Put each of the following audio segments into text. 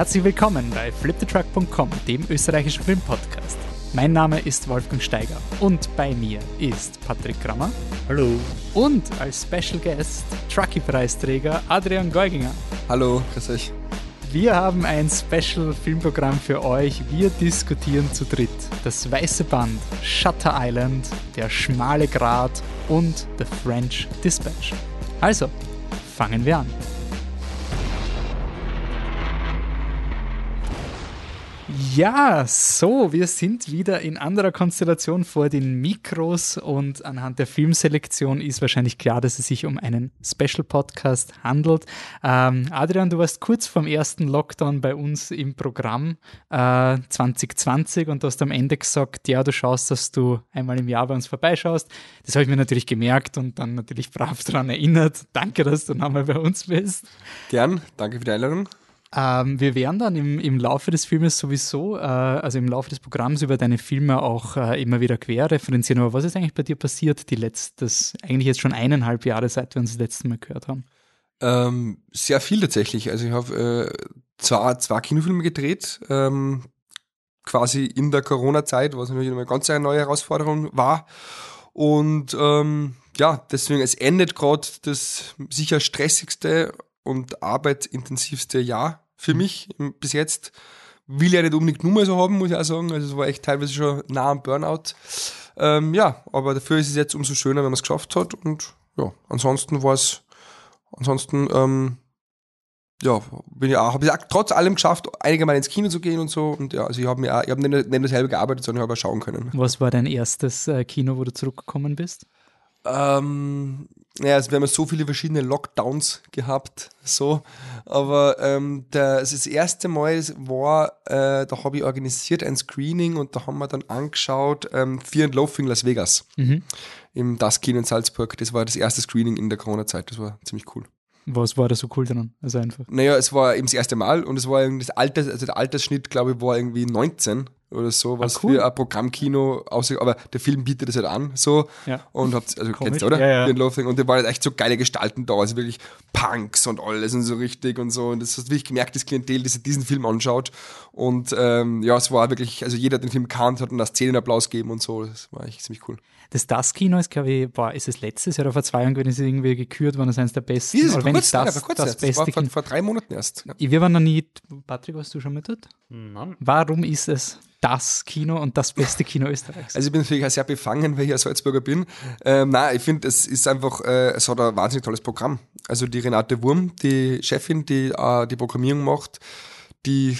Herzlich willkommen bei fliptetruck.com, dem österreichischen Filmpodcast. Mein Name ist Wolfgang Steiger und bei mir ist Patrick Grammer. Hallo. Und als Special Guest Trucky-Preisträger Adrian Geuginger. Hallo, grüß euch. Wir haben ein Special-Filmprogramm für euch. Wir diskutieren zu dritt das Weiße Band, Shutter Island, Der schmale Grat und The French Dispatch. Also, fangen wir an. Ja, so, wir sind wieder in anderer Konstellation vor den Mikros und anhand der Filmselektion ist wahrscheinlich klar, dass es sich um einen Special-Podcast handelt. Ähm, Adrian, du warst kurz vorm ersten Lockdown bei uns im Programm äh, 2020 und hast am Ende gesagt, ja, du schaust, dass du einmal im Jahr bei uns vorbeischaust. Das habe ich mir natürlich gemerkt und dann natürlich brav daran erinnert. Danke, dass du nochmal bei uns bist. Gern, danke für die Einladung. Ähm, wir werden dann im, im Laufe des Filmes sowieso, äh, also im Laufe des Programms über deine Filme auch äh, immer wieder quer referenzieren. Aber was ist eigentlich bei dir passiert, die letztes, eigentlich jetzt schon eineinhalb Jahre, seit wir uns das letzte Mal gehört haben? Ähm, sehr viel tatsächlich. Also ich habe äh, zwar zwei Kinofilme gedreht, ähm, quasi in der Corona-Zeit, was natürlich eine ganz neue Herausforderung war. Und ähm, ja, deswegen, es endet gerade das sicher stressigste und arbeitsintensivste Jahr für mich bis jetzt. Will ich ja nicht unbedingt nur mal so haben, muss ich auch sagen. Also es war echt teilweise schon nah am Burnout. Ähm, ja, aber dafür ist es jetzt umso schöner, wenn man es geschafft hat. Und ja, ansonsten war es, ansonsten, ähm, ja, bin ich auch, habe ich auch trotz allem geschafft, einige Mal ins Kino zu gehen und so. Und ja, also ich habe mir auch, ich habe nicht, nicht dasselbe gearbeitet, sondern ich habe auch schauen können. Was war dein erstes äh, Kino, wo du zurückgekommen bist? Ähm, ja, also wir haben ja so viele verschiedene Lockdowns gehabt, so. Aber ähm, der, also das erste Mal war, äh, da habe ich organisiert ein Screening und da haben wir dann angeschaut ähm, Fear and Loafing Las Vegas mhm. im Das Kino in Salzburg. Das war das erste Screening in der Corona-Zeit. Das war ziemlich cool. Was war da so cool dran? Also einfach. Naja, es war eben das erste Mal und es war irgendwie das Alters, also der Altersschnitt, glaube ich, war irgendwie 19 oder so, was ah, cool. für ein Programmkino aussieht, aber der Film bietet das halt an, so. Ja. Und habt, also Komisch. kennst du, oder? Ja, ja. Den Und da waren halt echt so geile Gestalten da, also wirklich Punks und alles und so richtig und so. Und das hast wirklich gemerkt, das Klientel, das diesen Film anschaut. Und ähm, ja, es war wirklich, also jeder, der den Film kannt, hat einen Szenenapplaus gegeben und so. Das war echt ziemlich cool. Das Das-Kino ist, glaube ich, boah, ist es letztes Jahr oder vor zwei Jahren gewesen, ist es irgendwie gekürt worden als eines der besten. Ist es oder wenn kurz, das, ja, kurz das Beste. Das war vor, vor, drei Monaten erst. Ja. Wir waren noch nie, Patrick, warst du schon mit dort? Nein. Warum ist es das Kino und das beste Kino Österreichs. Also ich bin natürlich auch sehr befangen, weil ich ein Salzburger bin. Ähm, nein, ich finde, es ist einfach, äh, es hat ein wahnsinnig tolles Programm. Also die Renate Wurm, die Chefin, die äh, die Programmierung macht, die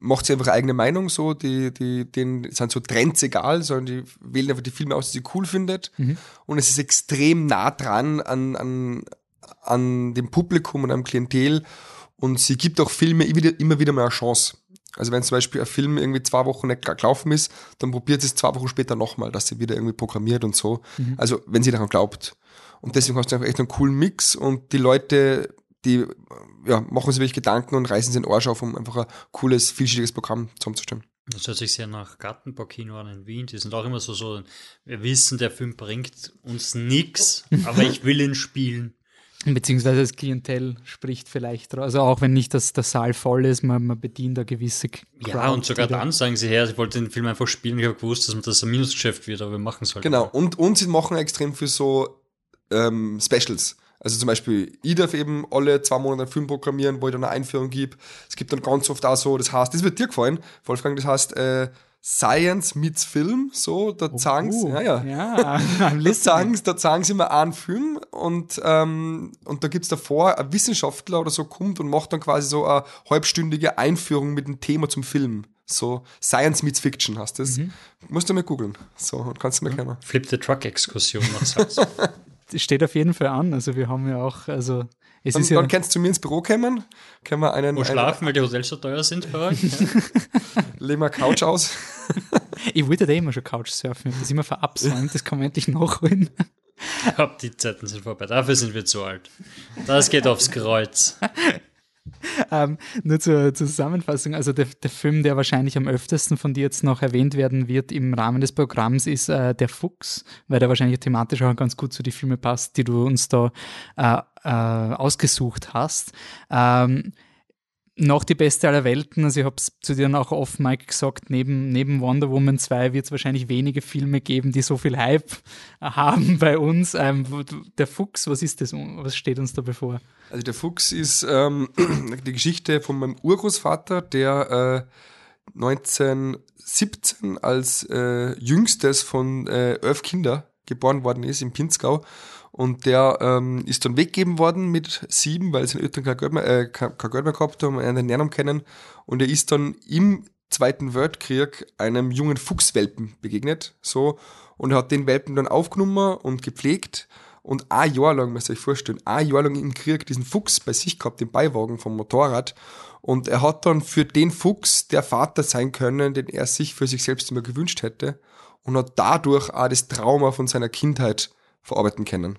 macht sich einfach eigene Meinung so, die, die, denen sind so Trends egal, sondern die wählen einfach die Filme aus, die sie cool findet. Mhm. Und es ist extrem nah dran an, an, an dem Publikum und am Klientel. Und sie gibt auch Filme immer wieder mal eine Chance. Also wenn zum Beispiel ein Film irgendwie zwei Wochen nicht gelaufen ist, dann probiert sie es zwei Wochen später nochmal, dass sie wieder irgendwie programmiert und so. Mhm. Also wenn sie daran glaubt. Und deswegen hast du einfach echt einen coolen Mix und die Leute, die ja, machen sich wirklich Gedanken und reißen sich den Arsch auf, um einfach ein cooles, vielschichtiges Programm zusammenzustellen. Das hört sich sehr nach Gartenbaukino an in Wien. Die sind auch immer so, so, wir wissen, der Film bringt uns nichts, aber ich will ihn spielen. Beziehungsweise das Klientel spricht vielleicht, also auch wenn nicht das, der Saal voll ist, man, man bedient da gewisse Crowd, Ja, und sogar dann sagen sie her, sie wollten den Film einfach spielen, ich habe gewusst, dass das ein Minusgeschäft wird, aber wir machen es halt. Genau, und, und sie machen extrem für so ähm, Specials. Also zum Beispiel, ich darf eben alle zwei Monate einen Film programmieren, wo ich dann eine Einführung gebe. Es gibt dann ganz oft auch so, das heißt, das wird dir gefallen, Wolfgang, das heißt, äh, Science meets Film, so, da oh, zeigen sie, ja, ja, ja da, zeigen, da sie mal einen Film und, ähm, und da gibt's davor, ein Wissenschaftler oder so kommt und macht dann quasi so eine halbstündige Einführung mit dem Thema zum Film. So, Science meets Fiction hast das. Mhm. Musst du mal googeln. So, und kannst du mal ja. Flip the Truck Exkursion Salzburg. steht auf jeden Fall an. Also wir haben ja auch, also es dann, ist ja. Dann kannst du zu mir ins Büro kommen, können wir einen. Wo einen, schlafen, weil die Hotels so teuer sind bei euch. Ja. Legen wir Couch aus. ich wollte da immer schon Couch surfen, das ist immer verabsäumt, das kann man endlich nachholen. Ich glaube, die Zeiten sind vorbei. Dafür sind wir zu alt. Das geht aufs Kreuz. ähm, nur zur, Zusammenfassung, also der, der, Film, der wahrscheinlich am öftesten von dir jetzt noch erwähnt werden wird im Rahmen des Programms, ist äh, Der Fuchs, weil der wahrscheinlich thematisch auch ganz gut zu den Filmen passt, die du uns da äh, äh, ausgesucht hast. Ähm, noch die beste aller Welten. Also ich habe es zu dir auch off Mike gesagt, neben, neben Wonder Woman 2 wird es wahrscheinlich wenige Filme geben, die so viel Hype haben bei uns. Ähm, der Fuchs, was ist das? Was steht uns da bevor? Also der Fuchs ist ähm, die Geschichte von meinem Urgroßvater, der äh, 1917 als äh, jüngstes von äh, elf Kindern geboren worden ist im Pinzgau und der ähm, ist dann weggegeben worden mit sieben, weil seine Eltern kein Geld mehr, äh, kein, Geld mehr gehabt haben, einen Ernährung kennen. Und er ist dann im Zweiten Weltkrieg einem jungen Fuchswelpen begegnet. So. Und er hat den Welpen dann aufgenommen und gepflegt. Und ein Jahr lang, muss ihr euch vorstellen, ein Jahr lang im Krieg diesen Fuchs bei sich gehabt, den Beiwagen vom Motorrad. Und er hat dann für den Fuchs der Vater sein können, den er sich für sich selbst immer gewünscht hätte. Und hat dadurch auch das Trauma von seiner Kindheit verarbeiten können.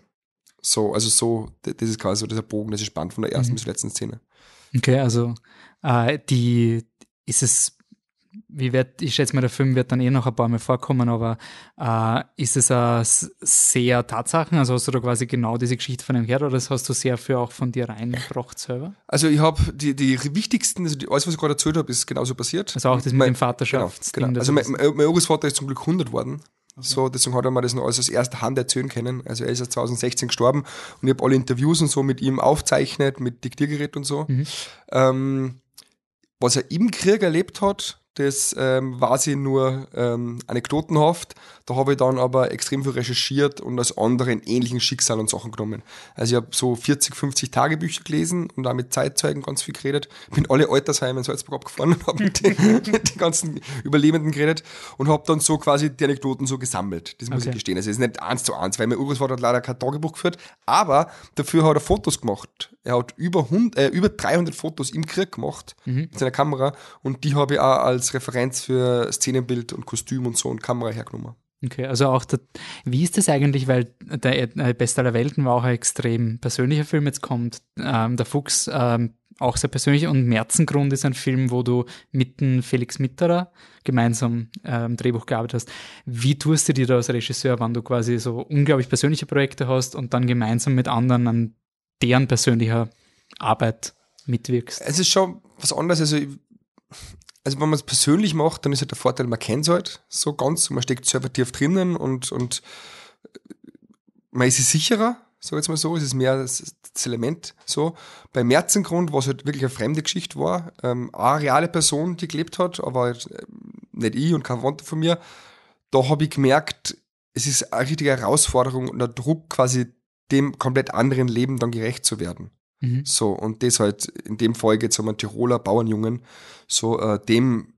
So, also so, das ist quasi so dieser Bogen, das ist spannend von der ersten mhm. bis zur letzten Szene. Okay, also äh, die ist es, wie wird, ich schätze mal, der Film wird dann eh noch ein paar Mal vorkommen, aber äh, ist es äh, sehr Tatsachen? Also hast du da quasi genau diese Geschichte von dem Herd oder das hast du sehr viel auch von dir reingebracht selber? Also ich habe die, die wichtigsten, also die, alles, was ich gerade erzählt habe, ist genauso passiert. Also auch das mit mein, dem Vaterschaftsding. Genau, genau. Also mein, mein, mein Urgroßvater ist zum Glück 100 worden. So, deswegen hat er mir das noch alles aus erster Hand erzählen können. Also er ist ja 2016 gestorben und ich habe alle Interviews und so mit ihm aufzeichnet, mit Diktiergerät und so. Mhm. Ähm, was er im Krieg erlebt hat, das ähm, war sie nur ähm, anekdotenhaft. Da habe ich dann aber extrem viel recherchiert und aus anderen ähnlichen Schicksalen und Sachen genommen. Also ich habe so 40, 50 Tagebücher gelesen und da mit Zeitzeugen ganz viel geredet. Bin alle Altersheime in Salzburg abgefahren und habe mit, den, mit den ganzen Überlebenden geredet und habe dann so quasi die Anekdoten so gesammelt. Das muss okay. ich gestehen. Also es ist nicht eins zu eins, weil mein Urgroßvater hat leider kein Tagebuch geführt, aber dafür hat er Fotos gemacht. Er hat über, 100, äh, über 300 Fotos im Krieg gemacht mhm. mit seiner Kamera und die habe ich auch als Referenz für Szenenbild und Kostüm und so und Kamera hergenommen. Okay, also auch, der, wie ist das eigentlich, weil der äh, Best aller Welten war auch ein extrem persönlicher Film, jetzt kommt ähm, der Fuchs ähm, auch sehr persönlich und Märzengrund ist ein Film, wo du mit dem Felix Mitterer gemeinsam ähm, Drehbuch gearbeitet hast. Wie tust du dir da als Regisseur, wenn du quasi so unglaublich persönliche Projekte hast und dann gemeinsam mit anderen an deren persönlicher Arbeit mitwirkst? Es ist schon was anderes. Also also wenn man es persönlich macht, dann ist halt der Vorteil, man kennt es halt so ganz, man steckt selber tief drinnen und, und man ist sich sicherer, so jetzt mal so, es ist mehr das, das Element so. Bei Märzengrund, was halt wirklich eine fremde Geschichte war, ähm, eine reale Person, die gelebt hat, aber halt, äh, nicht ich und kein Verwandter von mir, da habe ich gemerkt, es ist eine richtige Herausforderung und der Druck, quasi dem komplett anderen Leben dann gerecht zu werden. Mhm. So, und das halt in dem Fall geht es um einen Tiroler Bauernjungen, so äh, dem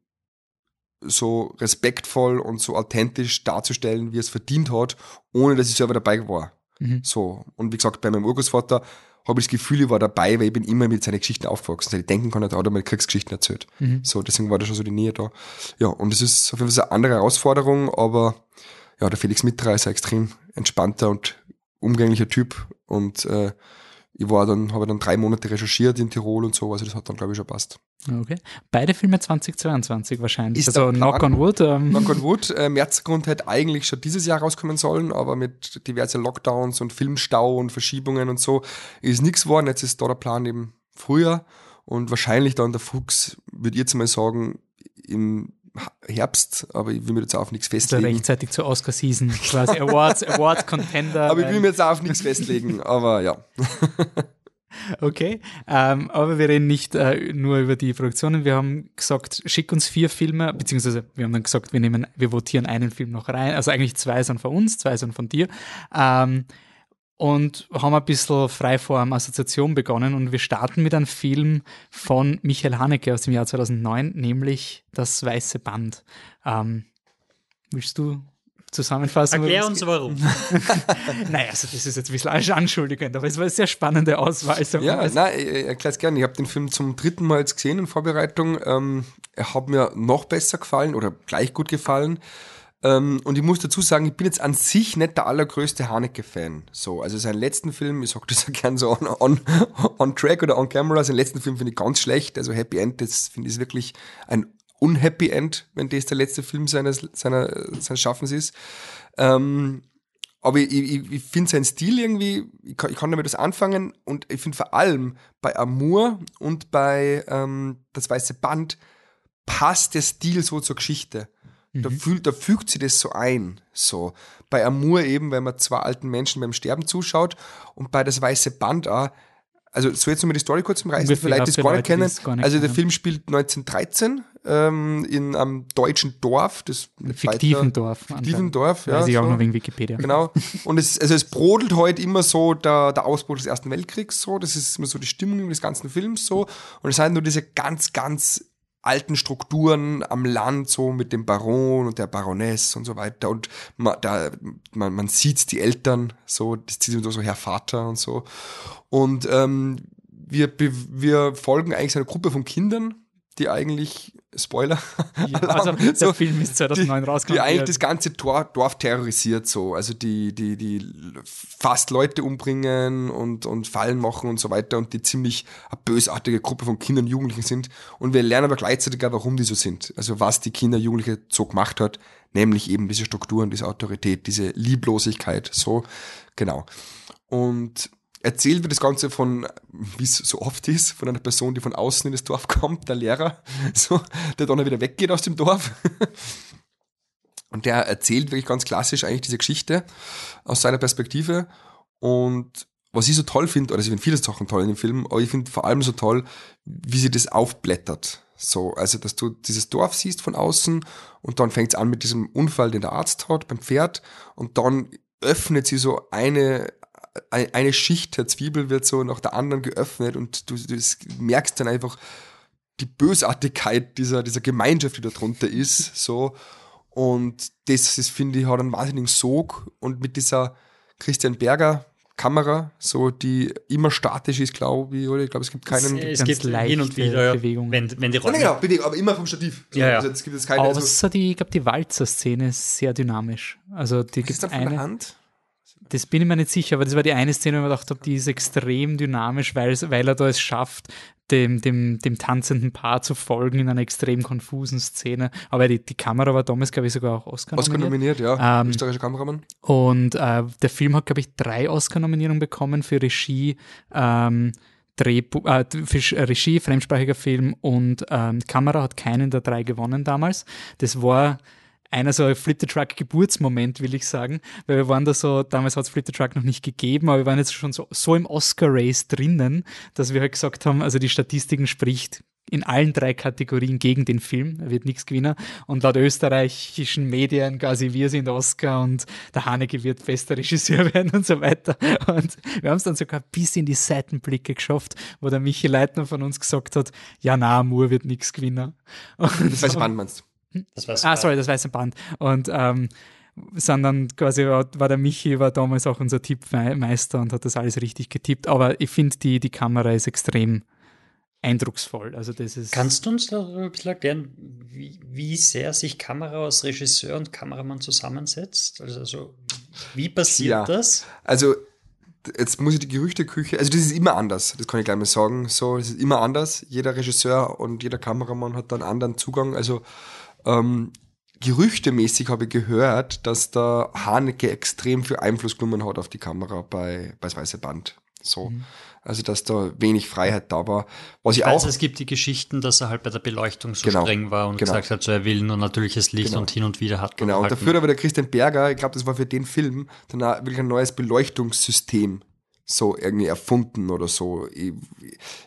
so respektvoll und so authentisch darzustellen, wie er es verdient hat, ohne dass ich selber dabei war. Mhm. So, und wie gesagt, bei meinem Urgroßvater habe ich das Gefühl, ich war dabei, weil ich bin immer mit seinen Geschichten aufgewachsen. Ich denken kann, er hat auch mal Kriegsgeschichten erzählt. Mhm. So, deswegen war da schon so die Nähe da. Ja, und es ist auf jeden Fall eine andere Herausforderung, aber ja, der Felix Mitra ist ein extrem entspannter und umgänglicher Typ und äh, ich war dann, habe dann drei Monate recherchiert in Tirol und so, also das hat dann, glaube ich, schon passt. Okay. Beide Filme 2022 wahrscheinlich. Ist also Knock on Wood. Ähm. Knock on Wood. Äh, Märzgrund hätte eigentlich schon dieses Jahr rauskommen sollen, aber mit diversen Lockdowns und Filmstau und Verschiebungen und so ist nichts geworden. Jetzt ist da der Plan eben früher und wahrscheinlich dann der Fuchs, würde ich jetzt mal sagen, im Herbst, aber ich will mir jetzt auf nichts festlegen. Also rechtzeitig zur Oscar-Season, quasi Awards, Award-Contender. aber ich will mir jetzt auf nichts festlegen, aber ja. Okay, ähm, aber wir reden nicht äh, nur über die Produktionen. Wir haben gesagt, schick uns vier Filme, beziehungsweise wir haben dann gesagt, wir nehmen, wir votieren einen Film noch rein. Also eigentlich zwei sind von uns, zwei sind von dir. Ähm, und haben ein bisschen Freiform Assoziation begonnen und wir starten mit einem Film von Michael Haneke aus dem Jahr 2009, nämlich Das Weiße Band. Ähm, willst du zusammenfassen? Erklär uns warum. naja, also das ist jetzt ein bisschen anschuldigend, aber es war eine sehr spannende Auswahl. So ja, also nein, ich erkläre es gerne. Ich habe den Film zum dritten Mal jetzt gesehen in Vorbereitung. Ähm, er hat mir noch besser gefallen oder gleich gut gefallen. Ähm, und ich muss dazu sagen, ich bin jetzt an sich nicht der allergrößte Haneke-Fan. So, also seinen letzten Film, ich sag das ja gern so on, on, on track oder on camera, seinen letzten Film finde ich ganz schlecht. Also Happy End, das finde ich wirklich ein unhappy End, wenn das der letzte Film seines, seiner, seines Schaffens ist. Ähm, aber ich, ich, ich finde seinen Stil irgendwie, ich kann, ich kann damit was anfangen und ich finde vor allem bei Amour und bei ähm, Das Weiße Band passt der Stil so zur Geschichte. Da, fühlt, da fügt sie das so ein. So. Bei Amour eben, wenn man zwei alten Menschen beim Sterben zuschaut und bei Das Weiße Band auch, also so jetzt nochmal die Story kurz im Reißen, vielleicht das gar nicht kennen. es gar nicht also der kennen. Film spielt 1913 ähm, in einem deutschen Dorf, das Fiktiven weiter- Dorf. Fiktiven. Dorf, ja. Weiß ich auch so. noch wegen Wikipedia. Genau. Und es, also es brodelt heute immer so der, der Ausbruch des Ersten Weltkriegs so. Das ist immer so die Stimmung des ganzen Films so. Und es sind nur diese ganz, ganz alten Strukturen am Land, so mit dem Baron und der Baroness und so weiter. Und man, da, man, man sieht die Eltern, so, das zieht so Herr Vater und so. Und ähm, wir, wir folgen eigentlich so einer Gruppe von Kindern, die eigentlich, Spoiler, Ja, also der so, Film ist 2009 die rausgekommen. eigentlich Ja. das ganze Tor, Dorf terrorisiert so. Also die, die, die fast Leute umbringen und, und Fallen machen und so weiter und die ziemlich eine bösartige Gruppe von Kindern und Jugendlichen sind. Und wir lernen aber gleichzeitig auch, warum die so sind. Also was die Kinder und Jugendliche so gemacht hat, nämlich eben diese Strukturen, diese Autorität, diese Lieblosigkeit, so, genau. Und erzählt wird das Ganze von, wie es so oft ist, von einer Person, die von außen in das Dorf kommt, der Lehrer, so, der dann wieder weggeht aus dem Dorf. Und der erzählt wirklich ganz klassisch eigentlich diese Geschichte aus seiner Perspektive. Und was ich so toll finde, oder ich finde viele Sachen toll in dem Film, aber ich finde vor allem so toll, wie sie das aufblättert. So, also, dass du dieses Dorf siehst von außen und dann fängt es an mit diesem Unfall, den der Arzt hat beim Pferd und dann öffnet sie so eine, ein- eine Schicht der Zwiebel wird so nach der anderen geöffnet und du, du merkst dann einfach die Bösartigkeit dieser, dieser Gemeinschaft, die da drunter ist, so. Und das ist, finde ich, hat einen wahnsinnigen Sog und mit dieser Christian Berger Kamera, so, die immer statisch ist, glaube ich, oder? Ich glaube, es gibt keinen. es ganz gibt hin und leichte wieder, ja, Bewegungen. wenn, wenn die Räume, genau, bitte, aber immer vom Stativ. So, Ja, ja. Also jetzt gibt es keine. Also, Außer die, ich glaube, die Walzer-Szene ist sehr dynamisch. Also die gibt das von der eine. Hand? Das bin ich mir nicht sicher, aber das war die eine Szene, wo ich mir gedacht habe, die ist extrem dynamisch, weil, weil er da es schafft, dem, dem, dem tanzenden Paar zu folgen in einer extrem konfusen Szene. Aber die, die Kamera war damals, glaube ich, sogar auch Oscar, Oscar nominiert. nominiert, ja. Ähm, Österreichischer Kameramann. Und äh, der Film hat, glaube ich, drei Oscar-Nominierungen bekommen für Regie, ähm, Drehbu äh, für Regie, fremdsprachiger Film und ähm, Kamera hat keinen der drei gewonnen damals. Das war einer so ein Flip the Truck Geburtsmoment, will ich sagen, weil wir waren da so, damals hat es Flip the Truck noch nicht gegeben, aber wir waren jetzt schon so, so im Oscar-Race drinnen, dass wir halt gesagt haben, also die Statistiken spricht in allen drei Kategorien gegen den Film. Er wird nichts gewinnen. Und laut österreichischen Medien quasi wir sind Oscar und der Haneke wird bester Regisseur werden und so weiter. Und wir haben es dann sogar bis in die Seitenblicke geschafft, wo der Michi Leitner von uns gesagt hat, ja na, Moore wird nichts gewinnen. Und Das weiße Band meinst? Das war's. Ah, sorry, das weiße Band. Und ähm, sondern quasi war, war der Michi war damals auch unser Tippmeister und hat das alles richtig getippt. Aber ich finde, die, die Kamera ist extrem eindrucksvoll. Also das ist. Kannst du uns da ein bisschen erklären, wie, wie sehr sich Kamera aus Regisseur und Kameramann zusammensetzt? Also, so, wie passiert Ja. das? Also, jetzt muss ich die Gerüchteküche, also das ist immer anders, das kann ich gleich mal sagen. So, es ist immer anders. Jeder Regisseur und jeder Kameramann hat da einen anderen Zugang. Also, ähm, gerüchtemäßig habe ich gehört, dass der Haneke extrem viel Einfluss genommen hat auf die Kamera bei, bei das Weiße Band. So. Also, dass da wenig Freiheit da war. Was ich auch. Also es gibt die Geschichten, dass er halt bei der Beleuchtung so Genau, streng war und genau. gesagt hat, so er will nur natürliches Licht Genau. und hin und wieder hat Genau, und halt dafür aber der Christian Berger, ich glaube, das war für den Film, dann auch wirklich ein neues Beleuchtungssystem so irgendwie erfunden oder so. Ich,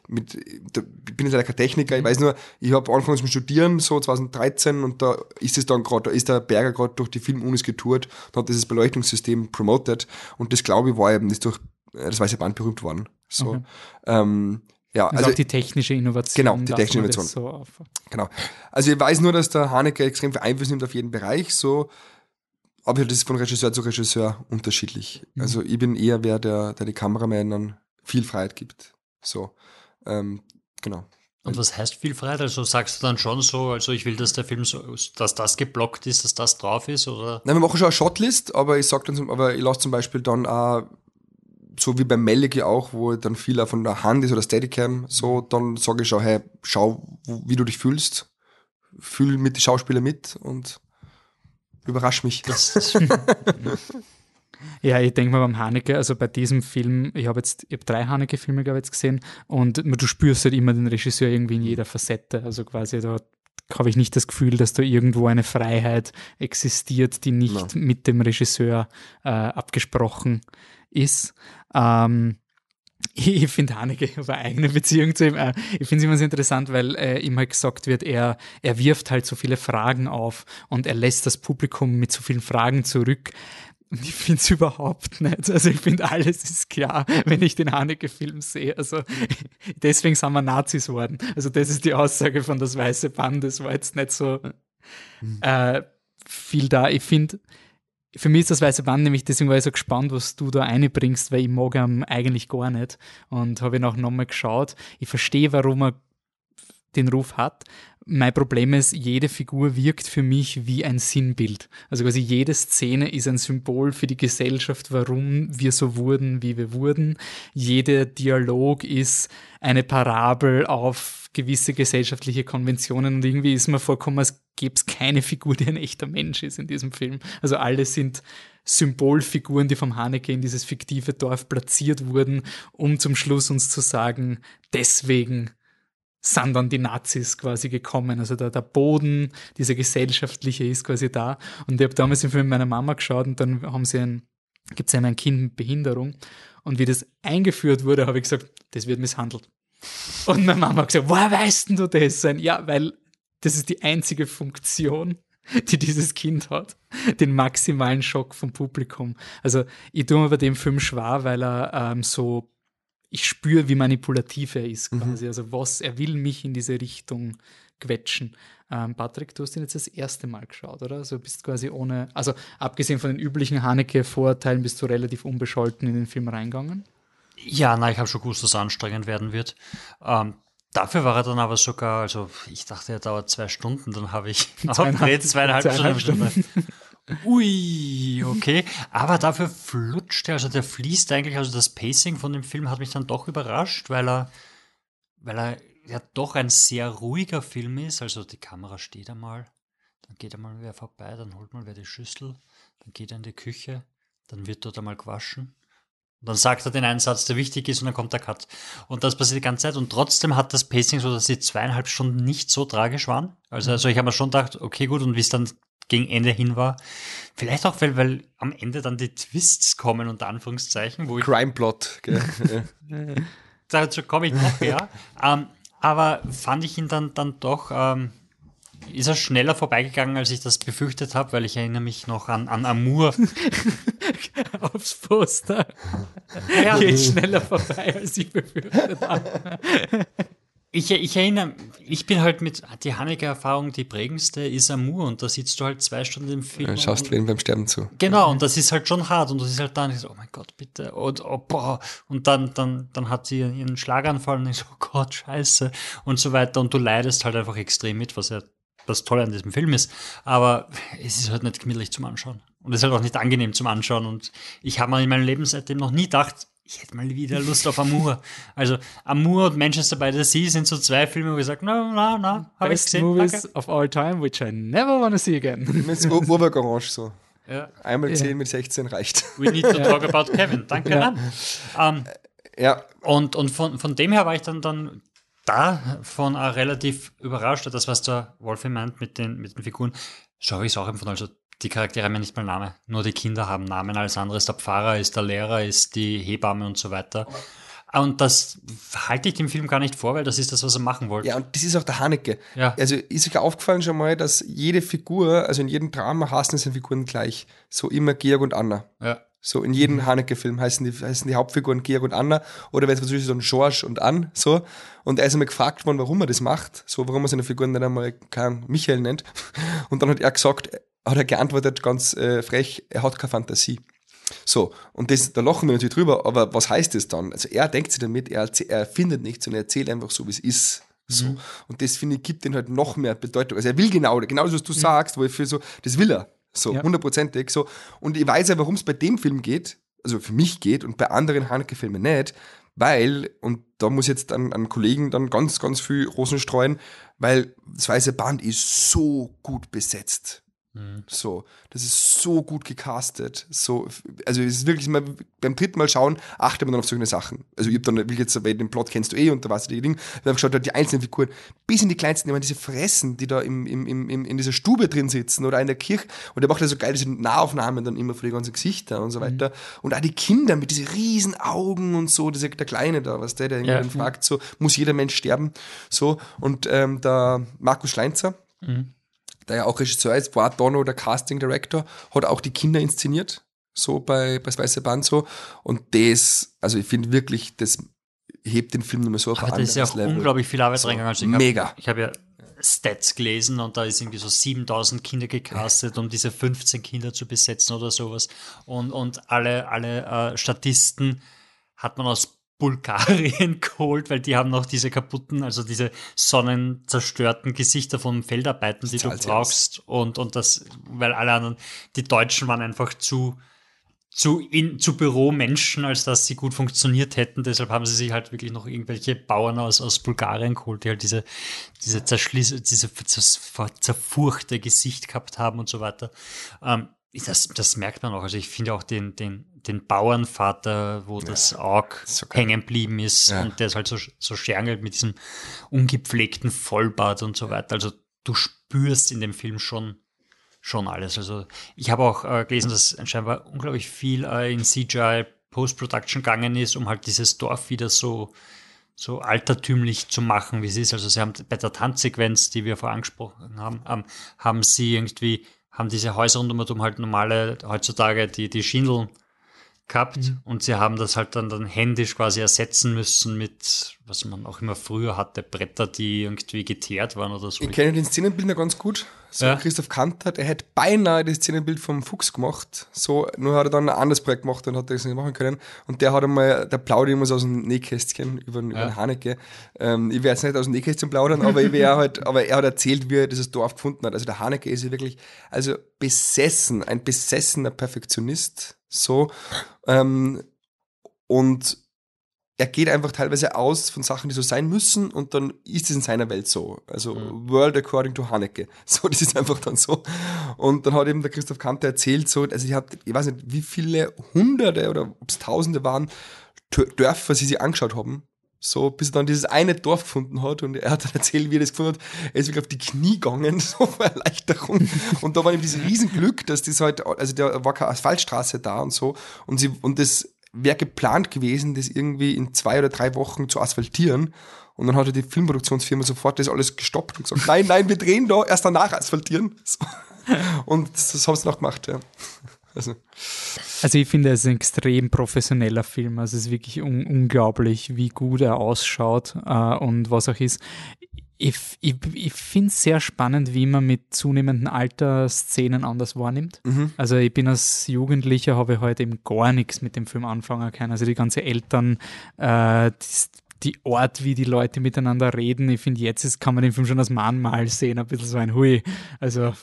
mit, ich bin jetzt leider kein Techniker, ich weiß nur, ich habe angefangen zum Studieren, so 2013, und da ist es dann gerade, da ist der Berger gerade durch die Filmunis getourt und hat dieses Beleuchtungssystem promoted und das glaube ich war eben, das ist durch äh, das Weiße Band berühmt worden. So. Okay. Ähm, ja, also also auch die technische Innovation. Genau, die technische Innovation. So Genau. Also ich weiß nur, dass der Haneke extrem viel Einfluss nimmt auf jeden Bereich, so. Aber das ist von Regisseur zu Regisseur unterschiedlich. Mhm. Also ich bin eher wer, der, der die Kameramännern viel Freiheit gibt. So. Ähm, genau. Und was heißt viel Freiheit? Also sagst du dann schon so, also ich will, dass der Film so, dass das geblockt ist, dass das drauf ist, oder? Nein, wir machen schon eine Shotlist, aber ich sag dann, zum- aber ich lasse zum Beispiel dann auch, so wie beim Melike auch, wo dann viel auch von der Hand ist oder Steadicam, so, dann sage ich schon, hey, schau, wie du dich fühlst. Fühl mit die Schauspieler mit und überrasch mich. Ja, ich denke mal beim Haneke, also bei diesem Film, ich habe jetzt, ich habe drei Haneke-Filme, glaube ich, jetzt gesehen und du spürst halt immer den Regisseur irgendwie in jeder Facette. Also quasi da habe ich nicht das Gefühl, dass da irgendwo eine Freiheit existiert, die nicht no. mit dem Regisseur äh, abgesprochen ist. Ähm, ich finde Haneke eine eigene Beziehung zu ihm, äh, ich finde es immer so interessant, weil äh, ihm halt gesagt wird, er, er wirft halt so viele Fragen auf und er lässt das Publikum mit so vielen Fragen zurück. Und ich finde es überhaupt nicht. Also ich finde, alles ist klar, wenn ich den Haneke-Film sehe. Also deswegen sind wir Nazis worden. Also das ist die Aussage von das Weiße Band. Das war jetzt nicht so mhm. äh, viel da. Ich finde, für mich ist das Weiße Band nämlich, deswegen war ich so gespannt, was du da einbringst, weil ich mag ihn eigentlich gar nicht. Und habe ihn auch nochmal geschaut. Ich verstehe, warum er den Ruf hat. Mein Problem ist, jede Figur wirkt für mich wie ein Sinnbild. Also quasi jede Szene ist ein Symbol für die Gesellschaft, warum wir so wurden, wie wir wurden. Jeder Dialog ist eine Parabel auf gewisse gesellschaftliche Konventionen und irgendwie ist mir vorkommen, als gäbe es keine Figur, die ein echter Mensch ist in diesem Film. Also alle sind Symbolfiguren, die vom Haneke in dieses fiktive Dorf platziert wurden, um zum Schluss uns zu sagen, deswegen sind dann die Nazis quasi gekommen. Also der, der Boden, dieser gesellschaftliche ist quasi da. Und ich habe damals den Film mit meiner Mama geschaut und dann haben sie ein, gibt es ein Kind mit Behinderung. Und wie das eingeführt wurde, habe ich gesagt, das wird misshandelt. Und meine Mama hat gesagt, woher weißt du das? Ja, weil das ist die einzige Funktion, die dieses Kind hat. Den maximalen Schock vom Publikum. Also ich tue mir bei dem Film schwer, weil er ähm, so ich spüre, wie manipulativ er ist mhm. quasi. Mhm. Also was, er will mich in diese Richtung quetschen. Ähm, Patrick, du hast ihn jetzt das erste Mal geschaut, oder? Also bist quasi ohne, also abgesehen von den üblichen Haneke-Vorurteilen, bist du relativ unbescholten in den Film reingegangen? Ja, na, ich habe schon gewusst, dass es anstrengend werden wird. Ähm, dafür war er dann aber sogar, also ich dachte, er dauert zwei Stunden, dann habe ich zweieinhalb, zweieinhalb, zweieinhalb Stunden. Stunden. Ui, okay. Aber dafür flutscht er, also der fließt eigentlich, also das Pacing von dem Film hat mich dann doch überrascht, weil er, weil er ja doch ein sehr ruhiger Film ist. Also die Kamera steht einmal, dann geht einmal wer vorbei, dann holt mal wer die Schüssel, dann geht er in die Küche, dann wird dort einmal gewaschen. Und dann sagt er den einen Satz, der wichtig ist, und dann kommt der Cut. Und das passiert die ganze Zeit. Und trotzdem hat das Pacing so, dass die zweieinhalb Stunden nicht so tragisch waren. Also, also ich habe mir schon gedacht, okay, gut, und wie es dann gegen Ende hin war. Vielleicht auch, weil, weil am Ende dann die Twists kommen, unter Anführungszeichen. Wo Crime Plot. Dazu komme ich noch, ja. ähm, aber fand ich ihn dann, dann doch, ähm, ist er schneller vorbeigegangen, als ich das befürchtet habe, weil ich erinnere mich noch an, an Amour. Aufs Poster. Ja. Geht schneller vorbei, als ich befürchtet habe. Ich, ich erinnere, ich bin halt mit, die Haneke-Erfahrung, die prägendste ist Amour und da sitzt du halt zwei Stunden im Film. Ja, schaust wen beim Sterben zu. Genau, und das ist halt schon hart und du siehst halt dann, so, oh mein Gott, bitte, und, oh, boah, und dann, dann, dann hat sie ihren Schlaganfall und ich so, oh Gott, scheiße, und so weiter und du leidest halt einfach extrem mit, was ja das Tolle an diesem Film ist, aber es ist halt nicht gemütlich zum Anschauen. Und es ist halt auch nicht angenehm zum Anschauen und ich habe mir in meinem Leben seitdem noch nie gedacht, ich hätte mal wieder Lust auf Amour. Also Amour und Manchester by the Sea sind so zwei Filme, wo ich sage, no, no, no, habe ich gesehen. Movies okay. of all time, which I never want to see again. Mit Urberg Orange so. Ja. Einmal 10 ja. mit 16 reicht. We need to talk about Kevin. Danke, ja. Um, ja. Und, und von, von dem her war ich dann, dann davon auch relativ überrascht, das, was der Wolfi meint mit den, mit den Figuren. Schau ich es auch empfunden. Also die Charaktere haben ja nicht mal Namen. Nur die Kinder haben Namen. Alles andere ist der Pfarrer, ist der Lehrer, ist die Hebamme und so weiter. Und das halte ich dem Film gar nicht vor, weil das ist das, was er machen wollte. Ja, und das ist auch der Haneke. Ja. Also ist euch aufgefallen schon mal, dass jede Figur, also in jedem Drama heißen sind Figuren gleich. So immer Georg und Anna. Ja. So in jedem mhm. Haneke-Film heißen die, heißen die Hauptfiguren Georg und Anna oder wenn es natürlich so ein George und Ann, so. Und er ist einmal gefragt worden, warum er das macht, so, warum er seine Figuren dann einmal kein Michael nennt. Und dann hat er gesagt, hat er geantwortet ganz äh, frech, er hat keine Fantasie. So, und das, da lachen wir natürlich drüber, aber was heißt das dann? Also er denkt sich damit, er, er findet nichts und er erzählt einfach so, wie es ist. So. Mhm. Und das, finde ich, gibt ihm halt noch mehr Bedeutung. Also er will genau, genau das, was du mhm. sagst, wo ich für so, das will er. So, hundertprozentig. Ja. So. Und ich weiß ja, warum es bei dem Film geht, also für mich geht und bei anderen Haneke-Filmen nicht, weil, und da muss jetzt an, an Kollegen dann ganz, ganz viel Rosen streuen, weil das Weiße Band ist so gut besetzt Mhm. So, das ist so gut gecastet. So, also es ist wirklich mal beim dritten Mal schauen, achtet man dann auf solche Sachen. Also ich hab dann, will jetzt, weil den Plot kennst du eh und da weißt du die Dinge. Wir haben geschaut, die einzelnen Figuren, bis in die kleinsten, ich meine, diese Fressen, die da im, im, im, in dieser Stube drin sitzen oder in der Kirche. Und der macht ja so geil diese Nahaufnahmen dann immer von den ganzen Gesichtern und so mhm. weiter. Mhm. Und auch die Kinder mit diesen riesen Augen und so, dieser, der Kleine da, was der, der ja. fragt, so, muss jeder Mensch sterben? So, und ähm, der Markus Schleinzer, mhm der ja auch Regisseur ist, war Dono der Casting Director, hat auch die Kinder inszeniert, so bei, bei Weiße Band so. Und das, also ich finde wirklich, das hebt den Film nochmal so auf Aber ein ist ja auch Level. unglaublich viel Arbeit so, reingegangen. Also mega. Hab, ich habe ja Stats gelesen und da ist irgendwie so 7000 Kinder gecastet, um diese 15 Kinder zu besetzen oder sowas. Und, und alle, alle äh, Statisten hat man aus Bulgarien geholt, weil die haben noch diese kaputten, also diese sonnenzerstörten Gesichter von Feldarbeiten, die du brauchst. Und, und das, weil alle anderen, die Deutschen waren einfach zu, zu, in, zu Büromenschen, als dass sie gut funktioniert hätten. Deshalb haben sie sich halt wirklich noch irgendwelche Bauern aus, aus Bulgarien geholt, die halt diese, diese Zerschliss, diese zerfurchte Gesicht gehabt haben und so weiter. Ähm, das, das merkt man auch. Also ich finde auch den, den, den Bauernvater, wo ja, das Auge so hängen geblieben ist ja. und der ist halt so, so scherngelt mit diesem ungepflegten Vollbart und so weiter. Also du spürst in dem Film schon, schon alles. Also ich habe auch äh, gelesen, dass scheinbar unglaublich viel äh, in CGI Post-Production gegangen ist, um halt dieses Dorf wieder so, so altertümlich zu machen, wie es ist. Also sie haben bei der Tanzsequenz, die wir vorher angesprochen haben, ähm, haben sie irgendwie haben diese Häuser rundum halt normale, heutzutage die, die Schindeln gehabt mhm. und sie haben das halt dann, dann händisch quasi ersetzen müssen mit, was man auch immer früher hatte, Bretter, die irgendwie geteert waren oder so. Ich kenne den Szenenbildner ganz gut. So ja. Christoph Kanter, der hätte beinahe das Szenenbild vom Fuchs gemacht. So, nur hat er dann ein anderes Projekt gemacht und hat das nicht machen können. Und der hat einmal, der plaudert immer so aus dem Nähkästchen über, über ja. den Haneke. Ähm, ich werde jetzt nicht aus dem Nähkästchen plaudern, aber ich wäre halt, aber er hat erzählt, wie er dieses Dorf gefunden hat. Also der Haneke ist ja wirklich, also besessen, ein besessener Perfektionist. So, ähm, und er geht einfach teilweise aus von Sachen, die so sein müssen und dann ist es in seiner Welt so. Also mhm. World according to Haneke. So, das ist einfach dann so. Und dann hat eben der Christoph Kanter erzählt, so, also ich habe, ich weiß nicht, wie viele Hunderte oder ob es Tausende waren, Dörfer sie sich angeschaut haben. So, bis er dann dieses eine Dorf gefunden hat und er hat dann erzählt, wie er das gefunden hat. Er ist wirklich auf die Knie gegangen, so vor Erleichterung. Und da war ihm dieses Riesenglück, dass das halt, also da war keine Asphaltstraße da und so. Und sie, und das wäre geplant gewesen, das irgendwie in zwei oder drei Wochen zu asphaltieren. Und dann hat die Filmproduktionsfirma sofort das alles gestoppt und gesagt, nein, nein, wir drehen da, erst danach asphaltieren. So. Und das haben sie noch gemacht, ja. Also. also ich finde, es ist ein extrem professioneller Film. Also es ist wirklich un unglaublich, wie gut er ausschaut äh, und was auch ist ich, ich, ich finde es sehr spannend, wie man mit zunehmendem Alter Szenen anders wahrnimmt. Mhm. Also ich bin als Jugendlicher, habe ich heute halt eben gar nichts mit dem Film anfangen können. Also die ganze Eltern, äh, die, die Art, wie die Leute miteinander reden. Ich finde, jetzt ist, kann man den Film schon als Mahnmal sehen, ein bisschen so ein Hui. Also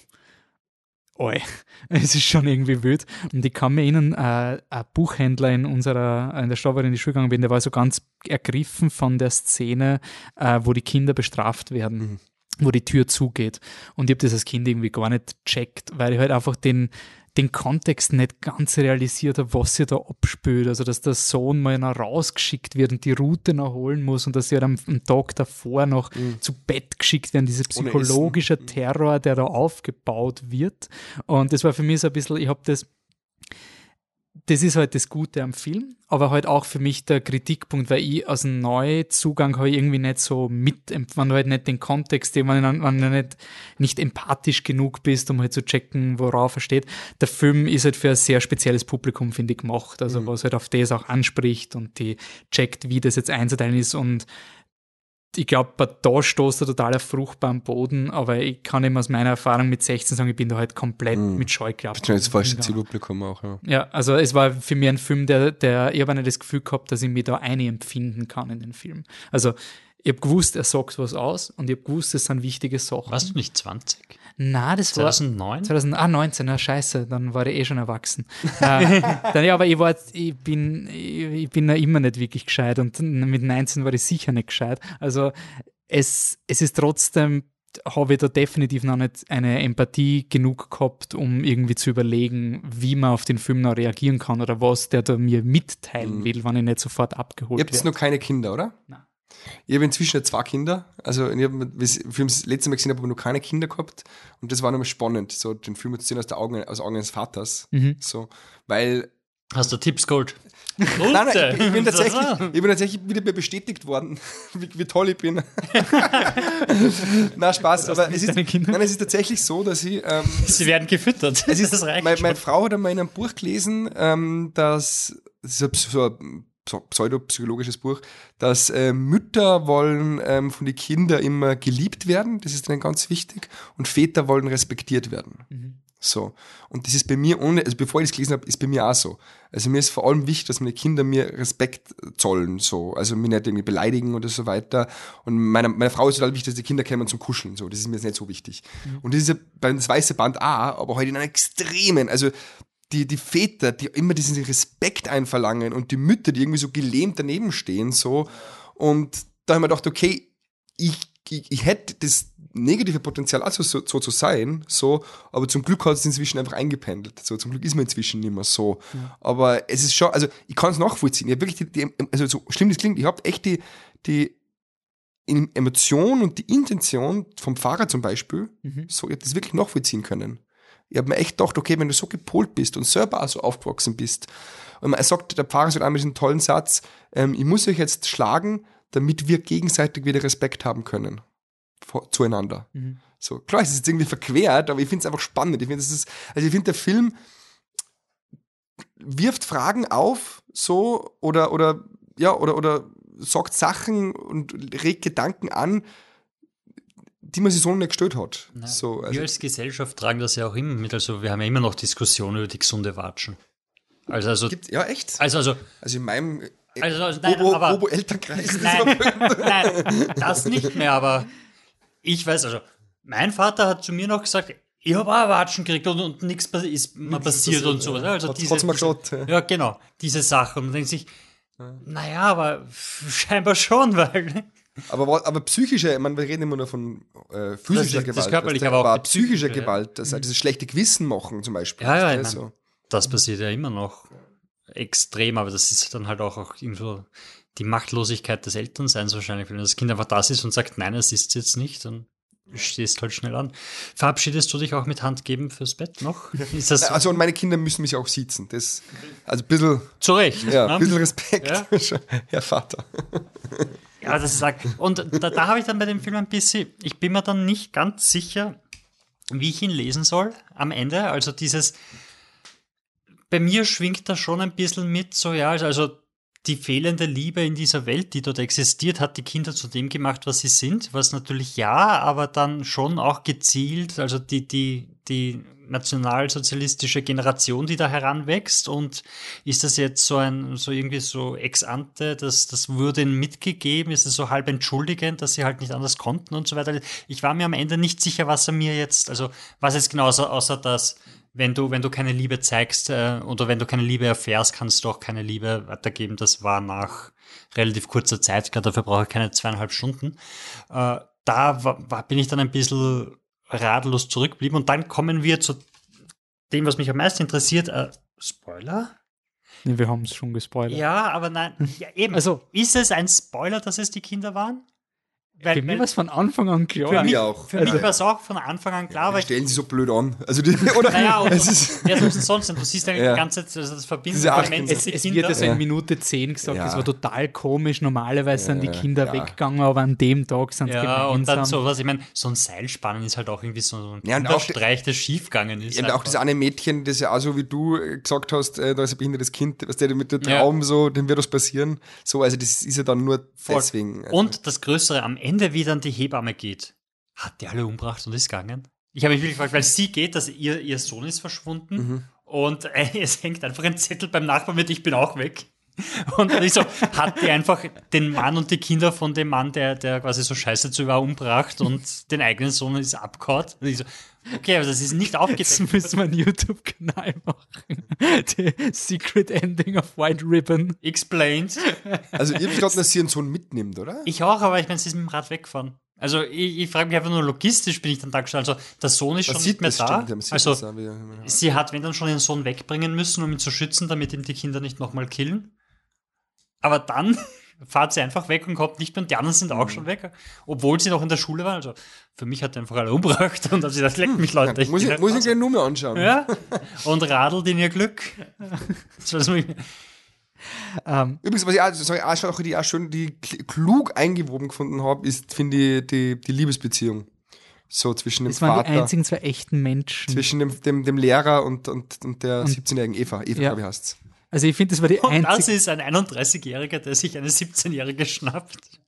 oi, es ist schon irgendwie wild. Und ich kann mir erinnern, äh, ein Buchhändler in unserer, in der Stadt, in die Schule gegangen bin, der war so ganz ergriffen von der Szene, äh, wo die Kinder bestraft werden. Mhm wo die Tür zugeht. Und ich habe das als Kind irgendwie gar nicht checkt, weil ich halt einfach den, den Kontext nicht ganz realisiert habe, was sie da abspült. Also, dass der Sohn mal noch rausgeschickt wird und die Route noch holen muss und dass sie halt am, am Tag davor noch mhm. zu Bett geschickt werden. Dieser psychologische mhm. Terror, der da aufgebaut wird. Und das war für mich so ein bisschen, ich habe das das ist halt das Gute am Film, aber halt auch für mich der Kritikpunkt, weil ich aus einem Neuzugang habe irgendwie nicht so mit, wenn du halt nicht den Kontext, wenn du, wenn du nicht, nicht empathisch genug bist, um halt zu checken, worauf er steht. Der Film ist halt für ein sehr spezielles Publikum, finde ich, gemacht, also mhm. was halt auf das auch anspricht und die checkt, wie das jetzt einzuteilen ist und ich glaube, da stoßt er total auf fruchtbaren Boden, aber ich kann eben aus meiner Erfahrung mit 16 sagen, ich bin da halt komplett mm. mit Scheuklappen. Das ist das falsche Zielpublikum auch, ja. Ja, also es war für mich ein Film, der, der ich habe nicht das Gefühl gehabt, dass ich mich da eine empfinden kann in den Film. Also ich habe gewusst, er sagt was aus und ich habe gewusst, es sind wichtige Sachen. Warst du nicht 20? Na, das 2009? war 2009. Ah, 19, na scheiße, dann war ich eh schon erwachsen. äh, dann, ja, aber ich war, ich bin, ich, ich bin ja immer nicht wirklich gescheit und mit 19 war ich sicher nicht gescheit. Also es, es ist trotzdem habe ich da definitiv noch nicht eine Empathie genug gehabt, um irgendwie zu überlegen, wie man auf den Film noch reagieren kann oder was der da mir mitteilen Mhm. will, wenn ich nicht sofort Ihr abgeholt habt jetzt werde. noch keine Kinder, oder? Nein. Ich habe inzwischen zwei Kinder. Also, ich habe, den Film das letzte Mal gesehen habe, ich noch keine Kinder gehabt. Und das war nochmal spannend, so den Film zu sehen aus, der Augen, aus Augen eines Vaters. Mhm. So, weil Hast du Tipps geholt? Nein, nein, ich, ich, bin tatsächlich, ich bin tatsächlich wieder mehr bestätigt worden, wie, wie toll ich bin. Na Spaß, aber es ist, nein, es ist tatsächlich so, dass ich, ähm, Sie werden gefüttert. es ist, das meine, meine Frau hat einmal in einem Buch gelesen, ähm, dass, so so ein pseudopsychologisches Buch, dass äh, Mütter wollen ähm, von den Kindern immer geliebt werden, das ist ihnen ganz wichtig, und Väter wollen respektiert werden. So. Und das ist bei mir ohne, also bevor ich das gelesen habe, ist bei mir auch so. Also mir ist vor allem wichtig, dass meine Kinder mir Respekt zollen, so. Also mich nicht irgendwie beleidigen oder so weiter. Und meiner, meiner Frau ist total wichtig, dass die Kinder kommen zum Kuscheln, so. Das ist mir jetzt nicht so wichtig. Und das ist ja beim weiße Band auch, aber heute in einem extremen, also die, die Väter, die immer diesen Respekt einverlangen und die Mütter, die irgendwie so gelähmt daneben stehen, so. Und da haben wir gedacht, okay, ich, ich, ich hätte das negative Potenzial also so, so zu sein, so, aber zum Glück hat es inzwischen einfach eingependelt. So, zum Glück ist man inzwischen nicht mehr so. Aber es ist schon, also ich kann es nachvollziehen. Ich hab wirklich die, die, also so schlimm das klingt, ich habe echt die, die Emotion und die Intention vom Fahrer zum Beispiel, Mhm. so, ich habe das wirklich nachvollziehen können. Ich habe mir echt gedacht, okay, wenn du so gepolt bist und selber auch so aufgewachsen bist, und er sagt, der Pfarrer sagt einmal diesen tollen Satz, ähm, ich muss euch jetzt schlagen, damit wir gegenseitig wieder Respekt haben können vor, zueinander. Mhm. So, klar, es ist jetzt irgendwie verquert, aber ich finde es einfach spannend. Ich finde, das ist, also ich finde, der Film wirft Fragen auf, so, oder, oder, ja, oder, oder sagt Sachen und regt Gedanken an, die man sich so nicht gestellt hat. Na, so, wir also, als Gesellschaft tragen das ja auch immer mit. Also wir haben ja immer noch Diskussionen über die gesunde Watschen. Also, also, gibt, ja, echt? also, also, Also in meinem äh, also, also nein, Bobo, aber, Bobo Elternkreis nein, nein, das nicht mehr, aber ich weiß, also, mein Vater hat zu mir noch gesagt, ich habe auch Watschen gekriegt und, und nichts ist mir passiert und so. ja. Also Hat's- diese, hat's mal geschaut, ja. ja, genau, diese Sache. Und man denkt sich, naja, aber scheinbar schon, weil Aber, aber psychische, ich meine, wir reden immer nur von äh, physischer Das ist- das Gewalt. körperliche, weißt du, aber auch die psychische ja. Gewalt, das, dieses schlechte Gewissen machen zum Beispiel. Ja, ja, mein- so. das passiert ja immer noch extrem, aber das ist dann halt auch, auch irgendwo die Machtlosigkeit des Elternseins wahrscheinlich. Wenn das Kind einfach das ist und sagt, nein, es ist jetzt nicht, dann stehst halt schnell an. Verabschiedest du dich auch mit Hand geben fürs Bett noch? Das Also und meine Kinder müssen mich auch sitzen. Das, also ein bisschen, zu Recht? ja, ne? ein bisschen Respekt, Ja. Herr Vater. Ja, das ist. Und da, da habe ich dann bei dem Film ein bisschen, ich bin mir dann nicht ganz sicher, wie ich ihn lesen soll am Ende. Also dieses, bei mir schwingt da schon ein bisschen mit, so ja, also die fehlende Liebe in dieser Welt, die dort existiert, hat die Kinder zu dem gemacht, was sie sind, was natürlich ja, aber dann schon auch gezielt, also die, die, die nationalsozialistische Generation, die da heranwächst und ist das jetzt so ein, so irgendwie so ex ante, das, das wurde mitgegeben, ist es so halb entschuldigend, dass sie halt nicht anders konnten und so weiter. Ich war mir am Ende nicht sicher, was er mir jetzt, also was jetzt genau, außer, außer dass wenn du, wenn du keine Liebe zeigst äh, oder wenn du keine Liebe erfährst, kannst du auch keine Liebe weitergeben. Das war nach relativ kurzer Zeit, gerade dafür brauche ich keine zweieinhalb Stunden. Äh, da war, war, bin ich dann ein bisschen ratlos zurückgeblieben und dann kommen wir zu dem, was mich am meisten interessiert. Äh, Spoiler? Nee, wir haben es schon gespoilert. Ja, aber nein, ja, eben. Also- ist es ein Spoiler, dass es die Kinder waren? Für mich war es von Anfang an klar. für mich, auch. Für Also- mich war es auch von Anfang an klar, aber Die stellen sie so blöd an. Also die, oder? Naja, und, es ist, denn sonst denn? Du siehst ja die Ja. ganze Zeit also das acht- Menschen, Es, es Kinder. wird ja so in Ja. Minute 10 gesagt, Ja. es war total komisch. Normalerweise sind die Ja, Kinder ja. weggegangen, aber an dem Tag sind sie ja, und dann gemeinsam. sowas, ich meine, so ein Seilspannen ist halt auch irgendwie so ein Ja, Streich, der schiefgegangen ist. Ja, und auch das eine Mädchen, das ja auch so wie du äh, gesagt hast, äh, da ist ein behindertes Kind, was der mit dem Ja. Traum so, dem wird was passieren. So, also das ist ja dann nur Voll. deswegen. Also, Und das Größere, am Ende, wie dann die Hebamme geht, hat die alle umgebracht und ist gegangen? Ich habe mich wirklich gefragt, weil sie geht, dass ihr, ihr Sohn ist verschwunden Mhm. und äh, es hängt einfach ein Zettel beim Nachbarn mit, ich bin auch weg. Und ich so, hat die einfach den Mann und die Kinder von dem Mann, der, der quasi so scheiße zu war, umgebracht und den eigenen Sohn ist abgehauen? Und ich so, okay, aber das ist nicht aufgedeckt. Jetzt müssen wir einen YouTube-Kanal machen. The Secret Ending of White Ribbon. Explained. also ihr habt gerade, dass sie ihren Sohn mitnimmt, oder? Ich auch, aber ich meine, sie ist mit dem Rad weggefahren. Also ich, ich frage mich einfach nur logistisch bin ich dann da gestanden. Also der Sohn ist schon nicht mehr da. Stimmt, also wieder, sie hat wenn dann schon ihren Sohn wegbringen müssen, um ihn zu schützen, damit ihm die Kinder nicht nochmal killen. Aber dann fahrt sie einfach weg und kommt nicht mehr und die anderen sind auch mhm. schon weg, obwohl sie noch in der Schule waren. Also für mich hat er einfach alle umgebracht und dann sie das leckt mich Leute. Ja, muss ich, muss ich gleich nur mehr anschauen. Ja? Und radelt in ihr Glück. Das ähm, Übrigens, was ich auch, sorry, auch, die auch schön, die klug eingewoben gefunden habe, ist, finde ich, die, die Liebesbeziehung. So zwischen dem das waren Vater. die einzigen zwei echten Menschen. Zwischen dem, dem, dem Lehrer und, und, und der 17-jährigen Eva. Eva, ja. glaube ich, heißt Also ich finde, das war die einzige. Und das ist ein 31-Jähriger, der sich eine 17-Jährige schnappt.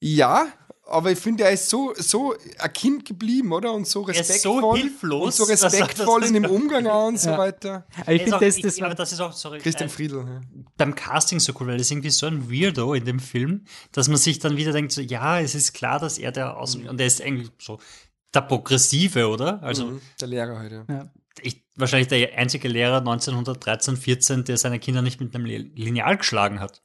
Ja, aber ich finde, er ist so, so ein Kind geblieben, oder? Und so respektvoll. so hilflos. Und so respektvoll in dem Umgang auch und so ja. weiter. Aber ich finde, das, das, aber das ist auch, sorry. Christian äh, Friedl. Ja. Beim Casting so cool, weil das ist irgendwie so ein Weirdo in dem Film, dass man sich dann wieder denkt, so, ja, es ist klar, dass er der aus, mhm. und er ist eigentlich so der Progressive, oder? Also. Mhm, der Lehrer heute. Ja. Ich, wahrscheinlich der einzige Lehrer 1913, 14, der seine Kinder nicht mit einem Lineal geschlagen hat.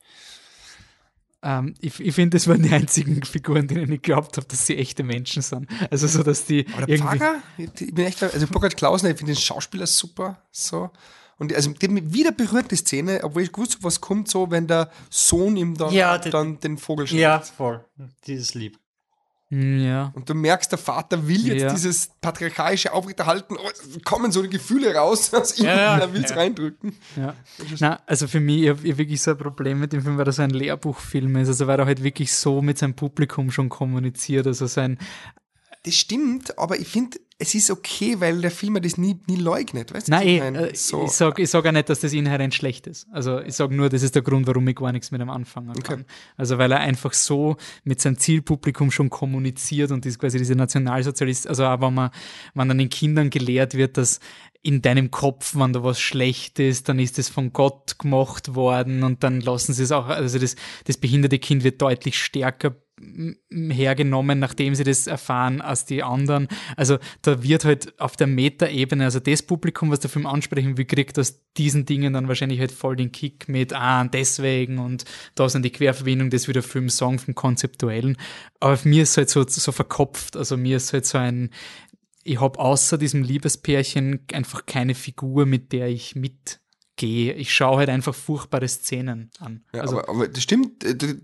Ähm, ich ich finde, das waren die einzigen Figuren, denen ich glaubt habe, dass sie echte Menschen sind. Also so, dass die. Aber der irgendwie Pfarrer, ich bin echt, also Burkhard Klausner, ich finde den Schauspieler super, so. Und also die hat mich wieder berührt, die Szene, obwohl ich gewusst habe, was kommt so, wenn der Sohn ihm dann, ja, dann den Vogel schlägt. Ja, voll. Dieses Lieb. Ja. Und du merkst, der Vater will jetzt ja. dieses patriarchalische Aufrechterhalten, oh, kommen so die Gefühle raus aus ihm, ja, er will es ja. reindrücken. Ja. Na, also für mich, ich habe wirklich so ein Problem mit dem Film, weil er so ein Lehrbuchfilm ist, also weil er halt wirklich so mit seinem Publikum schon kommuniziert, also sein das stimmt, aber ich finde, es ist okay, weil der Film das nie, nie leugnet. Weißt Nein, ich, äh, so. ich sage sag auch nicht, dass das inhärent schlecht ist. Also ich sage nur, das ist der Grund, warum ich gar nichts mit ihm anfangen kann. Okay. Also weil er einfach so mit seinem Zielpublikum schon kommuniziert und ist quasi diese Nationalsozialist, also auch wenn man, wenn dann den Kindern gelehrt wird, dass in deinem Kopf, wenn da was schlecht ist, dann ist es von Gott gemacht worden und dann lassen sie es auch, also das, das behinderte Kind wird deutlich stärker hergenommen, nachdem sie das erfahren, als die anderen. Also da wird halt auf der Metaebene, also das Publikum, was der Film ansprechen will, kriegt aus diesen Dingen dann wahrscheinlich halt voll den Kick mit, ah, deswegen und da sind die Querverbindung, das wieder Film Song vom Konzeptuellen. Aber mir ist halt so, so verkopft, also mir ist halt so ein, ich habe außer diesem Liebespärchen einfach keine Figur, mit der ich mitgehe. Ich schaue halt einfach furchtbare Szenen an. Ja, also, aber, aber, das stimmt, äh,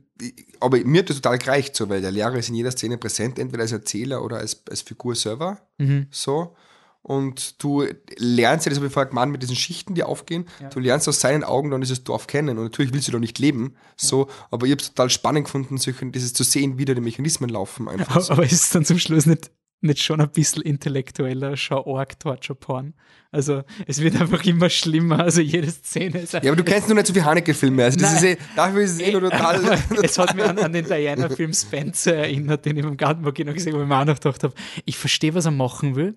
aber mir hat das total gereicht so, weil der Lehrer ist in jeder Szene präsent, entweder als Erzähler oder als, als Figur selber. Mhm. So. Und du lernst ja, das habe ich vorher gemeint, mit diesen Schichten, die aufgehen, ja. du lernst aus seinen Augen dann dieses Dorf kennen. Und natürlich willst du da nicht leben, so, ja. aber ich habe es total spannend gefunden, dieses zu sehen, wie da die Mechanismen laufen. Einfach aber, so. aber ist es dann zum Schluss nicht nicht schon ein bisschen intellektueller, schon arg Torture-Porn. Also es wird einfach immer schlimmer, also jede Szene ist Ja, aber du kennst nur nicht so viel Haneke-Filme, also das ist eh, dafür ist es eh nur total... es hat mich an, an den Diana-Film Spencer erinnert, den ich im Gartenburg noch gesehen habe, wo ich mir auch noch gedacht habe, ich verstehe, was er machen will,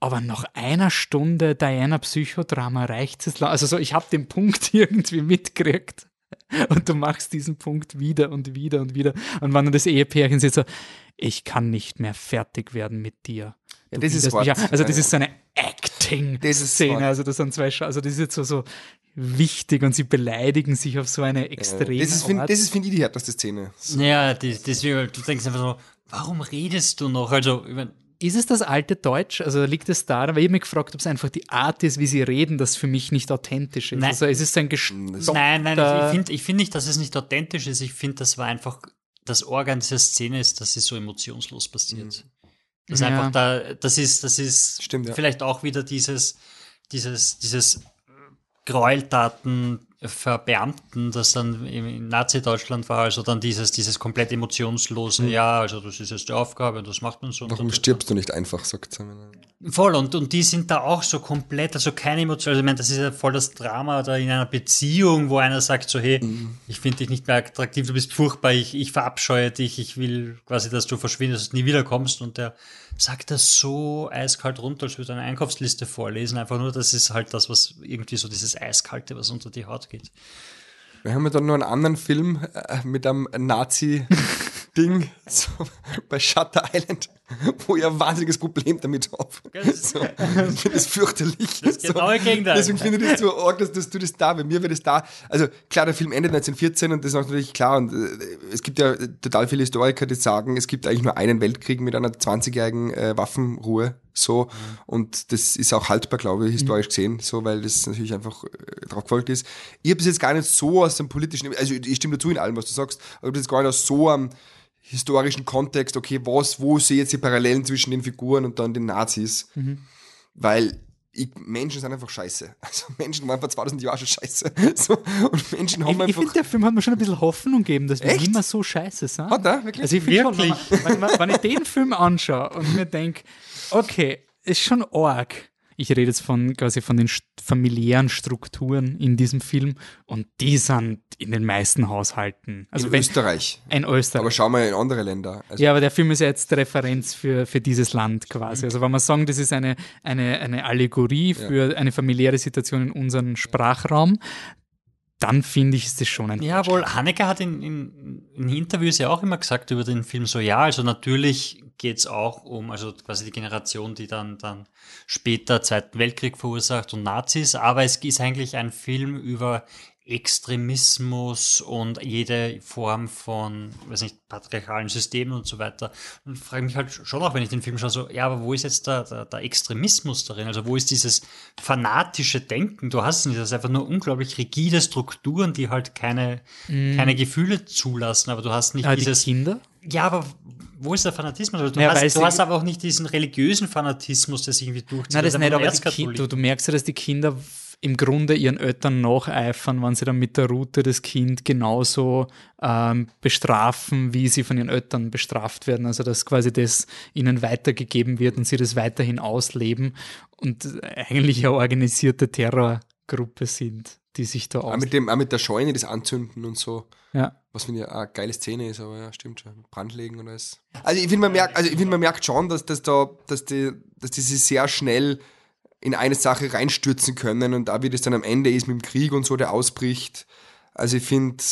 aber nach einer Stunde Diana Psychodrama reicht es. Also so, ich habe den Punkt irgendwie mitgekriegt. Und du machst diesen Punkt wieder und wieder und wieder. Und wenn dann das Ehepärchen sitzt so, ich kann nicht mehr fertig werden mit dir. Ja, das ist Wort. Also das ist so eine Acting-Szene. Also das sind zwei, Sch also das ist jetzt so, so wichtig und sie beleidigen sich auf so eine extreme ja, das ist, ist, finde ich, die härteste Szene. So. Ja, das, das, du denkst einfach so, warum redest du noch? Also, ich mein, ist es das alte Deutsch? Also liegt es daran, weil ich mich gefragt ob es einfach die Art ist, wie sie reden, das für mich nicht authentisch ist. Nein. Also es ist ein gestockter... Nein, nein, ich finde ich find nicht, dass es nicht authentisch ist. Ich finde, das war einfach das Organ dieser Szene ist, dass sie so emotionslos passiert. Mhm. Das ja. einfach da, das ist, das ist Stimmt, ja. vielleicht auch wieder dieses, dieses, dieses Gräueltaten Verbeamten, das dann in Nazi-Deutschland war, also dann dieses, dieses komplett emotionslose, mhm. ja, also das ist jetzt die Aufgabe und das macht man so. Warum stirbst du nicht einfach, sagt sie. Voll, und, und die sind da auch so komplett, also keine Emotion, also ich meine, das ist ja voll das Drama da in einer Beziehung, wo einer sagt so, hey, mhm. ich finde dich nicht mehr attraktiv, du bist furchtbar, ich, ich verabscheue dich, ich will quasi, dass du verschwindest, nie wiederkommst und der sagt das so eiskalt runter, als würde er eine Einkaufsliste vorlesen, einfach nur, das ist halt das, was irgendwie so dieses Eiskalte, was unter die Haut geht. Wir haben ja dann noch einen anderen Film äh, mit einem Nazi- Ding so, bei Shutter Island. wo ich ein wahnsinniges Problem damit habe. So, ich finde das fürchterlich. Das ist genau so. Gegenteil. Deswegen finde ich das so arg, dass, dass du das da, bei mir wäre das da. Also klar, der Film endet 1914 und das ist natürlich klar. Und äh, es gibt ja total viele Historiker, die sagen, es gibt eigentlich nur einen Weltkrieg mit einer 20-jährigen äh, Waffenruhe. So, mhm. und das ist auch haltbar, glaube ich, historisch mhm. gesehen, so, weil das natürlich einfach äh, drauf gefolgt ist. Ich habe es jetzt gar nicht so aus dem politischen, also ich stimme dazu in allem, was du sagst, aber das gar nicht aus so am historischen Kontext, okay, was, wo sehe ich jetzt die Parallelen zwischen den Figuren und dann den Nazis? Mhm. Weil ich, Menschen sind einfach scheiße. Also Menschen waren vor 2000 Jahren schon scheiße. So, und Menschen haben ich, einfach... Ich finde, der Film hat mir schon ein bisschen Hoffnung gegeben, dass wir immer so scheiße sind. Hat er? Wirklich? Also ich wirklich? Schon, wenn, wenn, wenn ich den Film anschaue und mir denke, okay, ist schon arg, ich rede jetzt von quasi von den familiären Strukturen in diesem Film und die sind in den meisten Haushalten. Also in wenn, Österreich. In Österreich. Aber schau mal in andere Länder. Also ja, aber der Film ist ja jetzt Referenz für, für dieses Land quasi. Also wenn man sagen, das ist eine, eine, eine Allegorie für ja. eine familiäre Situation in unserem Sprachraum, dann finde ich, ist das schon ein. Ja, wohl, Haneke hat in, in, in Interviews ja auch immer gesagt über den Film so, ja, also natürlich geht es auch um, also quasi die Generation, die dann, dann später Zweiten Weltkrieg verursacht und Nazis, aber es ist eigentlich ein Film über Extremismus und jede Form von, weiß nicht, patriarchalen Systemen und so weiter. Und frage mich halt schon auch, wenn ich den Film schaue, so, ja, aber wo ist jetzt der, der, der Extremismus darin? Also wo ist dieses fanatische Denken? Du hast nicht, das ist einfach nur unglaublich rigide Strukturen, die halt keine, mm. keine Gefühle zulassen, aber du hast nicht ja, dieses. Die Kinder? Ja, aber wo ist der Fanatismus? Also du, ja, hast, du hast aber auch nicht diesen religiösen Fanatismus, der sich irgendwie durchzieht. Nein, das, das nicht, aber kind, du, du merkst ja, dass die Kinder im Grunde ihren Eltern nacheifern, wenn sie dann mit der Route das Kind genauso ähm, bestrafen, wie sie von ihren Eltern bestraft werden. Also dass quasi das ihnen weitergegeben wird und sie das weiterhin ausleben und eigentlich eine organisierte Terrorgruppe sind, die sich da. Auch mit, dem, auch mit der Scheune, das Anzünden und so. Ja. Was finde ich eine geile Szene ist, aber ja, stimmt schon. Brandlegen und alles. Also ich finde, man merkt, also ich finde, man merkt schon, dass, dass da, dass die, dass die sich sehr schnell in eine Sache reinstürzen können und da wie das dann am Ende ist mit dem Krieg und so, der ausbricht. Also ich finde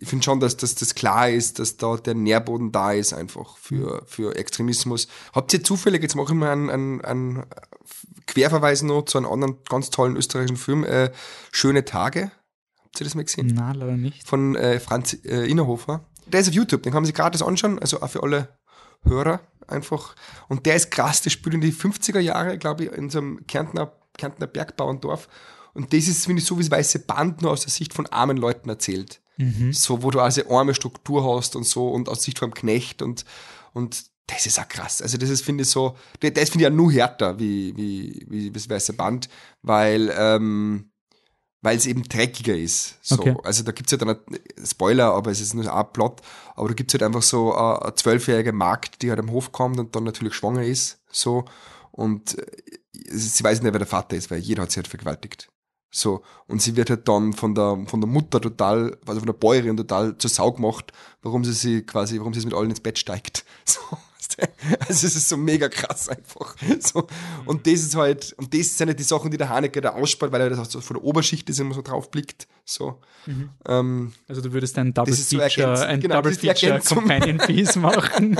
ich finde schon, dass, dass das klar ist, dass da der Nährboden da ist einfach für, für Extremismus. Habt ihr zufällig, jetzt mache ich mal einen, einen, einen Querverweis noch zu einem anderen ganz tollen österreichischen Film, äh, Schöne Tage. Habt ihr das mal gesehen? Nein, leider nicht. Von äh, Franz äh, Innerhofer. Der ist auf YouTube, den kann man sich gratis anschauen, also auch für alle Hörer einfach. Und der ist krass, der spielt in die 50er Jahre, glaube ich, in so einem Kärntner, Kärntner Bergbauerndorf. Und das ist, finde ich, so wie das weiße Band nur aus der Sicht von armen Leuten erzählt. Mhm. So, wo du also arme Struktur hast und so und aus Sicht vom Knecht und, und das ist auch krass. Also das ist, finde ich, so, das finde ich ja nur härter wie, wie, wie das weiße Band, weil, ähm, weil es eben dreckiger ist. So. Okay. Also da gibt es ja dann, Spoiler, aber es ist nur ein Plot, aber da gibt es halt einfach so eine zwölfjährige Magd, die halt am Hof kommt und dann natürlich schwanger ist. So. Und äh, sie weiß nicht, wer der Vater ist, weil jeder hat sie halt vergewaltigt. So. Und sie wird halt dann von der, von der Mutter total, also von der Bäuerin total zur Sau gemacht, warum sie sie quasi, warum sie mit allen ins Bett steigt. So. Also es ist so mega krass einfach. So. Und das ist halt, und das sind halt die Sachen, die der Haneke da ausspart, weil er das so von der Oberschicht ist immer so drauf blickt. So. Mhm. Ähm, also du würdest ein Double Feature, so ein genau, Double Feature Companion Piece machen.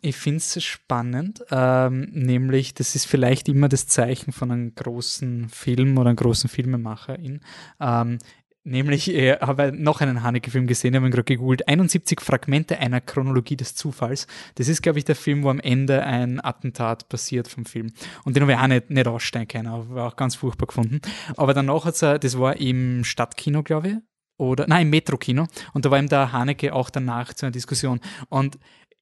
Ich finde es spannend, ähm, nämlich das ist vielleicht immer das Zeichen von einem großen Film oder einem großen Filmemacher. Ähm, Nämlich, ich habe noch einen Haneke-Film gesehen, habe ihn gerade gegoogelt. 71 Fragmente einer Chronologie des Zufalls. Das ist, glaube ich, der Film, wo am Ende ein Attentat passiert vom Film. Und den habe ich auch nicht, nicht aussteigen können, aber auch ganz furchtbar gefunden. Aber danach hat es, das war im Stadtkino, glaube ich, oder, nein, im Metro-Kino. Und da war eben der Haneke auch danach zu einer Diskussion. Und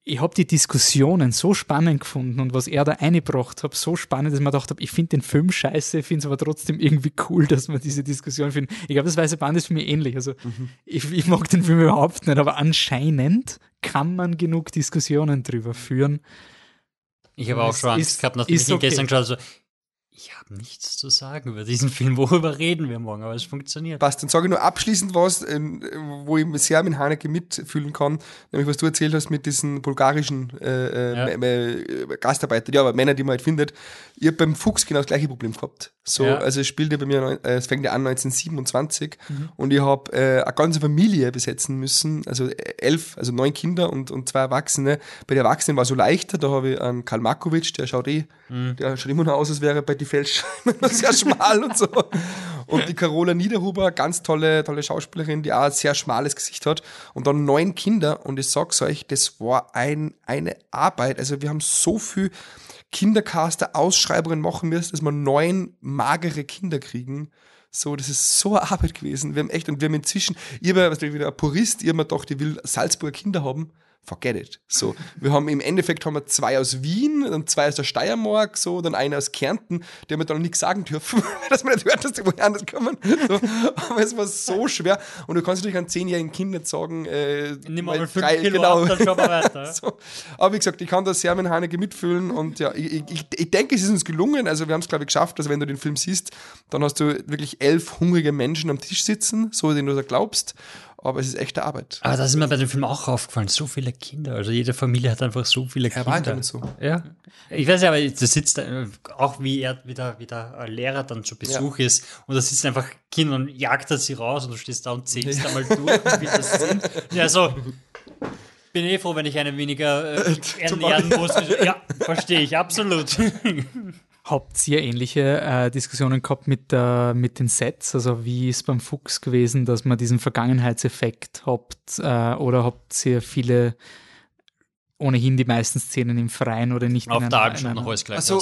ich habe die Diskussionen so spannend gefunden und was er da eingebracht hat, so spannend, dass ich mir gedacht habe, ich finde den Film scheiße, finde es aber trotzdem irgendwie cool, dass man diese Diskussion findet. Ich glaube, das Weiße Band ist für mich ähnlich. Also mhm. ich, ich, mag den Film überhaupt nicht, aber anscheinend kann man genug Diskussionen drüber führen. Ich habe auch schon Angst gehabt, nachdem ich ihn okay. gestern geschaut habe, so, ich habe nichts zu sagen über diesen Film. Worüber reden wir morgen? Aber es funktioniert. Passt, dann sage ich nur abschließend was, ähm, wo ich sehr mit Haneke mitfühlen kann, nämlich was du erzählt hast mit diesen bulgarischen äh, äh ja. Gastarbeitern, ja, aber Männer, die man halt findet. Ich habe beim Fuchs genau das gleiche Problem gehabt. So, Ja. also es spielt ja bei mir, äh, es fängt ja an 1927 und ich habe äh, eine ganze Familie besetzen müssen, also äh, elf, also neun Kinder und, und zwei Erwachsene. Bei den Erwachsenen war es so leichter, da habe ich einen Karl Markovic, der schaut eh, der schaut immer noch aus, als wäre bei die Felsch sehr schmal und so. Und die Carola Niederhuber, ganz tolle, tolle Schauspielerin, die auch ein sehr schmales Gesicht hat. Und dann neun Kinder. Und ich sag's euch, das war ein, eine Arbeit. Also wir haben so viel Kindercaster, Ausschreibungen machen müssen, dass wir neun magere Kinder kriegen. So, das ist so eine Arbeit gewesen. Wir haben echt, und wir haben inzwischen, ich war was wieder ein Purist, ich habe mir gedacht, ich will Salzburger Kinder haben. Forget it. So, wir haben im Endeffekt haben wir zwei aus Wien, dann zwei aus der Steiermark, so, dann einer aus Kärnten, die haben mir dann noch nichts sagen dürfen, dass man nicht hört, dass die woher anders kommen. So, aber es war so schwer. Und du kannst natürlich einem zehnjährigen Kind nicht sagen, äh, Nimm mal fünf drei- Kilo genau. ab, dann schauen wir weiter. So. Aber wie gesagt, ich kann das sehr mit Haneke mitfühlen und ja, ich, ich, ich denke, es ist uns gelungen. Also wir haben es, glaube ich, geschafft, dass wenn du den Film siehst, dann hast du wirklich elf hungrige Menschen am Tisch sitzen, so denen du da glaubst. Aber es ist echte Arbeit. Aber das ist mir bei dem Film auch aufgefallen. So viele Kinder. Also jede Familie hat einfach so viele Er Kinder. damit so. Ja. Ich weiß ja, aber da sitzt auch wie er wieder, wieder Lehrer dann zu Besuch ist und da sitzen einfach Kinder und jagt er sie raus und du stehst da und zählst einmal durch, wie das sind. Ja, so. Bin eh froh, wenn ich eine weniger äh, ernähren muss. Ja, verstehe ich, absolut. Habt ihr ähnliche äh, Diskussionen gehabt mit, äh, mit den Sets? Also wie ist beim Fuchs gewesen, dass man diesen Vergangenheitseffekt habt? Äh, oder habt ihr viele ohnehin die meisten Szenen im Freien oder nicht Auf in der einer- schaut einer- Also,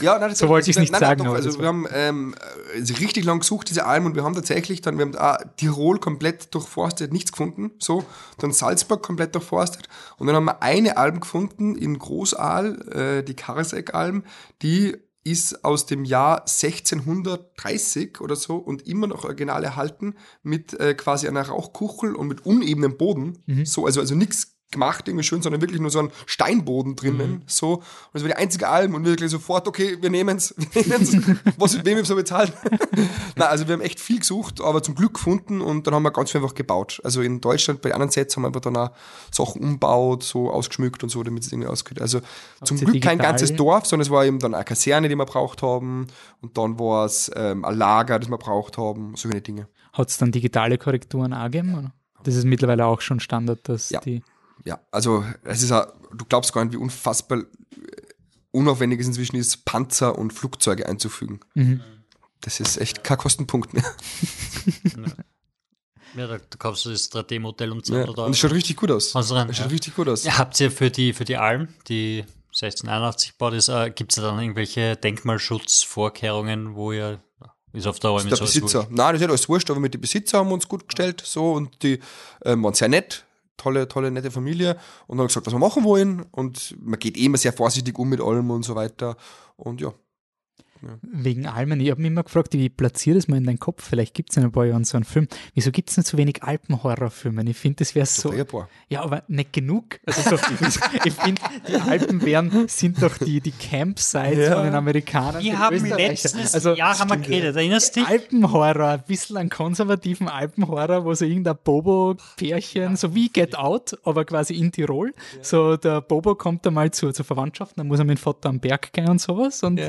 ja, nein, das So wollte ich's nicht nein, sagen, Nein, doch, also wir haben ähm, äh, richtig lang gesucht, diese Alben, und wir haben tatsächlich dann, wir haben da Tirol komplett durchforstet, nichts gefunden, so, dann Salzburg komplett durchforstet, und dann haben wir eine Alm gefunden in Großaal, äh, die Karasek-Alm, die ist aus dem Jahr 1630 oder so und immer noch original erhalten mit äh, quasi einer Rauchkuchel und mit unebenem Boden. So, also, also nichts gemacht, irgendwie schön, sondern wirklich nur so ein Steinboden drinnen. So. Und das war die einzige Alm und wir wirklich sofort, okay, wir nehmen's, wir nehmen's. Was, wem wir so bezahlen? Na, also wir haben echt viel gesucht, aber zum Glück gefunden und dann haben wir ganz viel einfach gebaut. Also in Deutschland bei anderen Sets haben wir einfach dann auch Sachen umbaut, so ausgeschmückt und so, damit es irgendwie ausgeht. Also zum Glück kein digital? ganzes Dorf, sondern es war eben dann eine Kaserne, die wir braucht haben und dann war es ähm, ein Lager, das wir braucht haben, solche Dinge. Hat es dann digitale Korrekturen auch gegeben? Oder? Das ist mittlerweile auch schon Standard, dass Ja. die. Ja, also es ist auch, du glaubst gar nicht, wie unfassbar äh, unaufwendig es inzwischen ist, Panzer und Flugzeuge einzufügen. Mhm. Das ist echt kein Kostenpunkt mehr. Ja, da, da kaufst du das 3D-Modell um Ja. 200 Und es schaut richtig gut aus. Du rein, Es schaut ja. richtig gut aus. Ja, habt ihr für die, für die Alm, die 1681 gebaut ist, äh, gibt es da dann irgendwelche Denkmalschutzvorkehrungen, wo ihr, ist auf der Alm der so alles Besitzer. wurscht? Nein, das ist alles wurscht, aber mit den Besitzer haben wir uns gut gestellt, so, und die ähm, waren sehr nett, tolle, tolle, nette Familie, und haben gesagt, was wir machen wollen, und man geht eh immer sehr vorsichtig um mit allem und so weiter, und ja. Wegen Almen. Ich habe mich immer gefragt, wie platziere das mal in deinen Kopf? Vielleicht gibt es in ein paar Jahren so einen Film. Wieso gibt es nicht so wenig Alpenhorrorfilme? Ich finde, das wäre so. Ja, aber nicht genug. Also so, ich finde, die Alpen wären, sind doch die, die Campsites Ja. von den Amerikanern. Wir den haben letztes also, Jahr haben wir geredet, erinnerst du dich? Alpenhorror, ein bisschen einen konservativen Alpenhorror, wo so irgendein Bobo-Pärchen, so wie Get Out, aber quasi in Tirol. So der Bobo kommt einmal zur, zur Verwandtschaft, dann muss er mit dem Vater am Berg gehen und sowas. Und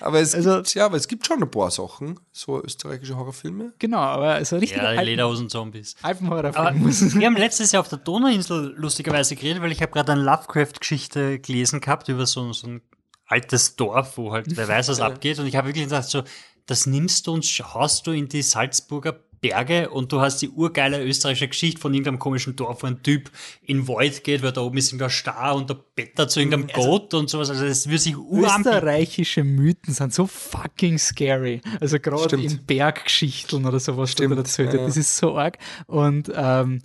Aber es, Also- gibt, ja, aber es gibt schon ein paar Sachen, so österreichische Horrorfilme. genau, aber so richtig Ja, Lederhosen-Zombies. Aber Alpenhorrorfilm muss. wir haben letztes Jahr auf der Donauinsel lustigerweise geredet, weil ich habe gerade eine Lovecraft-Geschichte gelesen gehabt über so, so ein altes Dorf, wo halt wer weiß, was abgeht. Und ich habe wirklich gedacht, so, das nimmst du und haust du in die Salzburger Berge und du hast die urgeile österreichische Geschichte von irgendeinem komischen Dorf, wo ein Typ in den Wald geht, weil da oben ist irgendein Star und der Better zu irgendeinem Goat und sowas. Also das würde sich uranbieten. Österreichische Mythen sind so fucking scary. Also gerade in Berggeschichten oder sowas, Stimmt, da erzählt ja, wird. ja. Das ist so arg. Und ähm,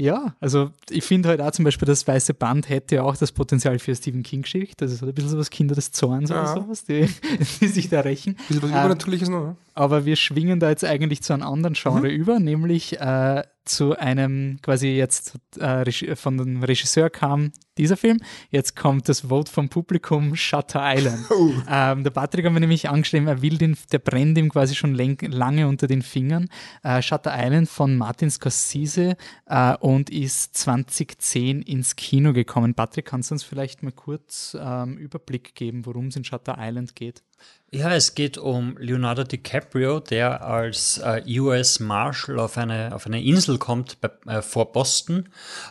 ja, also ich finde halt auch zum Beispiel, das Weiße Band hätte ja auch das Potenzial für Stephen King-Geschichte. Also es hat ein bisschen so was Kinder des Zorns oder Ja. sowas, die, die sich da rächen. Bisschen was Ähm, Übernatürliches noch. ne? aber wir schwingen da jetzt eigentlich zu einem anderen Genre Mhm. über, nämlich äh, zu einem quasi jetzt äh, von dem Regisseur kam dieser Film. Jetzt kommt das Vote vom Publikum Shutter Island. Oh. Ähm, der Patrick hat mir nämlich angeschrieben, er will den, der brennt ihm quasi schon lange unter den Fingern. Äh, Shutter Island von Martin Scorsese äh, und ist 2010 ins Kino gekommen. Patrick, kannst du uns vielleicht mal kurz ähm, Überblick geben, worum es in Shutter Island geht? Ja, es geht um Leonardo DiCaprio, der als äh, US Marshal auf eine, auf eine Insel kommt bei, äh, vor Boston,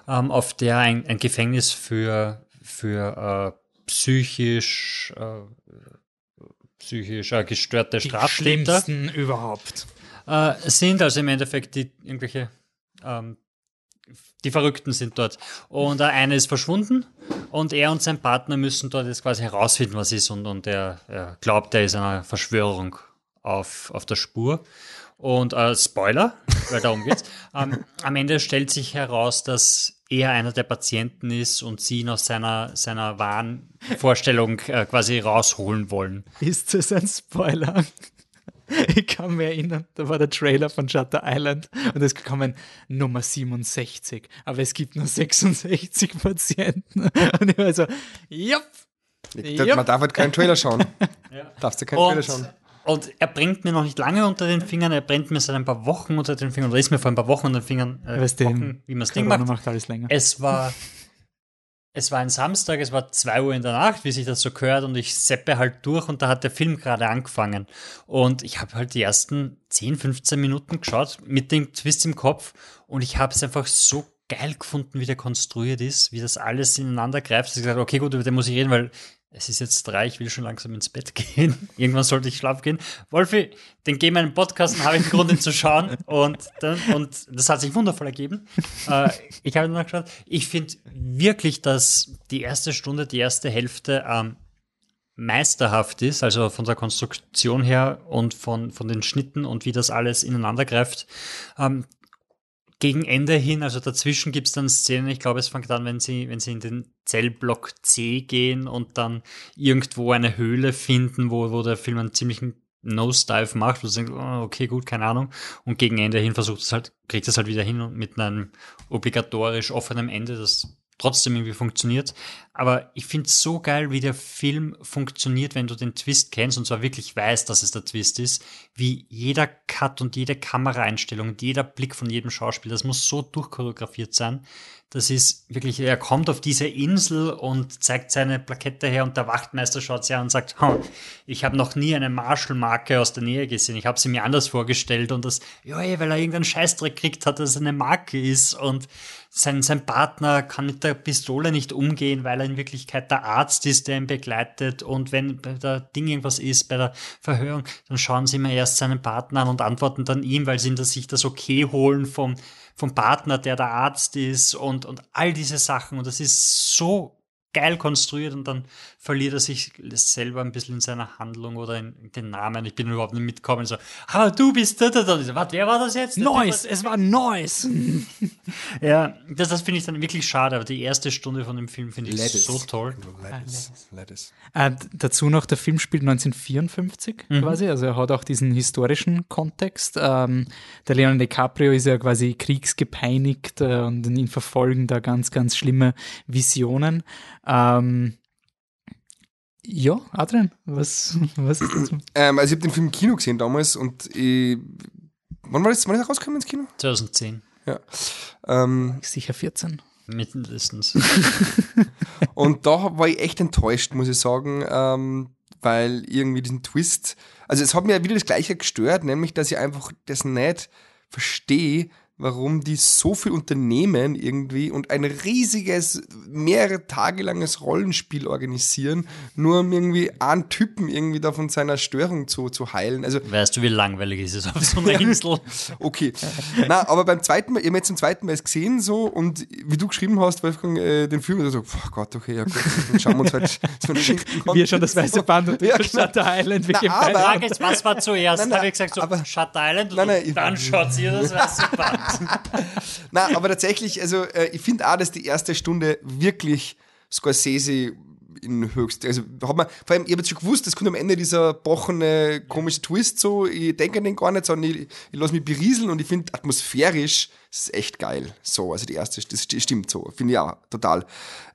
ähm, auf der ein, ein Gefängnis für, für äh, psychisch, äh, psychisch äh, gestörte die Straftäter. Überhaupt. Äh, sind, also im Endeffekt die irgendwelche ähm, die Verrückten sind dort. Und äh, einer ist verschwunden und er und sein Partner müssen dort jetzt quasi herausfinden, was ist. Und, und er, er glaubt, er ist einer Verschwörung auf, auf der Spur. Und äh, Spoiler, weil darum geht's. ähm, am Ende stellt sich heraus, dass er einer der Patienten ist und sie ihn aus seiner, seiner Wahnvorstellung äh, quasi rausholen wollen. Ist das ein Spoiler? Ich kann mich erinnern, da war der Trailer von Shutter Island und es kam Nummer 67, aber es gibt nur 66 Patienten. Und ich war so, jupp. Yep. Man darf halt keinen Trailer schauen. ja. Darfst du keinen und, Trailer schauen. Und er bringt mir noch nicht lange unter den Fingern, er brennt mir seit ein paar Wochen unter den Fingern, oder ist mir vor ein paar Wochen unter den Fingern, äh, Wochen, wie man das Ding macht. macht alles länger. Es war es war ein Samstag, es war zwei Uhr in der Nacht, wie sich das so gehört, und ich seppe halt durch und da hat der Film gerade angefangen. Und ich habe halt die ersten 10, 15 Minuten geschaut mit dem Twist im Kopf und ich habe es einfach so geil gefunden, wie der konstruiert ist, wie das alles ineinander greift. Ich gesagt, okay, gut, über den muss ich reden, weil es ist jetzt drei, ich will schon langsam ins Bett gehen. Irgendwann sollte ich schlafen gehen. Wolfi, den geh meinen Podcast habe ich einen Grund, ihn zu schauen. Und, dann, und das hat sich wundervoll ergeben. Äh, ich habe nachgeschaut. Ich finde wirklich, dass die erste Stunde, die erste Hälfte ähm, meisterhaft ist, also von der Konstruktion her und von, von den Schnitten und wie das alles ineinander greift. Ähm, gegen Ende hin, also dazwischen gibt es dann Szenen, ich glaube, es fängt an, wenn sie, wenn sie in den Zellblock C gehen und dann irgendwo eine Höhle finden, wo, wo der Film einen ziemlichen Nosedive macht, wo sie denken, oh, okay, gut, keine Ahnung. Und gegen Ende hin versucht es halt, kriegt es halt wieder hin und mit einem obligatorisch offenen Ende, das trotzdem irgendwie funktioniert. Aber ich finde es so geil, wie der Film funktioniert, wenn du den Twist kennst und zwar wirklich weißt, dass es der Twist ist, wie jeder Cut und jede Kameraeinstellung und jeder Blick von jedem Schauspieler, das muss so durchchoreografiert sein. Das ist wirklich, er kommt auf diese Insel und zeigt seine Plakette her und der Wachtmeister schaut sie an und sagt, hm, ich habe noch nie eine Marshall-Marke aus der Nähe gesehen. Ich habe sie mir anders vorgestellt und das, ja, weil er irgendeinen Scheißdreck kriegt hat, dass es eine Marke ist und sein, sein Partner kann mit der Pistole nicht umgehen, weil er in Wirklichkeit der Arzt ist, der ihn begleitet. Und wenn bei der Ding irgendwas ist, bei der Verhörung, dann schauen sie mir erst seinen Partner an und antworten dann ihm, weil sie sich das Okay holen vom, vom Partner, der der Arzt ist und, und all diese Sachen. Und das ist so geil konstruiert und dann verliert er sich selber ein bisschen in seiner Handlung oder in, den Namen. Ich bin überhaupt nicht mitgekommen. So, aber du bist da, da, da. Warte, wer war das jetzt? Neues, es war Neues. ja, das, das finde ich dann wirklich schade, aber die erste Stunde von dem Film finde ich Lettuce. so toll. Lettuce. Lettuce. Äh, dazu noch, der Film spielt 1954 mhm. quasi, also er hat auch diesen historischen Kontext. Ähm, der Leonardo DiCaprio ist ja quasi kriegsgepeinigt äh, und ihn verfolgen da ganz, ganz schlimme Visionen. Ähm, ja, Adrian, was, was ist dazu? Ähm, also ich habe den Film im Kino gesehen damals und ich, wann war das, wann ist er rausgekommen ins Kino? 2010. Ja. Ähm, Sicher 14. Mindestens. und da war ich echt enttäuscht, muss ich sagen, ähm, weil irgendwie diesen Twist, also es hat mir wieder das Gleiche gestört, nämlich, dass ich einfach das nicht verstehe, warum die so viel unternehmen irgendwie und ein riesiges, mehrere Tage langes Rollenspiel organisieren, nur um irgendwie einen Typen irgendwie da von seiner Störung zu, zu heilen. Also, weißt du, wie langweilig ist es auf so einer Insel? okay. Na, aber beim zweiten Mal, ich habe jetzt zum zweiten Mal es gesehen so und wie du geschrieben hast, Wolfgang, äh, den Film, so, oh Gott, okay, ja gut, dann schauen wir uns halt so einen Schinken Wir schon das weiße Band und ja, Shutter Island. Na, aber, Frage ist, was war zuerst? Habe ich gesagt, so aber, Shutter Island und nein, nein, dann schaut ihr das weiße Band. Na, aber tatsächlich, also äh, ich finde auch, dass die erste Stunde wirklich Scorsese in höchst, also hat man, vor allem, ich habe jetzt schon gewusst, es kommt am Ende dieser bochene, komische Twist so, ich denke an den gar nicht, sondern ich, ich lasse mich berieseln und ich finde atmosphärisch, das ist echt geil. So, also die erste, das stimmt so, finde ich auch total.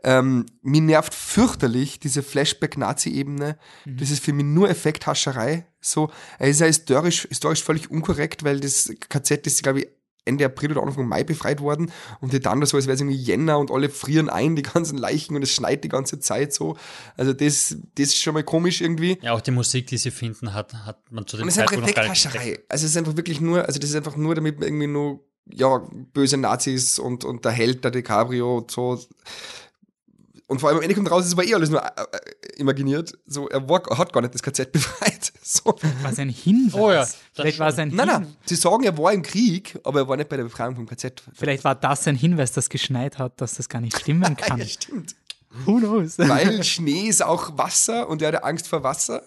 Ähm, mir nervt fürchterlich diese Flashback-Nazi-Ebene. Mhm. Das ist für mich nur Effekthascherei. So, es ist ja historisch, historisch völlig unkorrekt, weil das KZ ist, glaube ich, Ende April oder Anfang Mai befreit worden und die dann da so, als wäre es irgendwie Jänner und alle frieren ein, die ganzen Leichen und es schneit die ganze Zeit so. Also das, das ist schon mal komisch irgendwie. Ja, auch die Musik, die sie finden, hat, hat man zu dem und Zeitpunkt ist einfach Effekthascherei. Also es ist einfach wirklich nur, also das ist einfach nur, damit man irgendwie nur, ja, böse Nazis und, und der Held, der DiCaprio und so und vor allem am Ende kommt raus, es war eh alles nur äh, äh, imaginiert. So, er, war, er hat gar nicht das KZ befreit. So. Vielleicht war es ein Hinweis. Oh ja, Vielleicht war es ein Nein, nein, sie sagen, er war im Krieg, aber er war nicht bei der Befreiung vom KZ. Vielleicht war das ein Hinweis, dass geschneit hat, dass das gar nicht stimmen kann. ja, stimmt. Who knows? Weil Schnee ist auch Wasser und er hatte Angst vor Wasser.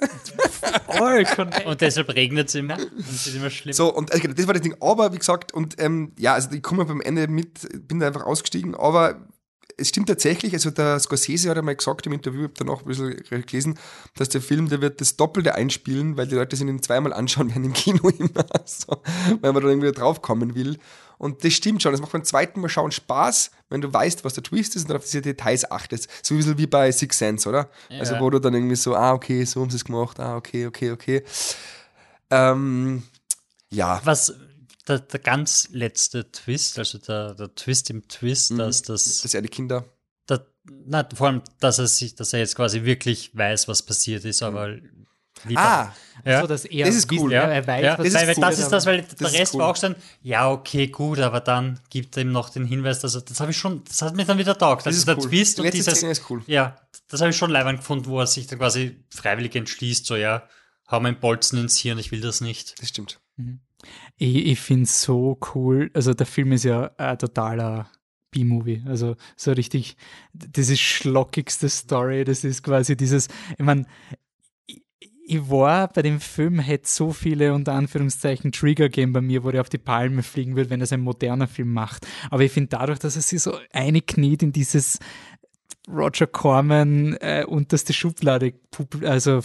und deshalb regnet es immer. Und es ist immer schlimm. So, und also, das war das Ding. Aber wie gesagt, und ähm, ja, also ich komme beim Ende mit, bin da einfach ausgestiegen, aber es stimmt tatsächlich, also der Scorsese hat einmal gesagt im Interview, ich habe danach ein bisschen gelesen, dass der Film, der wird das Doppelte einspielen, weil die Leute sich ihn zweimal anschauen werden im Kino immer, so, weil man da irgendwie draufkommen will. Und das stimmt schon, das macht beim zweiten Mal schauen Spaß, wenn du weißt, was der Twist ist und dann auf diese Details achtest. So ein bisschen wie bei Six Sense, oder? Ja. Also wo du dann irgendwie so, ah, okay, so haben sie es gemacht, ah, okay, okay, okay. Ähm, ja. Was, der, der ganz letzte Twist, also der, der Twist im Twist, mhm. dass das. Dass er die Kinder. Der, na, vor allem, dass er sich, dass er jetzt quasi wirklich weiß, was passiert ist, aber mhm. Lieber. Ah, ja. so, dass er, das ist cool. Ja, er weiß, ja. das, ist, cool. das ist das, weil das der Rest cool. war auch schon, ja, okay, gut, aber dann gibt er ihm noch den Hinweis, dass er, das habe ich schon, das hat mir dann wieder taugt. Also der cool. Twist und dieses, ist cool. ja, das habe ich schon leibend gefunden, wo er sich dann quasi freiwillig entschließt, so, ja, hau mein Bolzen ins Hirn, ich will das nicht. Das stimmt. Mhm. Ich, ich finde es so cool. Also der Film ist ja ein totaler B-Movie. Also so richtig, das ist schlockigste Story. Das ist quasi dieses, ich meine, ich war bei dem Film, hätte so viele unter Anführungszeichen Trigger geben bei mir, wo der auf die Palme fliegen würde, wenn er ein moderner Film macht. Aber ich finde dadurch, dass er sich so einkniet in dieses Roger Corman äh, unterste Schublade, also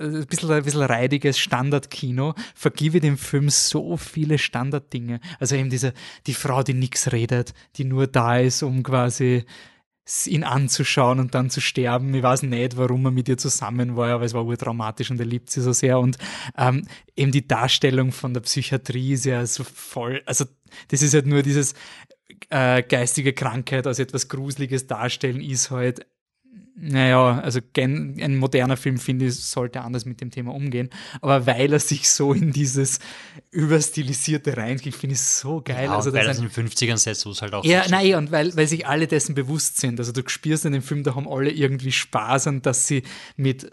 ein bisschen, ein bisschen reidiges Standardkino, vergebe dem Film so viele Standarddinge. Also eben diese, die Frau, die nichts redet, die nur da ist, um quasi ihn anzuschauen und dann zu sterben. Ich weiß nicht, warum er mit ihr zusammen war, aber es war urtraumatisch und er liebt sie so sehr. Und ähm, eben die Darstellung von der Psychiatrie ist ja so voll, also das ist halt nur dieses, äh, geistige Krankheit als etwas Gruseliges darstellen, ist halt, naja, also gen, ein moderner Film, finde ich, sollte anders mit dem Thema umgehen. Aber weil er sich so in dieses überstilisierte reingeht, finde ich es so geil. Ja, also, weil es in den 50ern setzt, wo es halt auch Ja, so nein, und weil, weil sich alle dessen bewusst sind. Also du spürst in dem Film, da haben alle irgendwie Spaß an, dass sie mit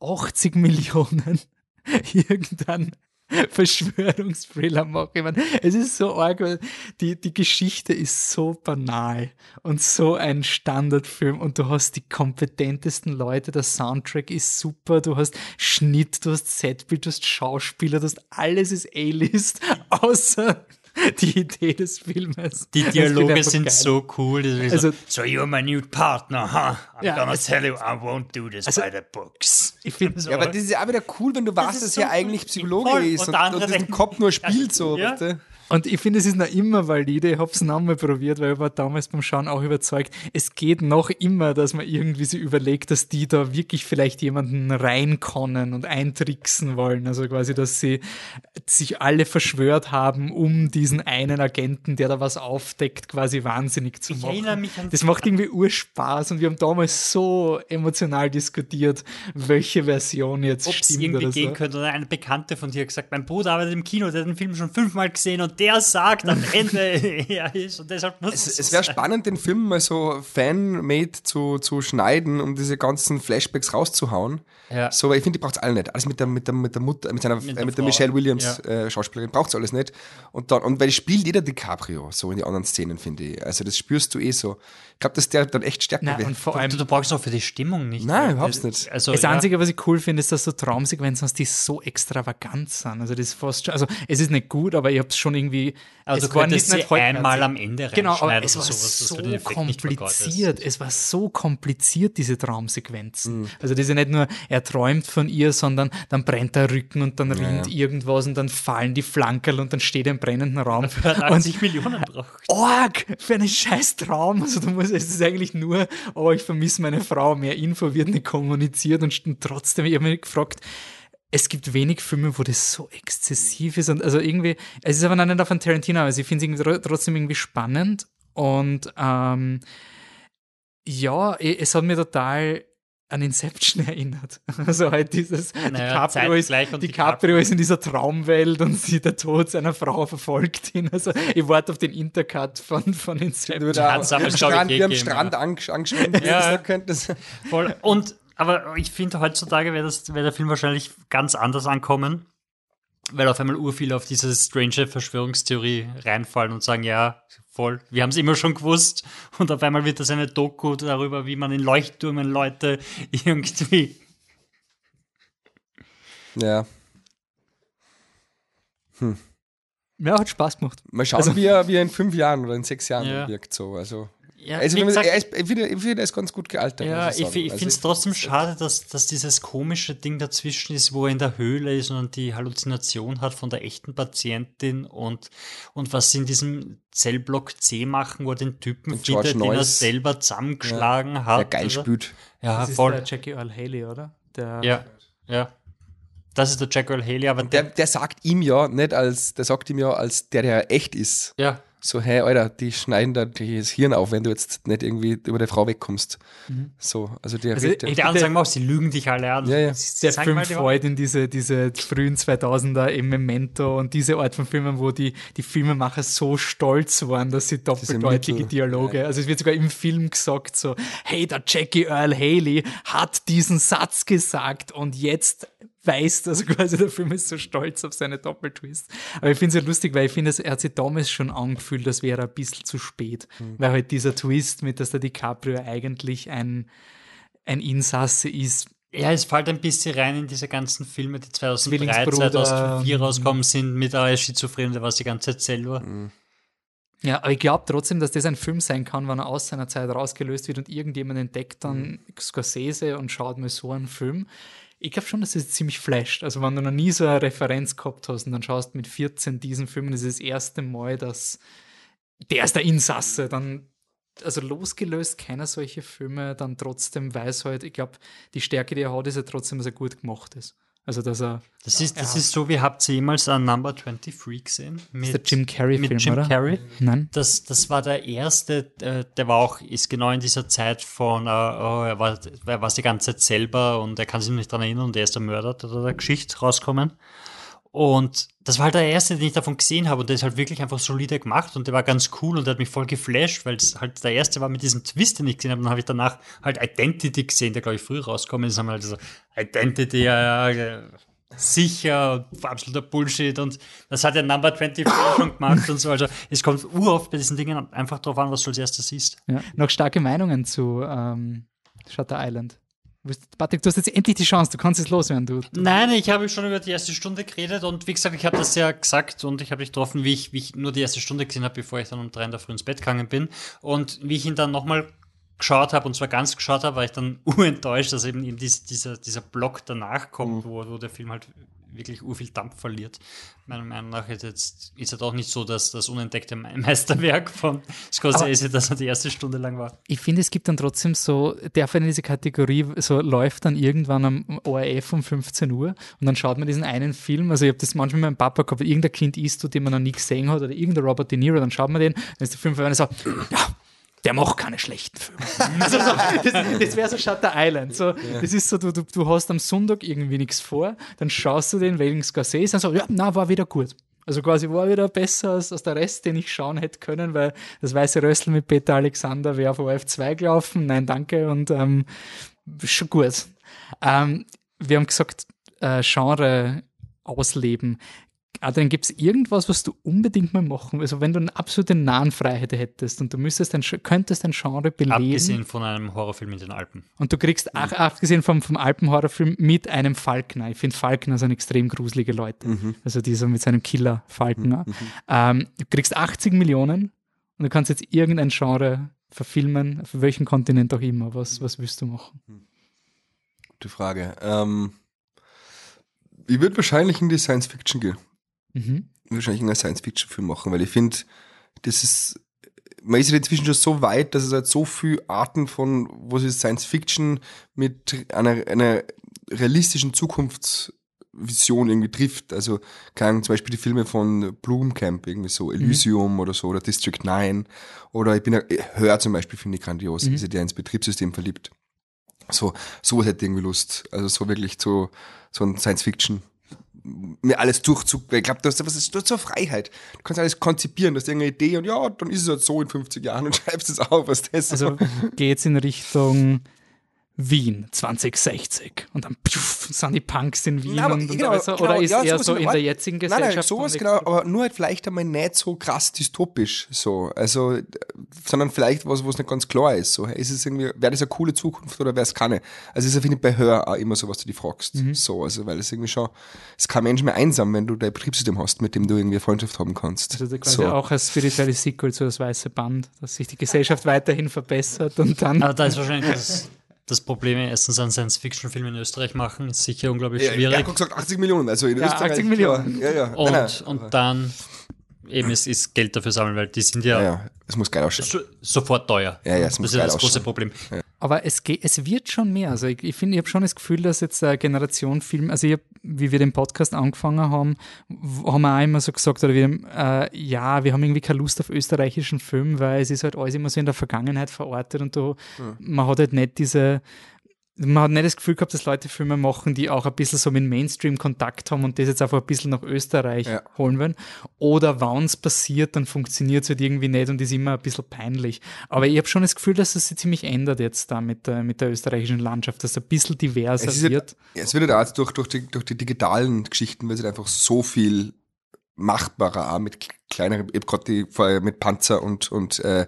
80 Millionen irgendwann Verschwörungsthriller mache. Ich meine, es ist so arg, weil die, die Geschichte ist so banal und so ein Standardfilm und du hast die kompetentesten Leute, der Soundtrack ist super, du hast Schnitt, du hast Setbild, du hast Schauspieler, du hast alles ist A-List, außer die Idee des Filmes. Die Dialoge sind geil. so cool. Also, so, you're my new partner, huh? I'm ja, gonna tell you I won't do this also, by the books. Ich finde so. Ja, aber das ist ja auch wieder cool, wenn du weißt, dass so er eigentlich Psychologe voll. ist und, und, und diesen Kopf nur spielt so. Ja. Weißt du? Und ich finde, es ist noch immer valide. Ich habe es noch einmal probiert, weil ich war damals beim Schauen auch überzeugt. Es geht noch immer, dass man irgendwie sich überlegt, dass die da wirklich vielleicht jemanden reinkonnen und eintricksen wollen. Also quasi, dass sie sich alle verschwört haben, um diesen einen Agenten, der da was aufdeckt, quasi wahnsinnig zu machen. Ich erinnere mich an das macht irgendwie Urspaß und wir haben damals so emotional diskutiert, welche Version jetzt Ob's stimmt. irgendwie oder so. gehen könnte. Oder eine Bekannte von dir hat gesagt, mein Bruder arbeitet im Kino, der hat den Film schon fünfmal gesehen und der sagt am Ende, er ist und deshalb muss es. Es wäre spannend, den Film mal so fan-made zu, zu schneiden, um diese ganzen Flashbacks rauszuhauen. Ja. So, weil ich finde, die braucht es alle nicht. Alles mit der, mit der, mit der Mutter, mit seiner, mit, äh, mit der Michelle Williams ja. äh, Schauspielerin braucht es alles nicht. Und dann, und weil spielt jeder DiCaprio so in die anderen Szenen, finde ich. Also das spürst du eh so. Ich glaube, dass der dann echt stärker Nein, wird. Und vor allem, du, du brauchst auch für die Stimmung nicht. Nein, überhaupt nicht. Also, das ja. Einzige, was ich cool finde, ist, dass so Traumsequenzen, die so extravagant sind. Also das ist fast schon, also es ist nicht gut, aber ich habe es schon irgendwie irgendwie. Also es du könntest sie einmal am Ende Genau, aber es war sowas, so nicht kompliziert. Es war so kompliziert, diese Traumsequenzen. Also das ist ja nicht nur, er träumt von ihr, sondern dann brennt der Rücken und dann rinnt irgendwas und dann fallen die Flankerl und dann steht er im brennenden Raum. Hat 80 Millionen braucht. Org, für einen scheiß Traum. Also du musst, es ist eigentlich nur, oh, ich vermisse meine Frau, mehr Info wird nicht kommuniziert und trotzdem, ich habe mich gefragt, es gibt wenig Filme, wo das so exzessiv ist und also irgendwie, es ist aber noch nicht auf ein Tarantino, also ich finde es trotzdem irgendwie spannend und ähm, ja, es hat mir total an Inception erinnert. Also halt dieses, Naja, DiCaprio, ist, und DiCaprio ist in dieser Traumwelt und sieht der Tod seiner Frau verfolgt ihn. Also ich warte auf den Intercut von, von Inception. Aber, am glaub ich, Strand, wie am Strand Ja. könnte es. Voll. Und, aber ich finde, heutzutage wäre wär der Film wahrscheinlich ganz anders ankommen, weil auf einmal urviele auf diese strange Verschwörungstheorie reinfallen und sagen, ja, voll, wir haben es immer schon gewusst. Und auf einmal wird das eine Doku darüber, wie man in Leuchttürmen Leute irgendwie. Ja. Ja, hat Spaß gemacht. Mal schauen, wie, er, wie er in fünf Jahren oder in sechs Jahren Ja. wirkt. So. Also, Ja, also wie wenn man, gesagt, er ist, ich finde, ich finde, er ist ganz gut gealtert. Ja, ich, sagen. ich Also finde es trotzdem schade, dass, dass dieses komische Ding dazwischen ist, wo er in der Höhle ist und die Halluzination hat von der echten Patientin und, und was sie in diesem Zellblock C machen, wo er den Typen George findet, den er Noyce. selber zusammengeschlagen hat. Der geil oder? spielt. Ja, Das ist voll. der Jackie Earl Haley, oder? Der, Ja, ja. Das ist der Jack Earl Haley, aber Der, der sagt ihm ja nicht als, der sagt ihm ja als der, der echt ist. ja, So, hey, Alter, die schneiden da das Hirn auf, wenn du jetzt nicht irgendwie über die Frau wegkommst. So, also der Also, redet ja. ich- die anderen sagen auch, sie lügen dich alle an. Ja, ja. Der Film freut in diese, diese frühen 2000er, eben Memento und diese Art von Filmen, wo die, die Filmemacher so stolz waren, dass sie doppeldeutige Dialoge, also es wird sogar im Film gesagt so, hey, der Jackie Earl Haley hat diesen Satz gesagt und jetzt weiß, also quasi der Film ist so stolz auf seine Doppeltwist. Aber ich finde es ja lustig, weil ich finde, er hat sich damals schon angefühlt, das wäre ein bisschen zu spät. Weil halt dieser Twist mit, dass der DiCaprio eigentlich ein, ein Insasse ist, Ja, es fällt ein bisschen rein in diese ganzen Filme, die 2003, Zwillingsbruder, 2004 rauskommen sind, mit der Schizophren, der war die ganze Zeit selber. Ja, aber ich glaube trotzdem, dass das ein Film sein kann, wenn er aus seiner Zeit rausgelöst wird und irgendjemand entdeckt dann Scorsese und schaut mal so einen Film. Ich glaube schon, dass es ziemlich flasht. Also, wenn du noch nie so eine Referenz gehabt hast und dann schaust mit 14 diesen Film, das ist das erste Mal, dass der ist der Insasse, dann, also losgelöst keiner solche Filme, dann trotzdem weiß halt, ich glaube, die Stärke, die er hat, ist ja trotzdem, dass er gut gemacht ist. Also, dass er, Das ist, das Ja. ist so, wie habt ihr jemals einen Number 23 gesehen? Mit, der Jim Carrey-Film, Mit Jim oder? Carrey. nein? Das, das war der erste, äh, der war auch, ist genau in dieser Zeit von, äh, oh, er war, er war die ganze Zeit selber und er kann sich nicht dran erinnern und er ist der Mörder der, der Geschichte rauskommen. Und das war halt der erste, den ich davon gesehen habe und der ist halt wirklich einfach solide gemacht und der war ganz cool und der hat mich voll geflasht, weil es halt der erste war mit diesem Twist, den ich gesehen habe. Und dann habe ich danach halt Identity gesehen, der glaube ich früh rausgekommen ist, haben wir halt so Identity, ja, ja, sicher, absoluter Bullshit und das hat ja Number 24 schon gemacht und so. Also es kommt uroft bei diesen Dingen einfach drauf an, was du als erstes siehst. Ja. Noch starke Meinungen zu ähm, Shutter Island. Du Patrick, du hast jetzt endlich die Chance, du kannst es loswerden. Du, Nein, ich habe schon über die erste Stunde geredet und wie gesagt, ich habe das ja gesagt und ich habe dich getroffen, wie ich, wie ich nur die erste Stunde gesehen habe, bevor ich dann um drei in der Früh ins Bett gegangen bin. Und wie ich ihn dann nochmal geschaut habe, und zwar ganz geschaut habe, war ich dann urenttäuscht, dass eben, eben dies, dieser, dieser Block danach kommt, wo, wo der Film halt wirklich urviel Dampf verliert. Meiner Meinung nach ist jetzt ist es auch nicht so, dass das unentdeckte Me- Meisterwerk von Scorsese, dass er die erste Stunde lang war. ich finde, es gibt dann trotzdem so, der in diese Kategorie so läuft dann irgendwann am ORF um 15 Uhr und dann schaut man diesen einen Film. Also ich habe das manchmal mit meinem Papa gehabt, irgendein Kind ist, den man noch nie gesehen hat oder irgendein Robert De Niro, dann schaut man den, dann ist der Film vorbei und so, ja, der macht keine schlechten Filme. also so, das das wäre so Shutter Island. So, Das ist so, du, du, hast am Sonntag irgendwie nichts vor, dann schaust du den wegen Scorsese und sagst, ja, na, war wieder gut. Also quasi war wieder besser als, als der Rest, den ich schauen hätte können, weil das weiße Rössel mit Peter Alexander wäre auf OF 2 gelaufen. Nein, danke und ähm, schon gut. Ähm, wir haben gesagt, äh, Genre ausleben. Adrian, gibt es irgendwas, was du unbedingt mal machen Also wenn du eine absolute Nahenfreiheit hättest und du müsstest ein, könntest ein Genre beleben. Abgesehen von einem Horrorfilm in den Alpen. Und du kriegst, ach, abgesehen vom, vom Alpen-Horrorfilm, mit einem Falkner. Ich finde Falkner sind extrem gruselige Leute. Mhm. Also dieser mit seinem Killer Falkner. Mhm. Ähm, du kriegst 80 Millionen und du kannst jetzt irgendein Genre verfilmen, auf welchem Kontinent auch immer. Was, was willst du machen? Gute Frage. Ähm, ich würde wahrscheinlich in die Science Fiction gehen. Mhm. Wahrscheinlich einen Science-Fiction-Film machen, weil ich finde, das ist, man ist ja inzwischen schon so weit, dass es halt so viele Arten von, wo sich Science-Fiction mit einer, einer realistischen Zukunftsvision irgendwie trifft. Also, kann zum Beispiel die Filme von Blumkamp, irgendwie so Elysium mhm. oder so, oder District 9, oder ich bin ja, Hör zum Beispiel finde ich grandios, mhm. ist ja der ins Betriebssystem verliebt. So, sowas hätte ich irgendwie Lust. Also so wirklich so, so ein Science-Fiction mir alles durchzug. Ich glaube, du hast, was ist, du hast so Freiheit. Du kannst alles konzipieren, du hast irgendeine Idee und ja, dann ist es halt so in 50 Jahren und schreibst es auf, was das Also geht's in Richtung Wien 2060 und dann pfiuh, sind die Punks in Wien nein, und, genau, und genau, oder ist ja, eher so in der jetzigen Gesellschaft? Nein, nein, sowas genau, aber nur halt vielleicht einmal nicht so krass dystopisch, so, also, sondern vielleicht was, wo es nicht ganz klar ist, so, ist es irgendwie, wäre das eine coole Zukunft oder wäre es keine? Also, ist ja, finde ich, bei Hör auch immer so, was du dich fragst, mhm. so, also, weil es irgendwie schon, es ist kein Mensch mehr einsam, wenn du dein Betriebssystem hast, mit dem du irgendwie eine Freundschaft haben kannst. Also, quasi so. auch als spirituelles Sequel zu das Weiße Band, dass sich die Gesellschaft weiterhin verbessert und dann. Aber da ist wahrscheinlich das das Problem, erstens einen Science-Fiction-Film in Österreich machen, ist sicher unglaublich schwierig. Ja, ja gesagt 80 Millionen, also in ja, Österreich. 80 Millionen. Ja, ja. Und, nein, nein. und dann eben es ist Geld dafür sammeln, weil die sind ja, ja, ja. es muss geil ausschauen. So, sofort teuer. Ja, ja, es das muss ist geil das große ausschauen. Problem. Ja. Aber es, geht, es wird schon mehr. Also ich, ich finde, ich habe schon das Gefühl, dass jetzt eine Generation Film, also ich hab, wie wir den Podcast angefangen haben, haben wir auch immer so gesagt, oder wir, äh, ja, wir haben irgendwie keine Lust auf österreichischen Film, weil es ist halt alles immer so in der Vergangenheit verortet und da, mhm. man hat halt nicht diese man hat nicht das Gefühl gehabt, dass Leute Filme machen, die auch ein bisschen so mit Mainstream Kontakt haben und das jetzt einfach ein bisschen nach Österreich ja. holen wollen. Oder wenn es passiert, dann funktioniert es halt irgendwie nicht und ist immer ein bisschen peinlich. Aber ich habe schon das Gefühl, dass es sich ziemlich ändert jetzt da mit der, mit der österreichischen Landschaft, dass es ein bisschen diverser es wird. Halt, es wird halt auch durch, durch, die, durch die digitalen Geschichten wird es halt einfach so viel machbarer auch mit kleineren, ich habe gerade vorher mit Panzer und, und, äh,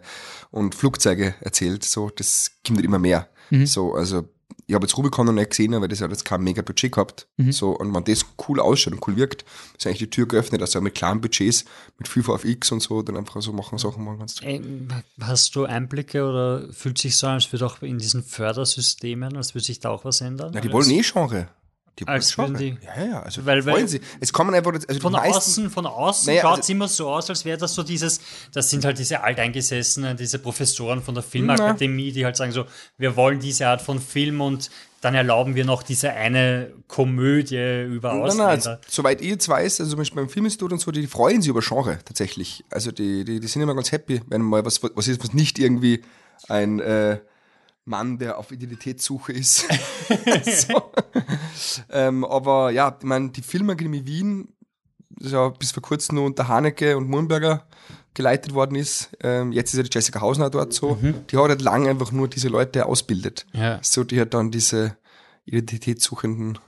und Flugzeuge erzählt, so, das kommt halt immer mehr. Mhm. So, also ich habe jetzt Rubicon noch nicht gesehen, weil das hat jetzt kein mega Budget gehabt. Mhm. So, und wenn das cool ausschaut und cool wirkt, ist eigentlich die Tür geöffnet, dass du auch mit kleinen Budgets, mit 5 auf X und so, dann einfach so machen, Sachen machen kannst. Hast du Einblicke oder fühlt sich so an, als würde auch in diesen Fördersystemen, als würde sich da auch was ändern? Ja, die wollen eh Genre. Die als schon. Die, ja, ja, also weil, freuen weil, sie. Es kommen einfach, also von außen, von außen naja, schaut es also, immer so aus, als wäre das so dieses, das sind halt diese alteingesessenen, diese Professoren von der Filmakademie, die halt sagen so, wir wollen diese Art von Film und dann erlauben wir noch diese eine Komödie über Ausländer. Nein, nein, soweit ich jetzt weiß, also zum Beispiel beim Filminstitut und so, die, die freuen sich über Genre tatsächlich. Also die, die, die sind immer ganz happy, wenn mal was, was ist, was nicht irgendwie ein äh, Mann, der auf Identitätssuche ist. so. ähm, aber ja, ich meine, die Filmakademie Wien, das ja bis vor kurzem nur unter Haneke und Murnberger geleitet worden ist. Ähm, jetzt ist ja die Jessica Hausner dort so. Mhm. Die hat halt lange einfach nur diese Leute ausbildet. Ja. So, die hat dann diese identitätssuchenden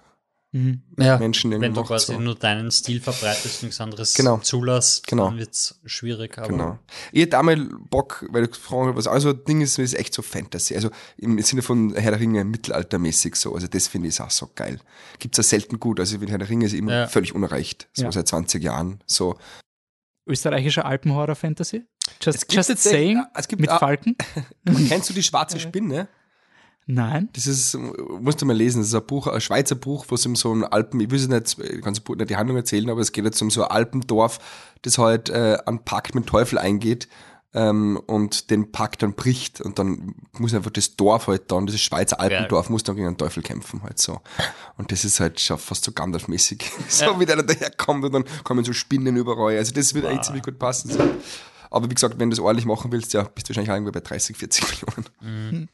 mhm. ja. Menschen irgendwie Wenn du quasi so. nur deinen Stil verbreitest, nichts anderes Genau. zulässt, Genau. dann wird es schwierig. Aber Genau. Ich hätte einmal Bock, weil du gefragt hast, was also Ding ist, ist echt so Fantasy. Also im Sinne von Herr der Ringe mittelaltermäßig so. Also das finde ich auch so geil. Gibt's ja selten gut. Also Herr der Ringe ist immer Ja. völlig unerreicht. So Ja. seit 20 Jahren. So. Österreichischer Alpenhorror-Fantasy? Es Just, gibt just saying? es gibt mit Falken? Kennst du die schwarze Spinne? Nein. Das ist, musst du mal lesen, das ist ein Buch, ein Schweizer Buch, wo es um so ein Alpen, ich will es nicht, ich kann nicht die Handlung erzählen, aber es geht jetzt um so ein Alpendorf, das halt äh, einen Pakt mit dem Teufel eingeht ähm, und den Pakt dann bricht und dann muss einfach das Dorf halt dann, dieses Schweizer Alpendorf, muss dann gegen den Teufel kämpfen halt so. Und das ist halt schon fast so Gandalf-mäßig. so Ja. wie der daherkommt und dann kommen so Spinnen überall. Also das wird eigentlich ziemlich gut passen. So. Aber wie gesagt, wenn du das ordentlich machen willst, ja, bist du wahrscheinlich auch irgendwo bei 30, 40 Millionen.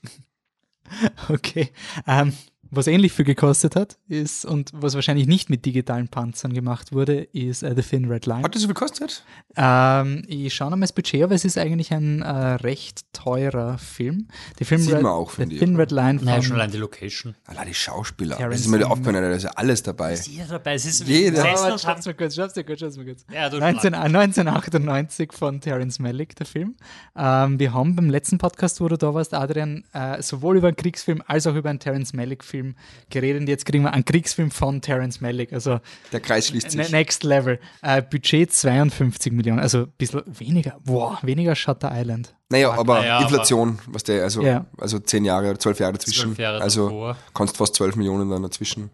Okay. Ähm, was ähnlich viel gekostet hat, ist und was wahrscheinlich nicht mit digitalen Panzern gemacht wurde, ist uh, The Thin Red Line. Hat das so viel gekostet? Ähm, ich schaue nochmal das Budget, aber es ist eigentlich ein äh, recht teurer Film. Der Film Sieht Red, man auch, The. Thin Red Line von schon allein die Location. Allein die Schauspieler. Terrence das ist mir aufgefallen, da ist ja alles dabei. Ist jeder dabei? Es ist Jeder. Uns schaff's mal kurz, schaff's mal kurz, schaff's mal kurz. Ja, du 19, äh, 1998 von Terence Malick, der Film. Ähm, wir haben beim letzten Podcast, wo du da warst, Adrian, äh, sowohl über einen Kriegsfilm als auch über einen Terence Malick-Film geredet. Und jetzt kriegen wir einen Kriegsfilm von Terence Malick. Also Der Kreis schließt ne- sich. next level. Äh, Budget 52 Millionen, also ein bisschen weniger. Boah, weniger Shutter Island. Naja, aber naja, Inflation, was der, also, Ja. also zehn Jahre oder zwölf Jahre dazwischen. Zwölf Jahre also davor. kannst fast zwölf Millionen dann dazwischen.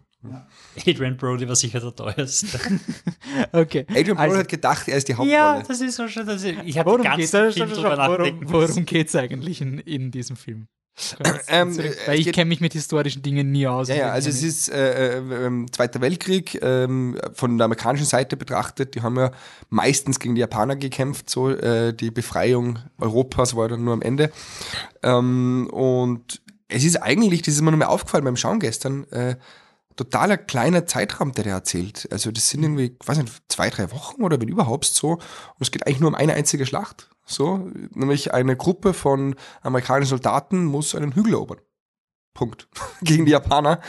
Adrian Brody war sicher der teuerste. Okay. Adrian Brody Also- hat gedacht, er ist die Hauptrolle. ja, das ist so schön. Dass ich, ich habe Worum ganz geht Film es drüber nachdenken worum, worum geht's eigentlich in, in diesem Film? Ähm, Weil es ich kenne mich mit historischen Dingen nie aus. Ja, ja, also es ist äh, äh, ähm, Zweiter Weltkrieg ähm, von der amerikanischen Seite betrachtet. Die haben ja meistens gegen die Japaner gekämpft, so äh, die Befreiung Europas war dann nur am Ende. Ähm, und es ist eigentlich, das ist mir nochmal aufgefallen beim Schauen gestern, äh, totaler kleiner Zeitraum, der der erzählt. Also das sind irgendwie, weiß nicht, zwei, drei Wochen oder wenn überhaupt so. Und es geht eigentlich nur um eine einzige Schlacht. So, nämlich eine Gruppe von amerikanischen Soldaten muss einen Hügel erobern. Punkt. Gegen die Japaner.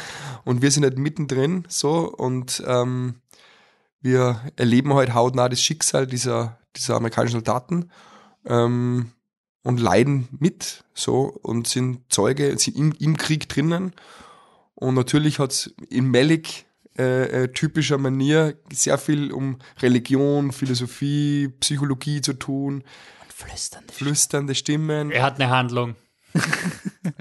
Und wir sind halt mittendrin so und ähm, wir erleben halt hautnah das Schicksal dieser, dieser amerikanischen Soldaten ähm, und leiden mit so und sind Zeuge, sind im, im Krieg drinnen. Und natürlich hat's in Malik äh, äh, typischer Manier sehr viel um Religion, Philosophie, Psychologie zu tun, flüsternde flüsternde Stimmen. Er hat eine Handlung.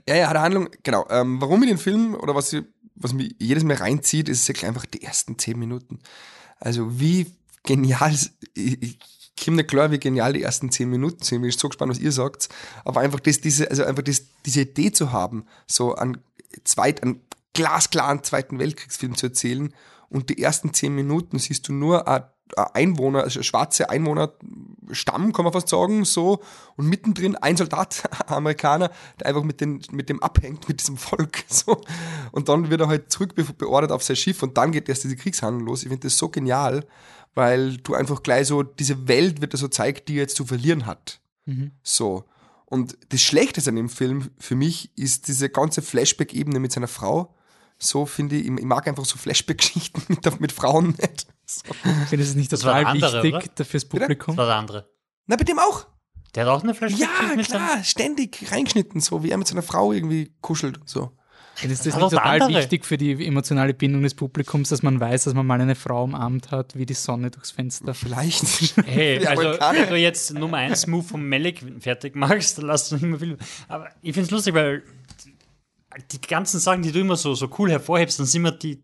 Ja, ja, hat eine Handlung. Genau. Ähm, warum ich den Film oder was, ich, was mich jedes Mal reinzieht, ist wirklich einfach die ersten zehn Minuten. Also wie genial, ich, ich komme nicht klar, wie genial die ersten zehn Minuten sind. Bin ich so gespannt, was ihr sagt. Aber einfach das, diese, also einfach das, diese Idee zu haben, so an zweit, an glasklaren Zweiten Weltkriegsfilm zu erzählen und die ersten zehn Minuten siehst du nur ein ein Einwohner, also schwarze Einwohnerstamm, kann man fast sagen, so, und mittendrin ein Soldat, ein Amerikaner, der einfach mit, den, mit dem abhängt, mit diesem Volk, so, und dann wird er halt zurück be- beordert auf sein Schiff und dann geht erst diese Kriegshandlung los. Ich finde das so genial, weil du einfach gleich so, diese Welt wird da so zeigt, die er jetzt zu verlieren hat. So. Und das Schlechteste an dem Film für mich ist diese ganze Flashback-Ebene mit seiner Frau. So finde ich, ich mag einfach so Flashback-Geschichten mit, mit Frauen nicht. So. Ich finde, es nicht Das war total der andere, wichtig oder? fürs Das Publikum. war der andere. Na, bei dem auch. Der hat auch eine Flashback Ja, mit seinem- klar, ständig reingeschnitten, so wie er mit seiner Frau irgendwie kuschelt und so. Und ist das war nicht total andere. wichtig für die emotionale Bindung des Publikums, dass man weiß, dass man mal eine Frau umarmt hat, wie die Sonne durchs Fenster? Vielleicht. Hey, also wenn du jetzt Nummer 1 Move vom Malik fertig machst, dann lass du nicht mehr viel. Aber ich finde es lustig, weil die ganzen Sachen, die du immer so, so cool hervorhebst, dann sind immer die,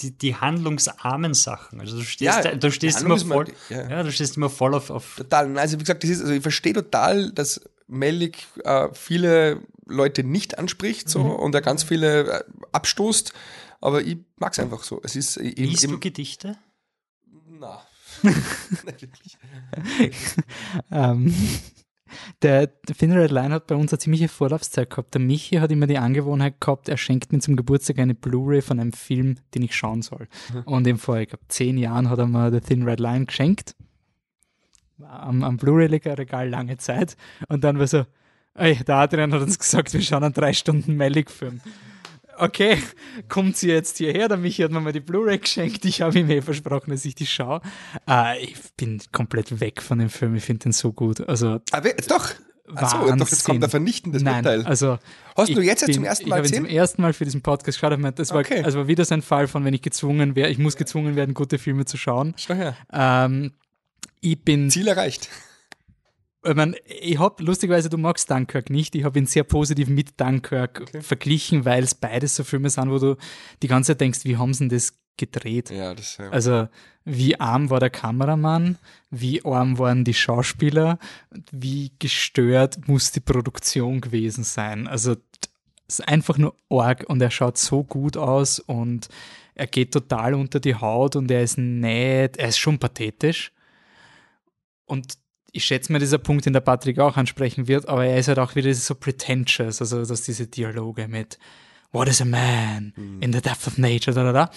die, die handlungsarmen Sachen. Also du stehst, Ja, du stehst immer voll, ja. ja. du stehst immer voll auf, auf Total. Also wie gesagt, das ist, also ich verstehe total, dass Melik äh, viele Leute nicht anspricht so Mhm. und er ganz viele äh, abstoßt, aber ich mag es einfach so. Es ist im, Liest du im, Gedichte? na. Nicht wirklich. Ähm, der, Thin Red Line hat bei uns eine ziemliche Vorlaufzeit gehabt. Der Michi hat immer die Angewohnheit gehabt, er schenkt mir zum Geburtstag eine Blu-ray von einem Film, den ich schauen soll. Und ihm vor, ich glaube, zehn Jahren hat er mir The Thin Red Line geschenkt. Am, am Blu-ray-Regal lange Zeit. Und dann war so, ey, der Adrian hat uns gesagt, wir schauen einen drei Stunden Malik-Film. Okay, kommt sie jetzt hierher? Der Michi hat mir mal die Blu-ray geschenkt. Ich habe ihm eh versprochen, dass ich die schaue. Äh, ich bin komplett weg von dem Film. Ich finde den so gut. Also, Aber jetzt doch. Achso, doch, jetzt kommt ein vernichtendes nein, Urteil. also. Hast du jetzt bin- zum ersten Mal Ich habe zum ersten Mal für diesen Podcast geschaut. Meine, Das war, Okay. also war wieder so ein Fall von, wenn ich gezwungen wäre, ich muss gezwungen werden, gute Filme zu schauen. Schau her. Ähm, ich bin Ziel erreicht. Ich, mein, ich habe, lustigerweise, du magst Dunkirk nicht. Ich habe ihn sehr positiv mit Dunkirk verglichen, weil es beides so Filme sind, wo du die ganze Zeit denkst, wie haben sie denn das gedreht? Ja, das ja. Also, wie arm war der Kameramann? Wie arm waren die Schauspieler? Wie gestört muss die Produktion gewesen sein? Also, es ist einfach nur arg und er schaut so gut aus und er geht total unter die Haut und er ist nett, er ist schon pathetisch. Und ich schätze mal, dieser Punkt, den der Patrick auch ansprechen wird, aber er ist halt auch wieder so pretentious, also dass diese Dialoge mit What is a man in the depth of nature, da, da, da.